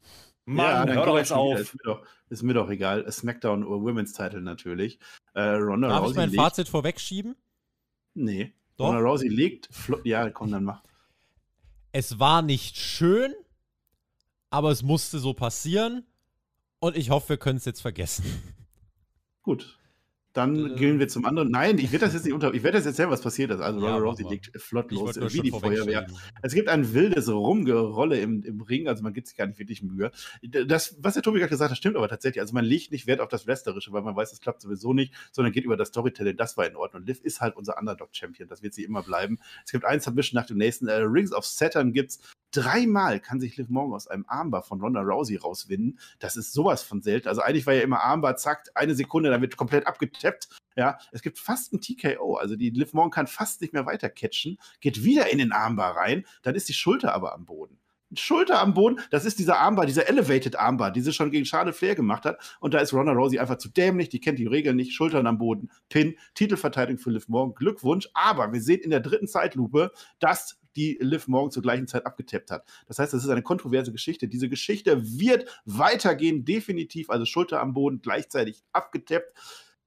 Mann, dann hör doch jetzt auf. Ist mir doch, ist mir doch egal. SmackDown oder Women's Title natürlich. Äh, Ronda Darf Rousey ich mein legt, Fazit vorwegschieben? Nee. Doch. Ronda Rousey legt. Flo ja, komm, dann mach. Es war nicht schön, aber es musste so passieren. Und ich hoffe, wir können es jetzt vergessen. Gut. Dann Äh, gehen wir zum anderen. Nein, ich werde das jetzt nicht unter. Ich werde das erzählen, was passiert ist. Also Ja, Ronda Rousey legt flott los, wie die Feuerwehr. Es gibt ein wildes Rumgerolle im, im Ring, also man gibt sich gar nicht wirklich Mühe. Das, was der Tobi gerade gesagt hat, stimmt aber tatsächlich. Also man legt nicht Wert auf das Wrestlerische, weil man weiß, das klappt sowieso nicht, sondern geht über das Storytelling. Das war in Ordnung. Liv ist halt unser Underdog-Champion. Das wird sie immer bleiben. Es gibt ein Submission nach dem nächsten. Äh, Rings of Saturn gibt's. Dreimal kann sich Liv Morgan aus einem Armbar von Ronda Rousey rauswinden. Das ist sowas von selten. Also eigentlich war ja immer Armbar, zack, eine Sekunde, dann wird komplett abgetappt. Ja, es gibt fast ein TKO. Also die Liv Morgan kann fast nicht mehr weiter catchen, geht wieder in den Armbar rein, dann ist die Schulter aber am Boden. Schulter am Boden, das ist dieser Armbar, dieser Elevated Armbar, die sie schon gegen Charlotte Flair gemacht hat. Und da ist Ronda Rousey einfach zu dämlich, die kennt die Regeln nicht. Schultern am Boden, Pin, Titelverteidigung für Liv Morgan. Glückwunsch. Aber wir sehen in der dritten Zeitlupe, dass die Liv Morgan zur gleichen Zeit abgetappt hat. Das heißt, das ist eine kontroverse Geschichte. Diese Geschichte wird weitergehen, definitiv. Also Schulter am Boden, gleichzeitig abgetappt.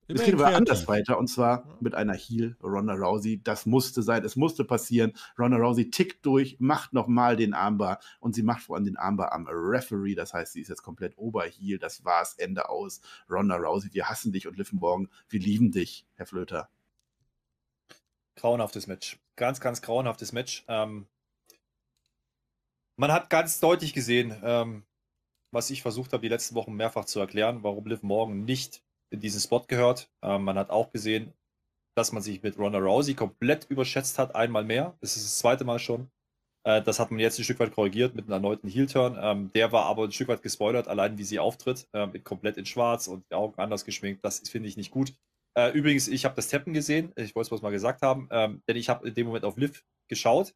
Es geht aber anders weiter und zwar mit einer Heel Ronda Rousey. Das musste sein, es musste passieren. Ronda Rousey tickt durch, macht nochmal den Armbar und sie macht vor allem den Armbar am Referee. Das heißt, sie ist jetzt komplett Oberheel. Das war's, Ende aus. Ronda Rousey, wir hassen dich und Liv Morgan, wir lieben dich, Herr Flöter. Grauenhaftes Match. Ganz, ganz grauenhaftes Match. Ähm, man hat ganz deutlich gesehen, ähm, was ich versucht habe, die letzten Wochen mehrfach zu erklären, warum Liv Morgan nicht diesen Spot gehört. Ähm, man hat auch gesehen, dass man sich mit Ronda Rousey komplett überschätzt hat, einmal mehr. Das ist das zweite Mal schon. Äh, das hat man jetzt ein Stück weit korrigiert mit einem erneuten Heel-Turn. Ähm, der war aber ein Stück weit gespoilert, allein wie sie auftritt, äh, komplett in schwarz und die Augen anders geschminkt. Das finde ich nicht gut. Äh, übrigens, ich habe das Tappen gesehen. Ich wollte es mal gesagt haben, ähm, denn ich habe in dem Moment auf Liv geschaut,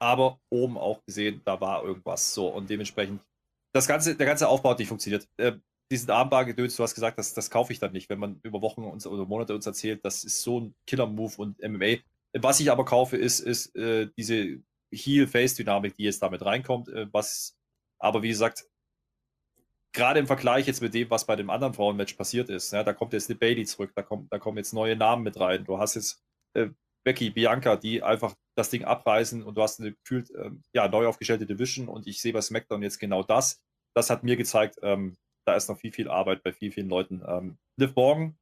aber oben auch gesehen, da war irgendwas. So und dementsprechend, das ganze, der ganze Aufbau hat nicht funktioniert. Diesen Armbar-Gedöns, du hast gesagt, das, das kaufe ich dann nicht, wenn man über Wochen uns, oder Monate uns erzählt, das ist so ein Killer-Move und MMA. Was ich aber kaufe, ist, ist äh, diese Heel-Face-Dynamik, die jetzt damit reinkommt, äh, was aber wie gesagt, gerade im Vergleich jetzt mit dem, was bei dem anderen Frauenmatch passiert ist, ne, da kommt jetzt eine Bailey zurück, da, kommt, da kommen jetzt neue Namen mit rein. Du hast jetzt äh, Becky, Bianca, die einfach das Ding abreißen und du hast eine gefühlt ähm, ja, neu aufgestellte Division und ich sehe bei SmackDown jetzt genau das. Das hat mir gezeigt, ähm, da ist noch viel, viel Arbeit bei viel, vielen Leuten. Ähm, Liv Morgan,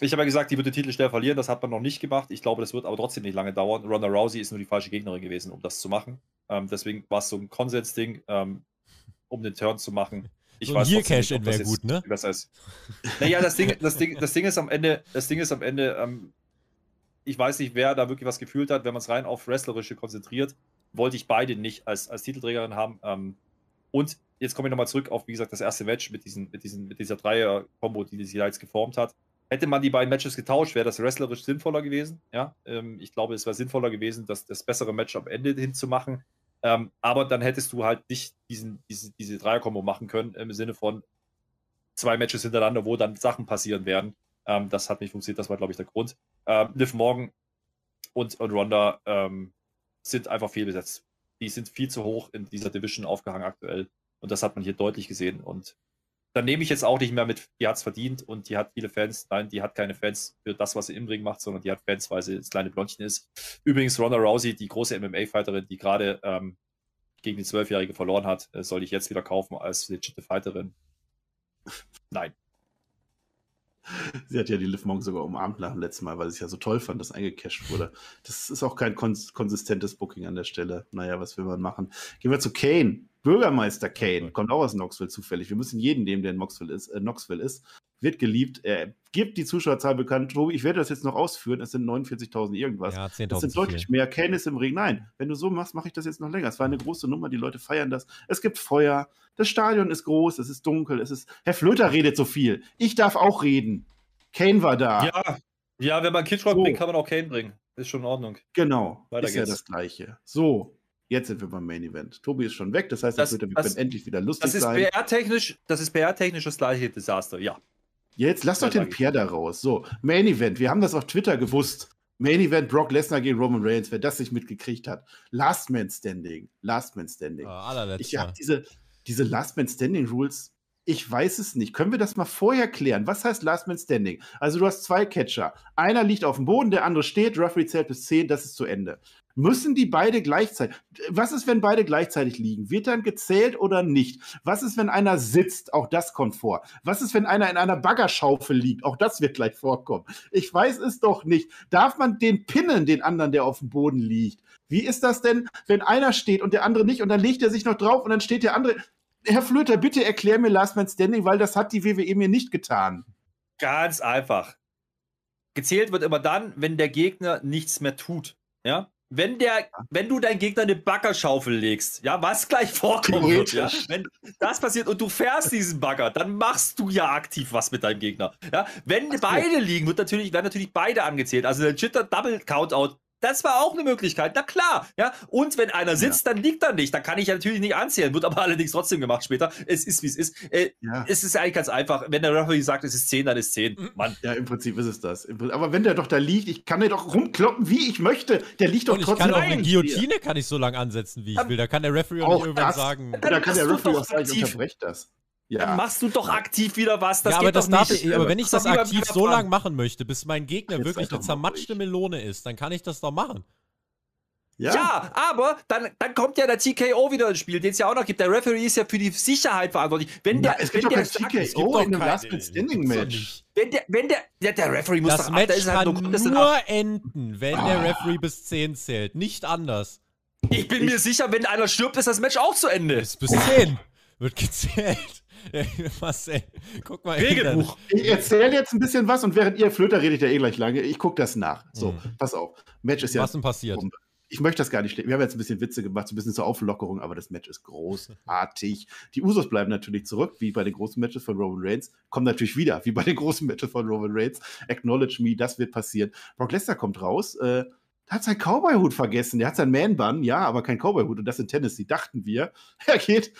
ich habe ja gesagt, die wird den Titel schnell verlieren, das hat man noch nicht gemacht. Ich glaube, das wird aber trotzdem nicht lange dauern. Ronda Rousey ist nur die falsche Gegnerin gewesen, um das zu machen. Ähm, deswegen war es so ein Konsensding, ähm, um den Turn zu machen. Ich So weiß ob das wäre gut, ne? Besser ist. Naja, das Ding, das, Ding, das Ding ist am Ende, das Ding ist am Ende, ähm, ich weiß nicht, wer da wirklich was gefühlt hat, wenn man es rein auf Wrestlerische konzentriert, wollte ich beide nicht als, als Titelträgerin haben. Ähm, und jetzt komme ich nochmal zurück auf, wie gesagt, das erste Match mit, diesen, mit, diesen, mit dieser Dreier-Kombo, die sich da jetzt geformt hat. Hätte man die beiden Matches getauscht, wäre das wrestlerisch sinnvoller gewesen. Ja, ähm, ich glaube, es wäre sinnvoller gewesen, das, das bessere Match am Ende hinzumachen. Ähm, aber dann hättest du halt nicht diesen, diese, diese Dreier-Kombo machen können, im Sinne von zwei Matches hintereinander, wo dann Sachen passieren werden. Ähm, das hat nicht funktioniert, das war, glaube ich, der Grund. Ähm, Liv Morgan und, und Ronda ähm, sind einfach fehlbesetzt. Die sind viel zu hoch in dieser Division aufgehangen aktuell. Und das hat man hier deutlich gesehen. Und dann nehme ich jetzt auch nicht mehr mit, die hat es verdient und die hat viele Fans. Nein, die hat keine Fans für das, was sie im Ring macht, sondern die hat Fans, weil sie das kleine Blondchen ist. Übrigens, Ronda Rousey, die große MMA-Fighterin, die gerade ähm, gegen die Zwölfjährige verloren hat, äh, soll ich jetzt wieder kaufen als legitime Fighterin. Nein. Sie hat ja die Liv Morgan sogar umarmt nach dem letzten Mal, weil sie es ja so toll fand, dass eingecasht wurde. Das ist auch kein kons konsistentes Booking an der Stelle. Naja, was will man machen? Gehen wir zu Kane. Bürgermeister Kane kommt auch aus Knoxville zufällig. Wir müssen jeden nehmen, der in Knoxville ist. Äh, Knoxville ist. Wird geliebt. Er gibt die Zuschauerzahl bekannt. Tobi, ich werde das jetzt noch ausführen. Es sind 49.000 irgendwas. Ja, 10.000 Das sind deutlich mehr. Kane ist im Ring. Nein, wenn du so machst, mache ich das jetzt noch länger. Es war eine große Nummer, die Leute feiern das. Es gibt Feuer. Das Stadion ist groß, es ist dunkel, es ist. Herr Flöter redet so viel. Ich darf auch reden. Kane war da. Ja, ja, wenn man Kid Rock So. bringt, kann man auch Kane bringen. Ist schon in Ordnung. Genau. Weiter ist ja geht's. das Gleiche. So, jetzt sind wir beim Main Event. Tobi ist schon weg, das heißt, Das- das- können endlich wieder lustig Das ist sein. PR-technisch, das ist PR-technisch das gleiche Desaster, ja. Jetzt lass doch den. Pierre da raus. So, Main Event. Wir haben das auf Twitter gewusst. Main Event Brock Lesnar gegen Roman Reigns, wer das nicht mitgekriegt hat. Last Man Standing. Last Man Standing. Allerletzter. Ich habe diese, diese Last Man Standing Rules, ich weiß es nicht. Können wir das mal vorher klären? Was heißt Last Man Standing? Also du hast zwei Catcher. Einer liegt auf dem Boden, der andere steht, Referee zählt bis 10, das ist zu Ende. Müssen die beide gleichzeitig? Was ist, wenn beide gleichzeitig liegen? Wird dann gezählt oder nicht? Was ist, wenn einer sitzt? Auch das kommt vor. Was ist, wenn einer in einer Baggerschaufel liegt? Auch das wird gleich vorkommen. Ich weiß es doch nicht. Darf man den pinnen, den anderen, der auf dem Boden liegt? Wie ist das denn, wenn einer steht und der andere nicht und dann legt er sich noch drauf und dann steht der andere. Herr Flöter, bitte erklär mir Last Man Standing, weil das hat die WWE mir nicht getan. Ganz einfach. Gezählt wird immer dann, wenn der Gegner nichts mehr tut. Ja? Wenn, der, wenn du deinen Gegner eine Baggerschaufel legst, ja, was gleich vorkommen wird, ja, wenn das passiert und du fährst diesen Bagger, dann machst du ja aktiv was mit deinem Gegner. Ja, wenn beide liegen, wird natürlich, werden natürlich beide angezählt. Also der Jitter Double Countout das war auch eine Möglichkeit. Na klar, ja. Und wenn einer sitzt, ja. dann liegt er nicht. Dann kann ich natürlich nicht anzählen. Wird aber allerdings trotzdem gemacht später. Es ist, wie es ist. Äh, ja. Es ist eigentlich ganz einfach. Wenn der Referee sagt, es ist 10, dann ist 10. Mhm. Mann. Ja, im Prinzip ist es das. Aber wenn der doch da liegt, ich kann den doch rumkloppen, wie ich möchte. Der liegt doch Und trotzdem. Ich kann auch eine Guillotine kann ich so lange ansetzen, wie ich will. Da kann der Referee auch, auch irgendwann sagen. Da kann der Referee auch sagen, ich unterbreche das. Ja. Dann machst du doch aktiv wieder was. Das ja, aber, das darf ich, aber wenn ich das, das aktiv so lange machen möchte, bis mein Gegner Jetzt wirklich eine zermatschte Melone ist, dann kann ich das doch machen. Ja. ja, aber dann, dann kommt ja der TKO wieder ins Spiel, den es ja auch noch gibt. Der Referee ist ja für die Sicherheit verantwortlich. Wenn der, Na, es gibt wenn doch kein TKO in einem Last Standing Match. Wenn der, wenn der, der, der Referee muss das doch Match ab, ist halt nur, nur enden, wenn ah. der Referee bis 10 zählt, nicht anders. Ich bin ich, mir sicher, wenn einer stirbt, ist das Match auch zu Ende. Bis, bis 10 wird gezählt. Marcel, guck mal. Regelbuch. Ich erzähle jetzt ein bisschen was und während ihr Flöter redet ja eh gleich lange. Ich gucke das nach. So, mhm. pass auf. Match ist ja. Was denn passiert? Bombe ich möchte das gar nicht. Wir haben jetzt ein bisschen Witze gemacht, so ein bisschen zur Auflockerung, aber das Match ist großartig. Die Usos bleiben natürlich zurück, wie bei den großen Matches von Roman Reigns. Kommen natürlich wieder, wie bei den großen Matches von Roman Reigns. Acknowledge me, das wird passieren. Brock Lesnar kommt raus. Äh, hat seinen Cowboy-Hut vergessen. Der hat seinen Man-Bun, ja, aber kein Cowboy-Hut. Und das in Tennessee, dachten wir. Er geht,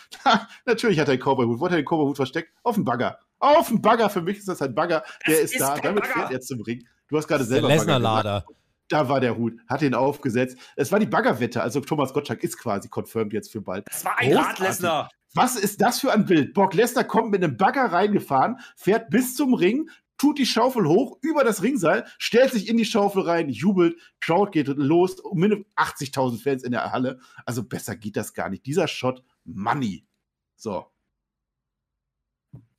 natürlich hat er einen Cowboy-Hut. Wo hat er den Cowboy-Hut versteckt? Auf dem Bagger. Auf dem Bagger. Für mich ist das ein Bagger. Der ist, ist da. Damit Bagger. fährt er zum Ring. Du hast gerade selber. Lesnar-Lader da war der Hut, hat ihn aufgesetzt. Es war die Baggerwette, also Thomas Gottschalk ist quasi confirmed jetzt für bald. Das war ein Rad Lesnar. Was ist das für ein Bild? Brock Lesnar kommt mit einem Bagger reingefahren, fährt bis zum Ring, tut die Schaufel hoch über das Ringseil, stellt sich in die Schaufel rein, jubelt, Crowd geht los, mindestens 80.000 Fans in der Halle. Also besser geht das gar nicht. Dieser Shot, Money. So.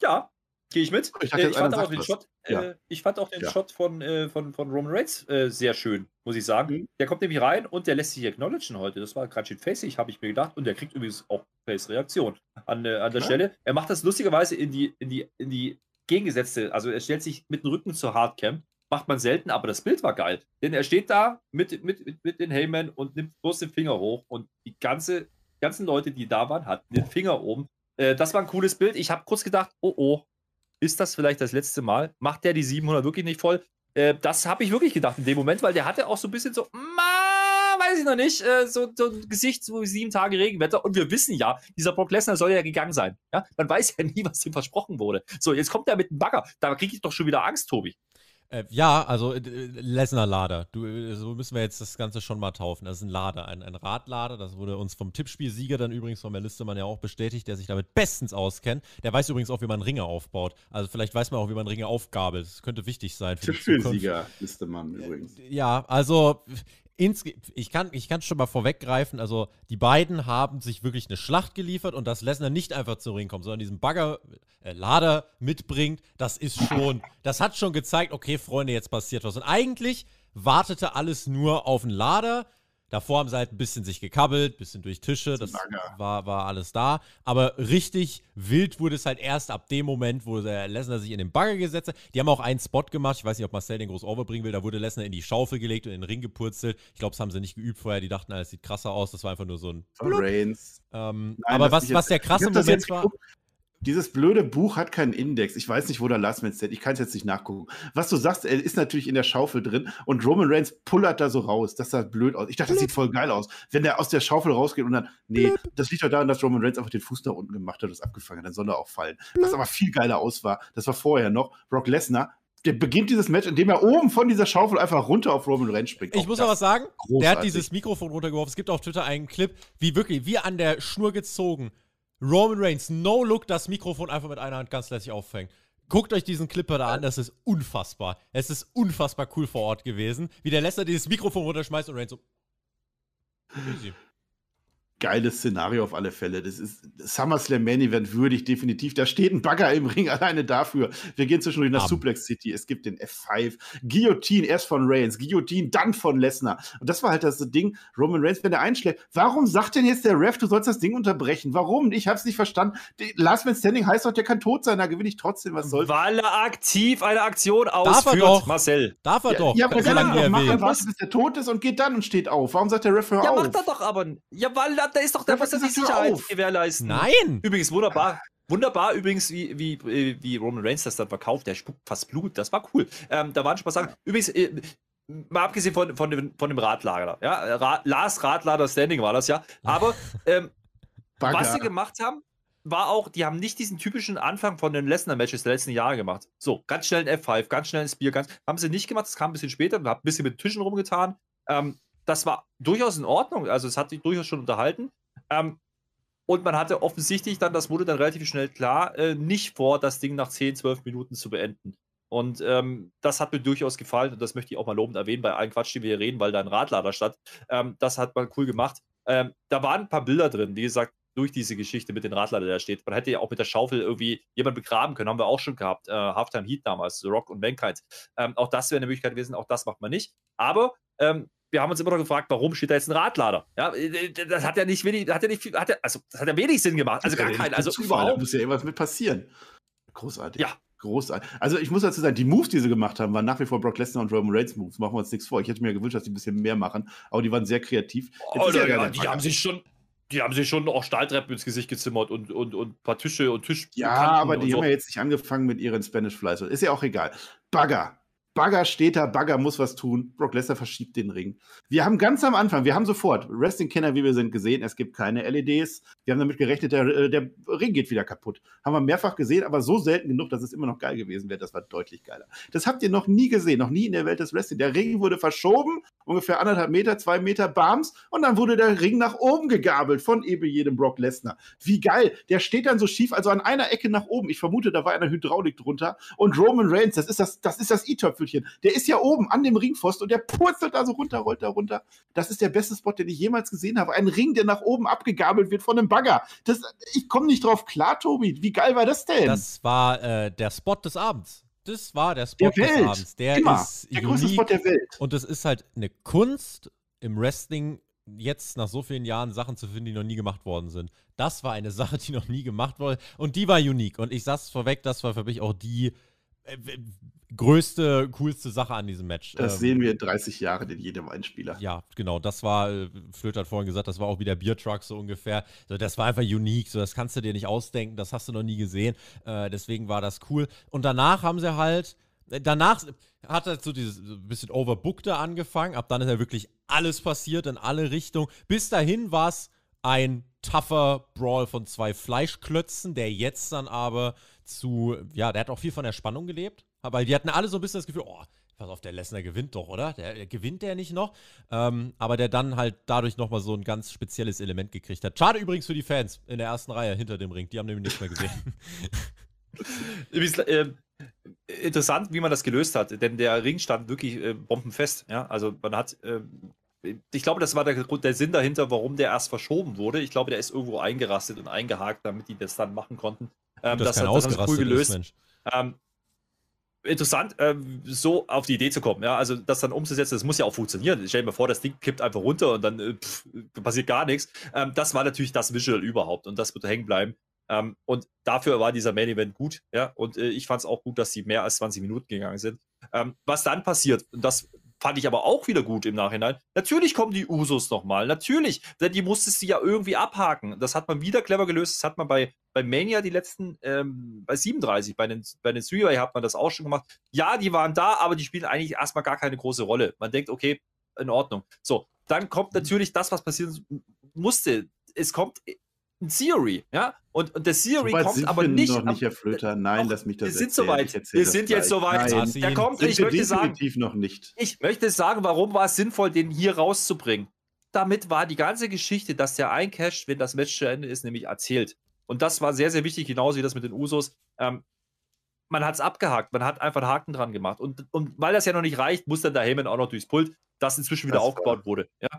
Ja, Gehe ich mit. Ich, äh, ich fand auch den Shot, ja. äh, ich fand auch den ja. Shot von, äh, von, von Roman Reigns äh, sehr schön, muss ich sagen. Mhm. Der kommt nämlich rein und der lässt sich acknowledgen heute. Das war gerade schön facig, habe ich mir gedacht. Und der kriegt übrigens auch Face-Reaktion an, äh, an der ja. Stelle. Er macht das lustigerweise in die, in die, in die gegengesetzte, also er stellt sich mit dem Rücken zur Hardcam. Macht man selten, aber das Bild war geil. Denn er steht da mit, mit, mit, den Heyman und nimmt bloß den Finger hoch und die ganze, ganzen Leute, die da waren, hatten den Finger oben. Äh, das war ein cooles Bild. Ich habe kurz gedacht, oh oh, ist das vielleicht das letzte Mal? Macht der die 700 wirklich nicht voll? Äh, das habe ich wirklich gedacht in dem Moment, weil der hatte auch so ein bisschen so, ma, weiß ich noch nicht, äh, so, so, ein Gesicht, so sieben Tage Regenwetter. Und wir wissen ja, dieser Brock Lesnar soll ja gegangen sein. Ja? Man weiß ja nie, was ihm versprochen wurde. So, jetzt kommt er mit einem Bagger. Da kriege ich doch schon wieder Angst, Tobi. Äh, ja, also äh, Lesnar-Lader. Äh, so müssen wir jetzt das Ganze schon mal taufen. Das ist ein Lader, ein, ein Radlader. Das wurde uns vom Tippspielsieger dann übrigens von Listemann ja auch bestätigt, der sich damit bestens auskennt. Der weiß übrigens auch, wie man Ringe aufbaut. Also vielleicht weiß man auch, wie man Ringe aufgabelt. Das könnte wichtig sein. Tippspielsieger Listemann übrigens. Ja, also ich kann ich kann schon mal vorweggreifen, also die beiden haben sich wirklich eine Schlacht geliefert und dass Lesnar nicht einfach zum Ring kommt, sondern diesen Bagger äh, Lader mitbringt, das ist schon, das hat schon gezeigt, okay, Freunde, jetzt passiert was. Und eigentlich wartete alles nur auf einen Lader, Davor haben sie halt ein bisschen sich gekabbelt, bisschen durch Tische, das war, war alles da. Aber richtig wild wurde es halt erst ab dem Moment, wo der Lesnar sich in den Bagger gesetzt hat. Die haben auch einen Spot gemacht, ich weiß nicht, ob Marcel den groß overbringen will, da wurde Lesnar in die Schaufel gelegt und in den Ring gepurzelt. Ich glaube, das haben sie nicht geübt vorher, die dachten, es sieht krasser aus, das war einfach nur so ein. Ähm, Nein, aber was, was der krasse Moment war. Geguckt dieses blöde Buch hat keinen Index. Ich weiß nicht, wo der Last Man steht. Ich kann es jetzt nicht nachgucken. Was du sagst, er ist natürlich in der Schaufel drin und Roman Reigns pullert da so raus. Das sah blöd aus. Ich dachte, das sieht voll geil aus. Wenn der aus der Schaufel rausgeht und dann, nee, das liegt doch daran, dass Roman Reigns einfach den Fuß da unten gemacht hat und das abgefangen hat. Dann soll er auch fallen. Was aber viel geiler aus war, das war vorher noch, Brock Lesnar der beginnt dieses Match, indem er oben von dieser Schaufel einfach runter auf Roman Reigns springt. Ich auch muss aber was sagen, großartig. der hat dieses Mikrofon runtergeworfen. Es gibt auf Twitter einen Clip, wie wirklich, wie an der Schnur gezogen Roman Reigns, no look, das Mikrofon einfach mit einer Hand ganz lässig auffängt. Guckt euch diesen Clipper da an, das ist unfassbar. Es ist unfassbar cool vor Ort gewesen, wie der Lesnar dieses Mikrofon runterschmeißt und Reigns so. Easy geiles Szenario auf alle Fälle. Das ist SummerSlam Main Event würdig, definitiv. Da steht ein Bagger im Ring alleine dafür. Wir gehen zwischendurch nach Suplex City. Es gibt den F5. Guillotine erst von Reigns, Guillotine dann von Lesnar. Und das war halt das Ding. Roman Reigns, wenn er einschlägt, warum sagt denn jetzt der Ref, du sollst das Ding unterbrechen? Warum? Ich hab's nicht verstanden. Last Man Standing heißt doch, der kann tot sein, da gewinne ich trotzdem. Was soll's? Weil er aktiv eine Aktion ausführt, Darf er doch. Marcel. Darf er ja, doch. Ja, aber solange er. Er wartet, bis er tot ist und geht dann und steht auf. Warum sagt der Ref, hör ja, auf? Ja, macht er doch aber. Ja, weil da ist doch der, was die Sicherheit auf. gewährleisten. Nein! Übrigens, wunderbar. Wunderbar übrigens, wie, wie, äh, wie Roman Reigns das dann verkauft. Der spuckt fast Blut. Das war cool. Ähm, da waren schon mal Sachen. Übrigens, äh, mal abgesehen von, von, dem, von dem Radlager. Ja? Ra Lars Radlader Standing war das ja. Aber ähm, was sie gemacht haben, war auch, die haben nicht diesen typischen Anfang von den Lesnar-Matches der letzten Jahre gemacht. So, ganz schnell ein F5, ganz schnell ein Spear, ganz. Haben sie nicht gemacht, das kam ein bisschen später, wir haben ein bisschen mit Tischen rumgetan. Ähm, das war durchaus in Ordnung. Also, es hat sich durchaus schon unterhalten. Ähm, und man hatte offensichtlich dann, das wurde dann relativ schnell klar, äh, nicht vor, das Ding nach 10, 12 Minuten zu beenden. Und ähm, das hat mir durchaus gefallen und das möchte ich auch mal lobend erwähnen bei allen Quatsch, die wir hier reden, weil da ein Radlader stand. Ähm, das hat man cool gemacht. Ähm, da waren ein paar Bilder drin, wie gesagt, durch diese Geschichte mit dem Radlader, der da steht. Man hätte ja auch mit der Schaufel irgendwie jemanden begraben können, haben wir auch schon gehabt. Äh, Halftime Heat damals, Rock und Mankind. Ähm, auch das wäre eine Möglichkeit gewesen, auch das macht man nicht. Aber ähm, wir haben uns immer noch gefragt, warum steht da jetzt ein Radlader? Ja, äh, das hat ja nicht wenig, hat ja nicht viel, hat ja, also das hat ja wenig Sinn gemacht. Also gar keinen. Also Zufall, überhaupt. Da muss ja irgendwas mit passieren. Großartig. Ja. Großartig. Also ich muss dazu sagen, die Moves, die sie gemacht haben, waren nach wie vor Brock Lesnar und Roman Reigns Moves. Machen wir uns nichts vor. Ich hätte mir gewünscht, dass die ein bisschen mehr machen, aber die waren sehr kreativ. Oh, ja, ja, die haben sich schon, die haben sich schon auch Stahltreppen ins Gesicht gezimmert und, und, und ein paar Tische und Tisch. Ja, aber die so. haben ja jetzt nicht angefangen mit ihren Spanish Flies. Ist ja auch egal. Bagger. Bagger steht da, Bagger muss was tun. Brock Lesnar verschiebt den Ring. Wir haben ganz am Anfang, wir haben sofort, Wrestling-Kenner, wie wir sind, gesehen, es gibt keine LEDs. Wir haben damit gerechnet, der, äh, der Ring geht wieder kaputt. Haben wir mehrfach gesehen, aber so selten genug, dass es immer noch geil gewesen wäre. Das war deutlich geiler. Das habt ihr noch nie gesehen, noch nie in der Welt des Wrestling. Der Ring wurde verschoben, ungefähr anderthalb Meter, zwei Meter Bams, und dann wurde der Ring nach oben gegabelt von eben jedem Brock Lesnar. Wie geil. Der steht dann so schief, also an einer Ecke nach oben. Ich vermute, da war eine Hydraulik drunter. Und Roman Reigns, das ist das, das ist das E-Töpfelchen Viertelchen. Der ist ja oben an dem Ringpfosten und der purzelt da so runter, rollt da runter. Das ist der beste Spot, den ich jemals gesehen habe. Ein Ring, der nach oben abgegabelt wird von einem Bagger. Das, ich komme nicht drauf klar, Tobi. Wie geil war das denn? Das war äh, der Spot des Abends. Das war der Spot der des Welt. Abends. Der Immer. ist der größte Spot der Welt. Und es ist halt eine Kunst im Wrestling, jetzt nach so vielen Jahren Sachen zu finden, die noch nie gemacht worden sind. Das war eine Sache, die noch nie gemacht wurde. Und die war unique. Und ich sag's vorweg, das war für mich auch die größte, coolste Sache an diesem Match. Das ähm, sehen wir in 30 Jahren in jedem Einspieler. Ja, genau. Das war, äh, Flöter hat vorhin gesagt, das war auch wie der Biertruck so ungefähr. So, das war einfach unique. So, das kannst du dir nicht ausdenken. Das hast du noch nie gesehen. Äh, deswegen war das cool. Und danach haben sie halt, äh, danach hat er so dieses bisschen overbookte angefangen. Ab dann ist ja wirklich alles passiert in alle Richtungen. Bis dahin war es ein tougher Brawl von zwei Fleischklötzen, der jetzt dann aber zu, ja, der hat auch viel von der Spannung gelebt. Weil die hatten alle so ein bisschen das Gefühl, oh, pass auf, der Lesnar gewinnt doch, oder? Der, der gewinnt der nicht noch? Ähm, aber der dann halt dadurch nochmal so ein ganz spezielles Element gekriegt hat. Schade übrigens für die Fans in der ersten Reihe hinter dem Ring. Die haben nämlich nichts mehr gesehen. äh, interessant, wie man das gelöst hat, denn der Ring stand wirklich äh, bombenfest. Ja? Also man hat, äh, ich glaube, das war der, der Sinn dahinter, warum der erst verschoben wurde. Ich glaube, der ist irgendwo eingerastet und eingehakt, damit die das dann machen konnten. Ähm, das, das hat das cool gelöst. Ist, ähm, interessant, ähm, so auf die Idee zu kommen. Ja, also das dann umzusetzen, das muss ja auch funktionieren. Ich stell mir vor, das Ding kippt einfach runter und dann äh, pff, passiert gar nichts. Ähm, das war natürlich das Visual überhaupt und das wird hängen bleiben. Ähm, und dafür war dieser Main Event gut. Ja, und äh, ich fand es auch gut, dass sie mehr als 20 Minuten gegangen sind. Ähm, was dann passiert, und das fand ich aber auch wieder gut im Nachhinein. Natürlich kommen die Usos nochmal. Natürlich. Denn die musstest du ja irgendwie abhaken. Das hat man wieder clever gelöst. Das hat man bei, bei Mania die letzten, ähm, bei 37, bei den, bei den Three hat man das auch schon gemacht. Ja, die waren da, aber die spielen eigentlich erstmal gar keine große Rolle. Man denkt, okay, in Ordnung. So, dann kommt mhm. natürlich das, was passieren musste. Es kommt ein Theory, ja? Und, und der Theory so kommt aber nicht. Noch nicht, Herr Flöter. Nein, lass mich das Wir sind soweit. Wir sind jetzt soweit. Der kommt. Ich möchte sagen, noch nicht. Ich möchte sagen, warum war es sinnvoll, den hier rauszubringen? Damit war die ganze Geschichte, dass der eincasht, wenn das Match zu Ende ist, nämlich erzählt. Und das war sehr, sehr wichtig, genauso wie das mit den Usos. Ähm, man hat es abgehakt, man hat einfach einen Haken dran gemacht. Und, und weil das ja noch nicht reicht, muss dann der Heyman auch noch durchs Pult, das inzwischen wieder das aufgebaut war. wurde. Ja?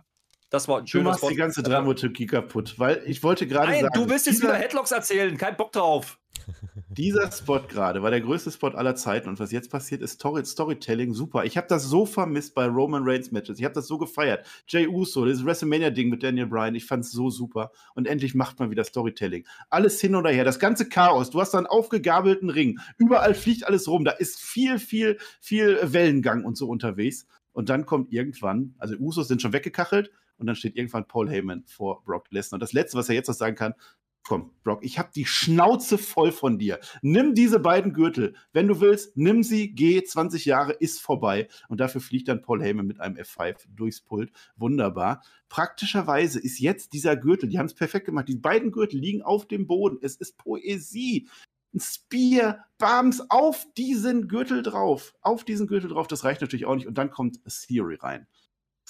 Das war ein schönes Du machst Spot. die ganze Dramaturgie kaputt, weil ich wollte gerade sagen. Du willst jetzt wieder Headlocks erzählen, kein Bock drauf. Dieser Spot gerade war der größte Spot aller Zeiten und was jetzt passiert ist Story Storytelling super. Ich habe das so vermisst bei Roman Reigns Matches. Ich habe das so gefeiert. Jay Uso, dieses WrestleMania Ding mit Daniel Bryan, ich fand es so super und endlich macht man wieder Storytelling. Alles hin oder her, das ganze Chaos. Du hast einen aufgegabelten Ring. Überall fliegt alles rum. Da ist viel viel viel Wellengang und so unterwegs und dann kommt irgendwann, also Usos sind schon weggekachelt und dann steht irgendwann Paul Heyman vor Brock Lesnar. Und das letzte, was er jetzt noch sagen kann, komm, Brock, ich habe die Schnauze voll von dir. Nimm diese beiden Gürtel. Wenn du willst, nimm sie, geh, 20 Jahre ist vorbei. Und dafür fliegt dann Paul Heyman mit einem F5 durchs Pult. Wunderbar. Praktischerweise ist jetzt dieser Gürtel, die haben es perfekt gemacht, die beiden Gürtel liegen auf dem Boden. Es ist Poesie. Ein Spear, Bams auf diesen Gürtel drauf. Auf diesen Gürtel drauf, das reicht natürlich auch nicht. Und dann kommt Theory rein.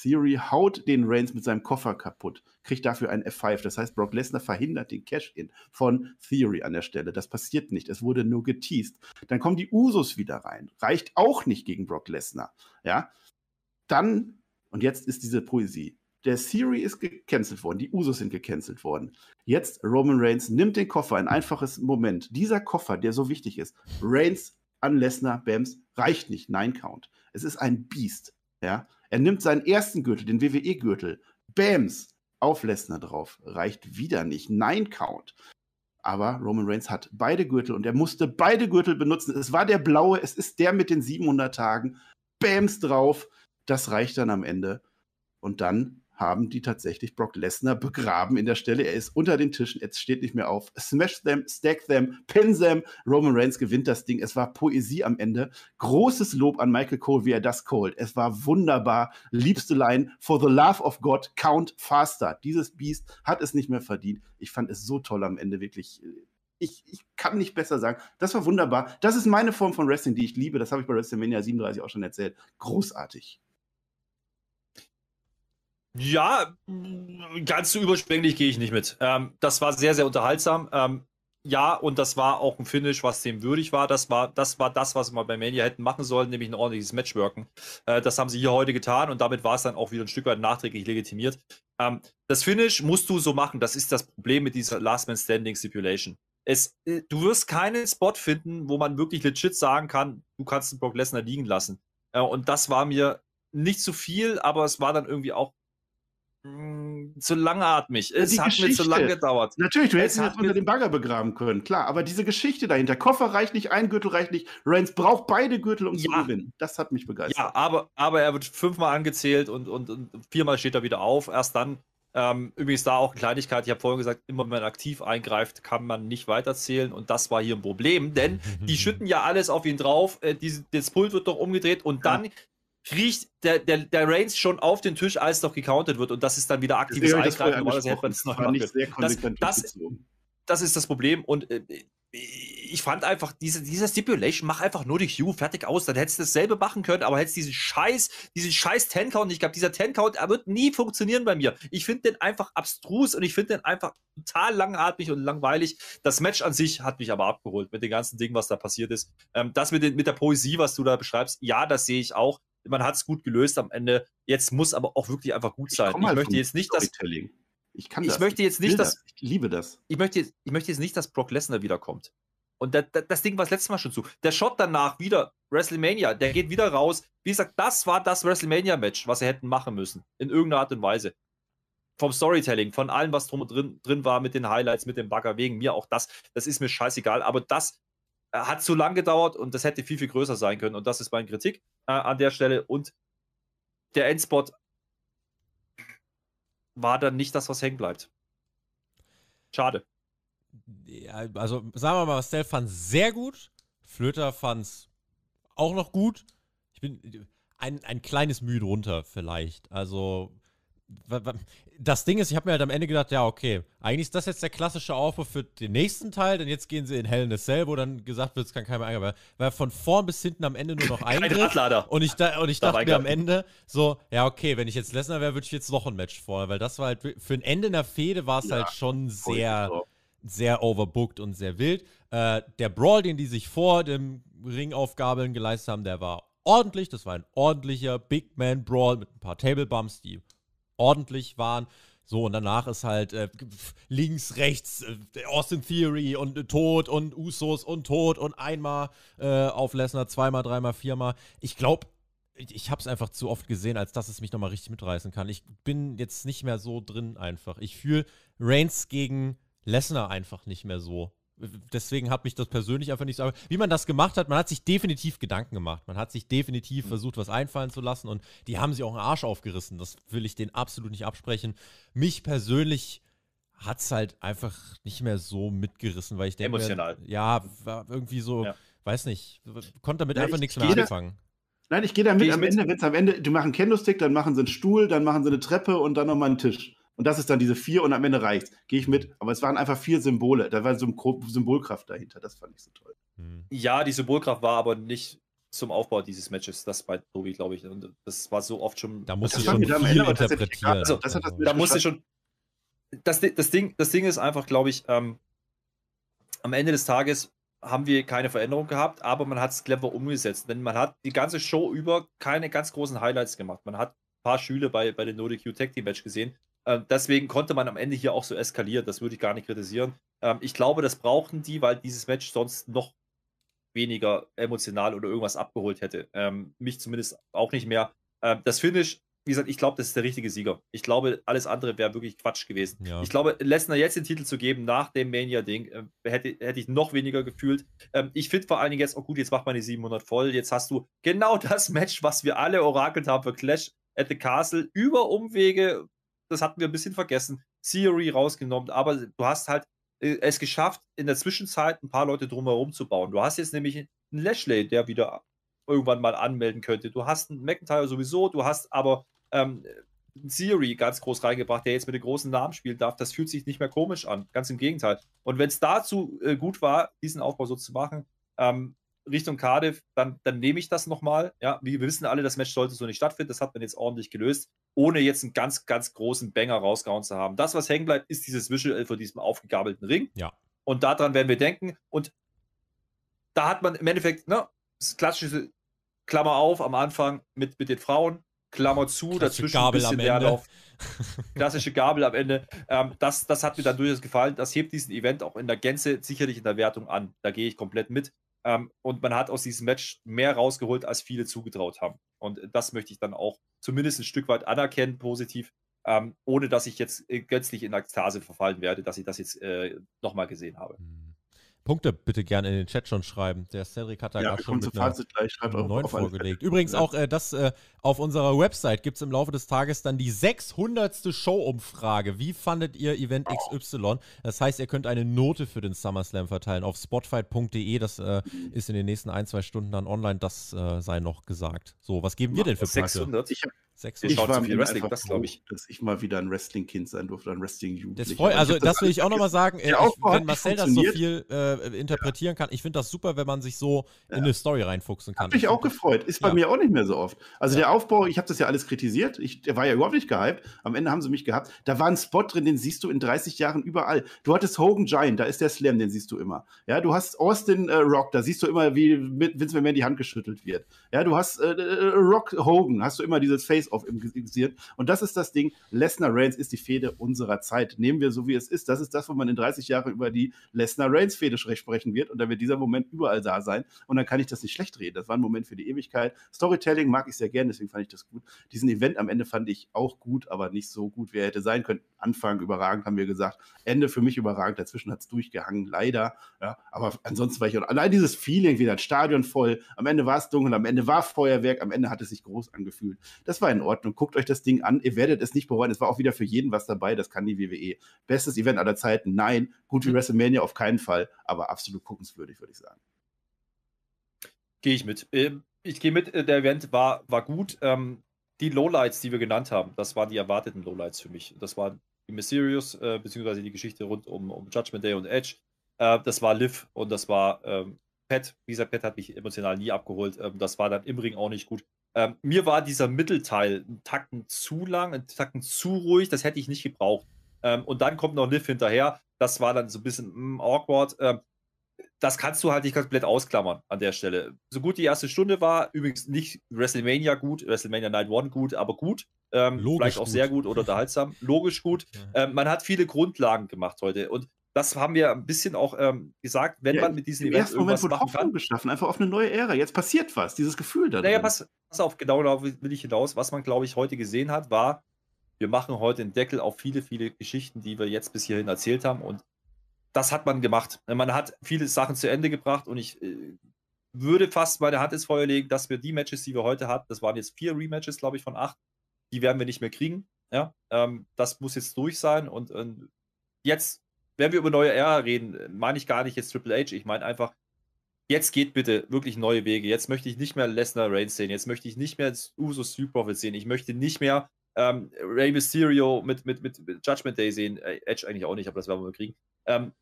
Theory haut den Reigns mit seinem Koffer kaputt, kriegt dafür ein F5. Das heißt, Brock Lesnar verhindert den Cash-In von Theory an der Stelle. Das passiert nicht. Es wurde nur geteased. Dann kommen die Usos wieder rein. Reicht auch nicht gegen Brock Lesnar. Ja. Dann, und jetzt ist diese Poesie. Der Theory ist gecancelt worden, die Usos sind gecancelt worden. Jetzt Roman Reigns nimmt den Koffer, ein einfaches Moment. Dieser Koffer, der so wichtig ist, Reigns an Lesnar, Bams, reicht nicht. Nein Count. Es ist ein Biest. Ja, er nimmt seinen ersten Gürtel, den WWE-Gürtel, Bams, auf Lesnar drauf. Reicht wieder nicht. Nein Count. Aber Roman Reigns hat beide Gürtel und er musste beide Gürtel benutzen. Es war der blaue, es ist der mit den 700 Tagen. Bams drauf. Das reicht dann am Ende. Und dann haben die tatsächlich Brock Lesnar begraben in der Stelle. Er ist unter den Tischen, jetzt steht nicht mehr auf. Smash them, stack them, pin them. Roman Reigns gewinnt das Ding. Es war Poesie am Ende. Großes Lob an Michael Cole, wie er das callt. Es war wunderbar. Liebste Line. For the love of God, count faster. Dieses Biest hat es nicht mehr verdient. Ich fand es so toll am Ende, wirklich. Ich, ich, kann nicht besser sagen. Das war wunderbar. Das ist meine Form von Wrestling, die ich liebe. Das habe ich bei WrestleMania 37 auch schon erzählt. Großartig. Ja, ganz so überschwänglich gehe ich nicht mit. Ähm, das war sehr, sehr unterhaltsam. Ähm, ja, und das war auch ein Finish, was dem würdig war. Das war das, war das was wir bei Mania hätten machen sollen, nämlich ein ordentliches Matchworken. Äh, das haben sie hier heute getan und damit war es dann auch wieder ein Stück weit nachträglich legitimiert. Ähm, das Finish musst du so machen. Das ist das Problem mit dieser Last Man Standing Stipulation. Es, äh, du wirst keinen Spot finden, wo man wirklich legit sagen kann, du kannst den Brock Lesnar liegen lassen. Äh, und das war mir nicht zu viel, aber es war dann irgendwie auch zu langatmig. Es die hat Geschichte. mir zu lange gedauert. Natürlich, du hättest ihn jetzt unter dem Bagger begraben können, klar. Aber diese Geschichte dahinter, Koffer reicht nicht, ein Gürtel reicht nicht. Reigns braucht beide Gürtel, um ja. zu gewinnen. Das hat mich begeistert. Ja, aber, aber er wird fünfmal angezählt und, und, und viermal steht er wieder auf. Erst dann. Ähm, übrigens da auch eine Kleinigkeit. Ich habe vorhin gesagt, immer wenn man aktiv eingreift, kann man nicht weiterzählen. Und das war hier ein Problem, denn die schütten ja alles auf ihn drauf. Äh, diese, das Pult wird doch umgedreht und dann kriecht der, der, der Reigns schon auf den Tisch, als noch gecountet wird. Und das ist dann wieder aktives Eingreifen. Normalerweise hätte man das noch sehr das, das, das ist das Problem. Und äh, ich fand einfach, diese, dieser Stipulation, mach einfach nur die Q fertig aus. Dann hättest du dasselbe machen können, aber hättest diesen Scheiß, diesen Scheiß Ten-Count nicht gehabt. Dieser Ten-Count, er wird nie funktionieren bei mir. Ich finde den einfach abstrus und ich finde den einfach total langatmig und langweilig. Das Match an sich hat mich aber abgeholt mit den ganzen Dingen, was da passiert ist. Ähm, das mit, den, mit der Poesie, was du da beschreibst, ja, das sehe ich auch man hat es gut gelöst am Ende. Jetzt muss aber auch wirklich einfach gut sein. Ich, ich halt möchte jetzt nicht, dass. Ich kann ich das. möchte jetzt nicht, dass. Das. Ich liebe das. Ich möchte, jetzt, ich möchte jetzt nicht, dass Brock Lesnar wiederkommt. Und das, das Ding war das letzte Mal schon zu. Der Shot danach wieder, WrestleMania, der geht wieder raus. Wie gesagt, das war das WrestleMania-Match, was sie hätten machen müssen. In irgendeiner Art und Weise. Vom Storytelling, von allem, was drum drin, drin war, mit den Highlights, mit dem Bagger, wegen mir auch das. Das ist mir scheißegal. Aber das hat zu lang gedauert und das hätte viel, viel größer sein können. Und das ist meine Kritik äh, an der Stelle. Und der Endspot war dann nicht das, was hängen bleibt. Schade. Ja, also sagen wir mal, Stell fand es sehr gut. Flöter fand es auch noch gut. Ich bin ein, ein kleines Mühe drunter vielleicht. Also das Ding ist, ich habe mir halt am Ende gedacht, ja, okay, eigentlich ist das jetzt der klassische Aufbau für den nächsten Teil, denn jetzt gehen sie in Hell in a Cell, wo dann gesagt wird, es kann keiner mehr eingreifen. Weil von vorn bis hinten am Ende nur noch ein Und ich, da, und ich dachte mir am Ende so, ja, okay, wenn ich jetzt Lesnar wäre, würde ich jetzt noch ein Match vorher, weil das war halt für ein Ende in der Fehde war es ja, halt schon sehr, sehr overbooked und sehr wild. Äh, der Brawl, den die sich vor dem Ringaufgabeln geleistet haben, der war ordentlich. Das war ein ordentlicher Big Man Brawl mit ein paar Table Bumps, die ordentlich waren. So, und danach ist halt äh, links, rechts äh, Austin Theory und äh, Tod und Usos und Tod und einmal äh, auf Lesnar, zweimal, dreimal, viermal. Ich glaube, ich, ich habe es einfach zu oft gesehen, als dass es mich nochmal richtig mitreißen kann. Ich bin jetzt nicht mehr so drin einfach. Ich fühle Reigns gegen Lesnar einfach nicht mehr so deswegen hat mich das persönlich einfach nicht so. Wie man das gemacht hat, man hat sich definitiv Gedanken gemacht. Man hat sich definitiv mhm. versucht, was einfallen zu lassen und die haben sich auch einen Arsch aufgerissen. Das will ich denen absolut nicht absprechen. Mich persönlich hat es halt einfach nicht mehr so mitgerissen, weil ich denke. Emotional. Mir, ja, war irgendwie so, ja. weiß nicht, konnte damit Nein, einfach nichts mehr anfangen. Nein, ich gehe damit am Ende, wenn es am Ende, die machen Candlestick, dann machen sie einen Stuhl, dann machen sie eine Treppe und dann nochmal einen Tisch. Und das ist dann diese vier und am Ende reicht. Gehe ich mit. Aber es waren einfach vier Symbole. Da war so eine Symbolkraft dahinter. Das fand ich so toll. Hm. Ja, die Symbolkraft war aber nicht zum Aufbau dieses Matches. Das bei Tobi, glaube ich. Und das war so oft schon. Da musste schon viel Ende, interpretieren. Also, das das da musste schon. Das, das, Ding, das Ding ist einfach, glaube ich, ähm, am Ende des Tages haben wir keine Veränderung gehabt, aber man hat es clever umgesetzt. Denn man hat die ganze Show über keine ganz großen Highlights gemacht. Man hat ein paar Schüler bei, bei den No DQ Tag Team Match gesehen. Ähm, deswegen konnte man am Ende hier auch so eskalieren. Das würde ich gar nicht kritisieren. Ähm, ich glaube, das brauchten die, weil dieses Match sonst noch weniger emotional oder irgendwas abgeholt hätte. Ähm, mich zumindest auch nicht mehr. Ähm, das Finish, wie gesagt, ich glaube, das ist der richtige Sieger. Ich glaube, alles andere wäre wirklich Quatsch gewesen. Ja. Ich glaube, Lesnar jetzt den Titel zu geben nach dem Mania-Ding, äh, hätte, hätte ich noch weniger gefühlt. Ähm, ich finde vor allen Dingen jetzt, oh gut, jetzt macht man die 700 voll. Jetzt hast du genau das Match, was wir alle orakelt haben für Clash at the Castle über Umwege das hatten wir ein bisschen vergessen, Theory rausgenommen, aber du hast halt äh, es geschafft, in der Zwischenzeit ein paar Leute drumherum zu bauen. Du hast jetzt nämlich einen Lashley, der wieder irgendwann mal anmelden könnte. Du hast einen McIntyre sowieso, du hast aber ähm, Theory ganz groß reingebracht, der jetzt mit den großen Namen spielen darf. Das fühlt sich nicht mehr komisch an. Ganz im Gegenteil. Und wenn es dazu äh, gut war, diesen Aufbau so zu machen, ähm, Richtung Cardiff, dann, dann nehme ich das nochmal. Ja, wir wissen alle, das Match sollte so nicht stattfinden. Das hat man jetzt ordentlich gelöst, ohne jetzt einen ganz, ganz großen Banger rausgehauen zu haben. Das, was hängen bleibt, ist dieses Visual von diesem aufgegabelten Ring. Ja. Und daran werden wir denken. Und da hat man im Endeffekt, ne, das klassische Klammer auf am Anfang mit, mit den Frauen, Klammer zu, Klassische dazwischen Gabel ein bisschen Leerlauf. Klassische Gabel am Ende. Ähm, das, das hat mir dann durchaus gefallen. Das hebt diesen Event auch in der Gänze sicherlich in der Wertung an. Da gehe ich komplett mit. Ähm, und man hat aus diesem Match mehr rausgeholt, als viele zugetraut haben. Und das möchte ich dann auch zumindest ein Stück weit anerkennen, positiv, ähm, ohne dass ich jetzt äh, gänzlich in Ekstase verfallen werde, dass ich das jetzt äh, nochmal gesehen habe. Mhm. Punkte bitte gerne in den Chat schon schreiben. Der Cedric hat da ja, gerade schon mit einer gleich, neuen vorgelegt. Übrigens auch äh, das äh, auf unserer Website gibt es im Laufe des Tages dann die 600. Show-Umfrage. Wie fandet ihr Event XY? Das heißt, ihr könnt eine Note für den SummerSlam verteilen auf spotfight.de. Das äh, ist in den nächsten ein, zwei Stunden dann online. Das äh, sei noch gesagt. So, was geben wir denn für Punkte? 600? Ich habe 600. Ich war viel Wrestling, das glaube ich. Dass ich mal wieder ein Wrestling-Kind sein durfte, ein Wrestling-Jugendlicher. Also, das, das will ich auch nochmal sagen. Äh, ich, wenn Marcel das so viel äh, interpretieren ja. kann, ich finde das super, wenn man sich so ja. in eine Story reinfuchsen kann. Hat mich auch gefreut. Ist bei mir auch nicht mehr so oft. Also, der Aufbau, ich habe das ja alles kritisiert. Ich, der war ja überhaupt nicht gehypt. Am Ende haben sie mich gehabt. Da war ein Spot drin, den siehst du in 30 Jahren überall. Du hattest Hogan Giant, da ist der Slam, den siehst du immer. Ja, du hast Austin äh, Rock, da siehst du immer, wie mit Vince McMahon die Hand geschüttelt wird. Ja, du hast äh, äh, Rock Hogan, hast du immer dieses Face-Off im Gesicht passiert. Und das ist das Ding. Lesnar Reigns ist die Fehde unserer Zeit. Nehmen wir so, wie es ist. Das ist das, wo man in 30 Jahren über die Lesnar Reigns Fehde sprechen wird. Und da wird dieser Moment überall da sein. Und dann kann ich das nicht schlecht reden. Das war ein Moment für die Ewigkeit. Storytelling mag ich sehr gerne, deswegen fand ich das gut. Diesen Event am Ende fand ich auch gut, aber nicht so gut, wie er hätte sein können. Anfang überragend, haben wir gesagt. Ende für mich überragend. Dazwischen hat es durchgehangen, leider. Ja, aber ansonsten war ich allein dieses Feeling, wieder ein Stadion voll. Am Ende war es dunkel, am Ende war Feuerwerk, am Ende hat es sich groß angefühlt. Das war in Ordnung. Guckt euch das das Ding an. Ihr werdet es nicht bereuen. Es war auch wieder für jeden was dabei. Das kann die WWE. Bestes Event aller Zeiten? Nein. Gut wie mhm. WrestleMania auf keinen Fall. Aber absolut guckenswürdig, würde ich sagen. Gehe ich mit. Ähm, ich gehe mit. Äh, der Event war, war gut. Ähm, die Lowlights, die wir genannt haben, das waren die erwarteten Lowlights für mich. Das war die Mysterious, äh, beziehungsweise die Geschichte rund um, um Judgment Day und Edge. Äh, das war Liv und das war ähm, Pat. Gesagt, Pat hat mich emotional nie abgeholt. Ähm, das war dann im Ring auch nicht gut. Ähm, mir war dieser Mittelteil ein Tacken zu lang, ein Tacken zu ruhig, das hätte ich nicht gebraucht. Ähm, und dann kommt noch Liv hinterher. Das war dann so ein bisschen mm, awkward. Das kannst du halt nicht komplett ausklammern an der Stelle. So gut die erste Stunde war, übrigens nicht WrestleMania gut, WrestleMania Night One gut, aber gut. Ähm, vielleicht auch gut. sehr gut oder unterhaltsam. Logisch gut. Ja. Ähm, man hat viele Grundlagen gemacht heute. Und das haben wir ein bisschen auch ähm, gesagt, wenn ja, man mit diesem Event ersten Moment wurde Hoffnung kann. geschaffen, einfach auf eine neue Ära. Jetzt passiert was, dieses Gefühl da. Naja, pass, pass, auf, genau darauf will ich hinaus. Was man, glaube ich, heute gesehen hat, war, wir machen heute einen Deckel auf viele, viele Geschichten, die wir jetzt bis hierhin erzählt haben. Und das hat man gemacht. Man hat viele Sachen zu Ende gebracht und ich äh, würde fast meine Hand ins Feuer legen, dass wir die Matches, die wir heute hatten, das waren jetzt vier Rematches, glaube ich, von acht, die werden wir nicht mehr kriegen. Ja, ähm, das muss jetzt durch sein und, und jetzt wenn wir über neue Ära reden, meine ich gar nicht jetzt Triple H. Ich meine einfach, jetzt geht bitte wirklich neue Wege. Jetzt möchte ich nicht mehr Lesnar Reigns sehen. Jetzt möchte ich nicht mehr Uso Street Profits sehen. Ich möchte nicht mehr ähm, Rey Mysterio mit, mit, mit, mit, Judgment Day sehen. Äh, Edge eigentlich auch nicht, aber das werden wir mal kriegen. Ähm,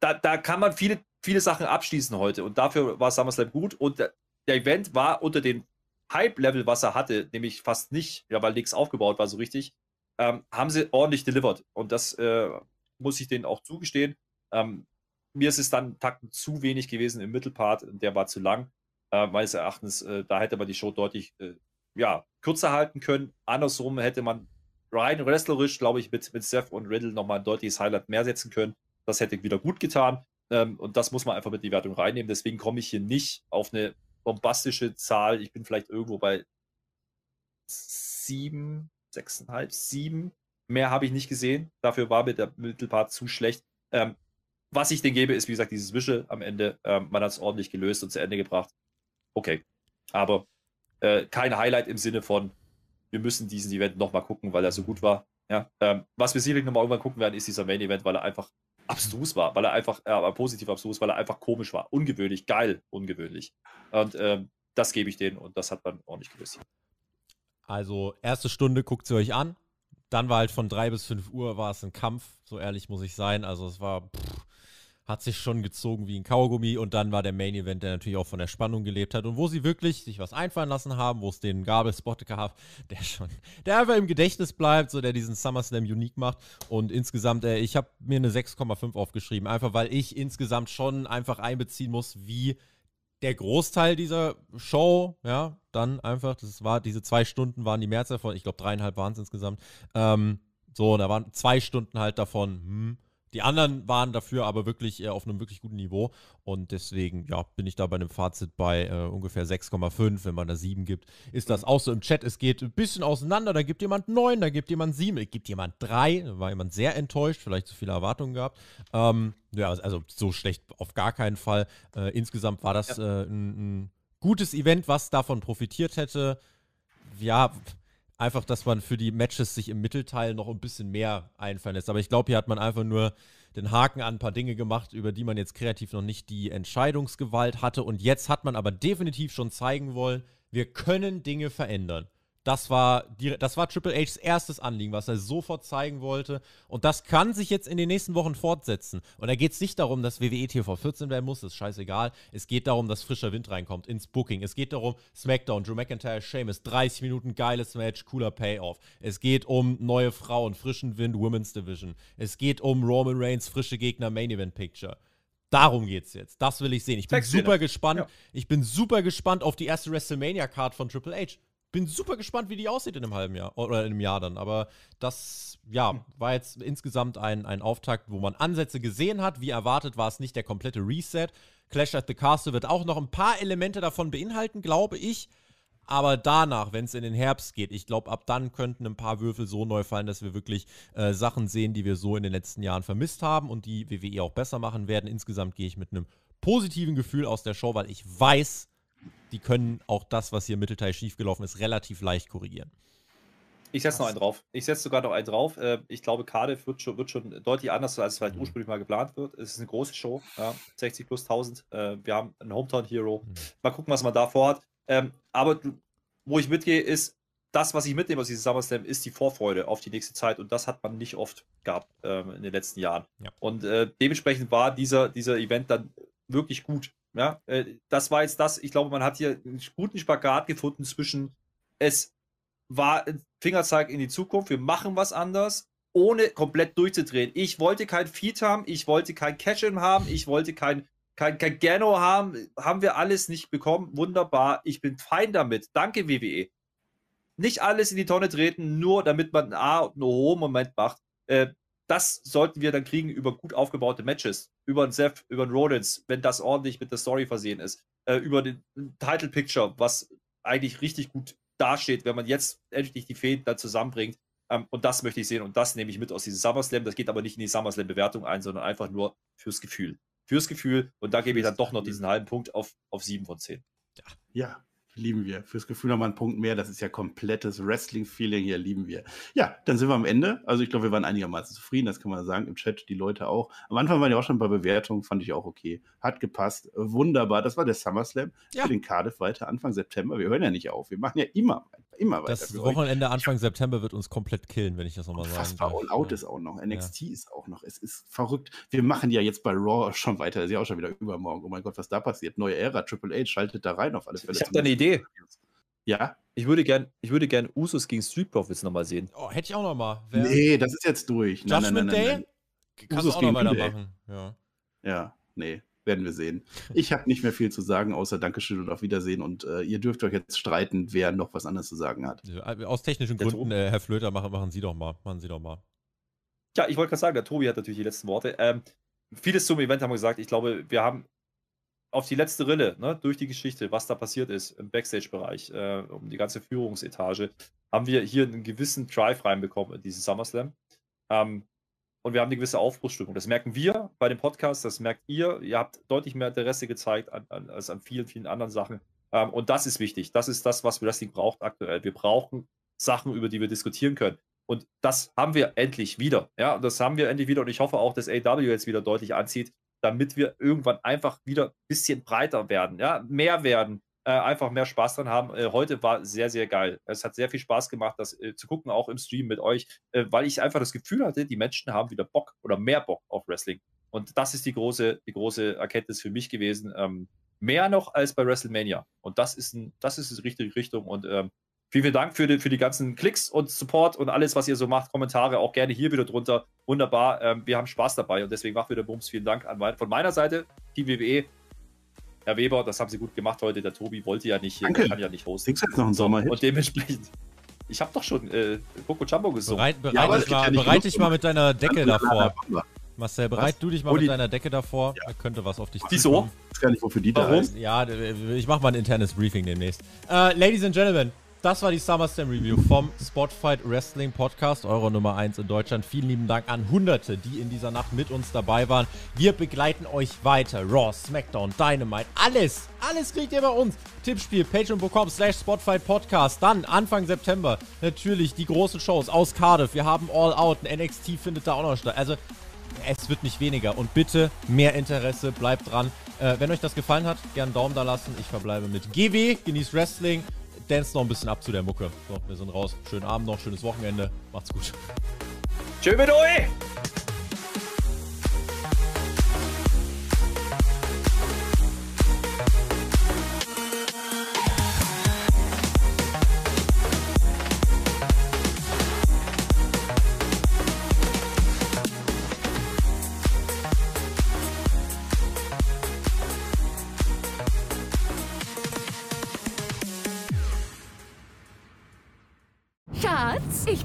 da, da kann man viele, viele Sachen abschließen heute und dafür war SummerSlam gut und der, der Event war unter dem Hype-Level, was er hatte, nämlich fast nicht, ja, weil nichts aufgebaut war so richtig, ähm, haben sie ordentlich delivered und das äh, muss ich denen auch zugestehen. Ähm, mir ist es dann Takten zu wenig gewesen im Mittelpart, der war zu lang. Äh, meines Erachtens, äh, da hätte man die Show deutlich äh, ja, kürzer halten können. Andersrum hätte man rein wrestlerisch, glaube ich, mit, mit Seth und Riddle nochmal ein deutliches Highlight mehr setzen können. Das hätte wieder gut getan. Ähm, und das muss man einfach mit die Wertung reinnehmen. Deswegen komme ich hier nicht auf eine bombastische Zahl. Ich bin vielleicht irgendwo bei sieben, sechseinhalb, sieben. Mehr habe ich nicht gesehen. Dafür war mir der Mittelpart zu schlecht. Ähm, was ich denn gebe, ist, wie gesagt, dieses Wische am Ende. Ähm, man hat es ordentlich gelöst und zu Ende gebracht. Okay. Aber äh, kein Highlight im Sinne von, wir müssen diesen Event nochmal gucken, weil er so gut war. Ja, ähm, was wir sicherlich nochmal irgendwann gucken werden, ist dieser Main Event, weil er einfach abstrus war, weil er einfach, äh, positiv abstrus, weil er einfach komisch war. Ungewöhnlich, geil, ungewöhnlich. Und ähm, das gebe ich denen und das hat man ordentlich gelöst. Also, erste Stunde guckt sie euch an dann war halt von drei bis fünf Uhr war es ein Kampf, so ehrlich muss ich sein. Also es war, pff, hat sich schon gezogen wie ein Kaugummi und dann war der Main Event, der natürlich auch von der Spannung gelebt hat und wo sie wirklich sich was einfallen lassen haben, wo es den Gabelspot gab, der schon, der einfach im Gedächtnis bleibt, so der diesen SummerSlam unique macht und insgesamt, äh, ich habe mir eine 6,5 aufgeschrieben, einfach weil ich insgesamt schon einfach einbeziehen muss, wie der Großteil dieser Show, ja, dann einfach, das war, diese zwei Stunden waren die Mehrzahl von, ich glaube dreieinhalb waren es insgesamt. Ähm, so, da waren zwei Stunden halt davon, hm, die anderen waren dafür aber wirklich auf einem wirklich guten Niveau und deswegen ja, bin ich da bei einem Fazit bei äh, ungefähr 6,5. Wenn man da 7 gibt, ist das auch so im Chat. Es geht ein bisschen auseinander. Da gibt jemand 9, da gibt jemand 7, da gibt jemand 3. Da war jemand sehr enttäuscht, vielleicht zu viele Erwartungen gehabt. Ähm, ja, also so schlecht auf gar keinen Fall. Äh, insgesamt war das äh, ein, ein gutes Event, was davon profitiert hätte. Ja, einfach, dass man für die Matches sich im Mittelteil noch ein bisschen mehr einfallen lässt. Aber ich glaube, hier hat man einfach nur den Haken an ein paar Dinge gemacht, über die man jetzt kreativ noch nicht die Entscheidungsgewalt hatte. Und jetzt hat man aber definitiv schon zeigen wollen, wir können Dinge verändern. Das war, die, das war Triple H's erstes Anliegen, was er sofort zeigen wollte. Und das kann sich jetzt in den nächsten Wochen fortsetzen. Und da geht es nicht darum, dass WWE TV 14 werden muss, das ist scheißegal. Es geht darum, dass frischer Wind reinkommt ins Booking. Es geht darum, SmackDown, Drew McIntyre, Sheamus, 30 Minuten geiles Match, cooler Payoff. Es geht um neue Frauen, frischen Wind, Women's Division. Es geht um Roman Reigns, frische Gegner, Main Event Picture. Darum geht's jetzt. Das will ich sehen. Ich bin super gespannt. Ja. Ich bin super gespannt auf die erste WrestleMania-Card von Triple H bin super gespannt, wie die aussieht in einem halben Jahr oder in einem Jahr dann. Aber das, ja, hm. war jetzt insgesamt ein, ein Auftakt, wo man Ansätze gesehen hat. Wie erwartet war es nicht der komplette Reset. Clash at the Castle wird auch noch ein paar Elemente davon beinhalten, glaube ich. Aber danach, wenn es in den Herbst geht, ich glaube, ab dann könnten ein paar Würfel so neu fallen, dass wir wirklich äh, Sachen sehen, die wir so in den letzten Jahren vermisst haben und die WWE auch besser machen werden. Insgesamt gehe ich mit einem positiven Gefühl aus der Show, weil ich weiß, die können auch das, was hier im Mittelteil schiefgelaufen ist, relativ leicht korrigieren. Ich setze noch einen drauf. Ich setze sogar noch einen drauf. Äh, ich glaube, Cardiff wird schon, wird schon deutlich anders, als es vielleicht mhm. ursprünglich mal geplant wird. Es ist eine große Show, ja, 60 plus 1000. Äh, wir haben einen Hometown-Hero. Mhm. Mal gucken, was man da vorhat. Ähm, aber wo ich mitgehe, ist, das, was ich mitnehme aus diesem SummerSlam, ist die Vorfreude auf die nächste Zeit. Und das hat man nicht oft gehabt ähm, in den letzten Jahren. Ja. Und äh, dementsprechend war dieser, dieser Event dann wirklich gut. Ja, äh, das war jetzt das. Ich glaube, man hat hier einen guten Spagat gefunden zwischen es war ein Fingerzeig in die Zukunft, wir machen was anders, ohne komplett durchzudrehen. Ich wollte kein Feed haben, ich wollte kein Cash-In haben, ich wollte kein, kein, kein Gano haben. Haben wir alles nicht bekommen. Wunderbar. Ich bin fein damit. Danke, WWE. Nicht alles in die Tonne treten, nur damit man ein A und einen O-Moment macht. Äh, das sollten wir dann kriegen über gut aufgebaute Matches. Über einen Seth, über einen Rollins, wenn das ordentlich mit der Story versehen ist. Äh, über den Title Picture, was eigentlich richtig gut dasteht, wenn man jetzt endlich die Fäden da zusammenbringt. Ähm, und das möchte ich sehen und das nehme ich mit aus diesem SummerSlam. Das geht aber nicht in die SummerSlam-Bewertung ein, sondern einfach nur fürs Gefühl. Fürs Gefühl und da gebe ich dann doch noch diesen halben Punkt auf, auf 7 von 10. Ja, ja, lieben wir. Fürs Gefühl nochmal einen Punkt mehr. Das ist ja komplettes Wrestling-Feeling hier, lieben wir. Ja, dann sind wir am Ende. Also ich glaube, wir waren einigermaßen zufrieden, das kann man sagen. Im Chat die Leute auch. Am Anfang waren ja auch schon ein paar Bewertungen, fand ich auch okay. Hat gepasst. Wunderbar. Das war der SummerSlam ja. für den Cardiff weiter Anfang September. Wir hören ja nicht auf. Wir machen ja immer, immer weiter. Das Wochenende. Anfang September wird uns komplett killen, wenn ich das nochmal sage. Fast All Out ja. ist auch noch. NXT ja. ist auch noch. Es ist verrückt. Wir machen ja jetzt bei Raw schon weiter. Das ist ja auch schon wieder übermorgen. Oh mein Gott, was da passiert. Neue Ära. Triple H schaltet da rein auf alle Fälle. Ich habe da eine Idee. Ja. Ich würde gern, ich würde gern Usos gegen Street Profits nochmal sehen. Oh, hätte ich auch nochmal. Nee, das ist jetzt durch. Nein, Judgment nein, nein, nein, Day? Kannst Usos du auch noch weitermachen. Ja. ja, nee, werden wir sehen. Ich habe nicht mehr viel zu sagen, außer Dankeschön und auf Wiedersehen. Und äh, ihr dürft euch jetzt streiten, wer noch was anderes zu sagen hat. Aus technischen der Gründen, äh, Herr Flöter, machen, machen Sie doch mal. Machen Sie doch mal. Ja, ich wollte gerade sagen, der Tobi hat natürlich die letzten Worte. Ähm, vieles zum Event haben wir gesagt. Ich glaube, wir haben auf die letzte Rille, ne, durch die Geschichte, was da passiert ist im Backstage-Bereich, äh, um die ganze Führungsetage, haben wir hier einen gewissen Drive reinbekommen in diesen SummerSlam. Ähm, und wir haben eine gewisse Aufbruchsstimmung. Das merken wir bei dem Podcast, das merkt ihr. Ihr habt deutlich mehr Interesse gezeigt an, an, als an vielen, vielen anderen Sachen. Ähm, und das ist wichtig. Das ist das, was Wrestling braucht aktuell. Wir brauchen Sachen, über die wir diskutieren können. Und das haben wir endlich wieder. Ja, das haben wir endlich wieder. Und ich hoffe auch, dass AW jetzt wieder deutlich anzieht, damit wir irgendwann einfach wieder ein bisschen breiter werden, ja, mehr werden, äh, einfach mehr Spaß dran haben. Äh, heute war sehr, sehr geil. Es hat sehr viel Spaß gemacht, das äh, zu gucken, auch im Stream mit euch, äh, weil ich einfach das Gefühl hatte, die Menschen haben wieder Bock oder mehr Bock auf Wrestling. Und das ist die große, die große Erkenntnis für mich gewesen. Ähm, mehr noch als bei WrestleMania. Und das ist, ein, das ist die richtige Richtung. Und ähm, Vielen, vielen Dank für die, für die ganzen Klicks und Support und alles, was ihr so macht. Kommentare auch gerne hier wieder drunter. Wunderbar. Ähm, wir haben Spaß dabei und deswegen macht wieder Bums. Vielen Dank an, von meiner Seite, Team WWE. Herr Weber, das haben Sie gut gemacht heute. Der Tobi wollte ja nicht, Danke. kann ja nicht hosten. Singst jetzt noch einen Sommer Und dementsprechend. Ich habe doch schon äh, Coco Jumbo gesungen. Bereit, bereit, ja, dich, mal, ja bereit dich mal mit deiner Decke davor. Marcel, bereit was? du dich mal mit deiner Decke davor? Ja. Da könnte was auf dich zukommen. Wieso? Ich weiß gar nicht, wofür die Warum? da ist. Ja, ich mache mal ein internes Briefing demnächst. Uh, Ladies and Gentlemen, das war die SummerSlam Review vom Spotfight Wrestling Podcast, eure Nummer 1 in Deutschland. Vielen lieben Dank an Hunderte, die in dieser Nacht mit uns dabei waren. Wir begleiten euch weiter. Raw, SmackDown, Dynamite, alles, alles kriegt ihr bei uns. Tippspiel, patreon.com slash Spotfight Podcast. Dann Anfang September natürlich die großen Shows aus Cardiff. Wir haben All Out, ein NXT findet da auch noch statt. Also es wird nicht weniger. Und bitte mehr Interesse, bleibt dran. Äh, wenn euch das gefallen hat, einen Daumen da lassen. Ich verbleibe mit GW, genießt Wrestling dance noch ein bisschen ab zu der Mucke. So, wir sind raus. Schönen Abend noch, schönes Wochenende. Macht's gut. Tschö mit euch!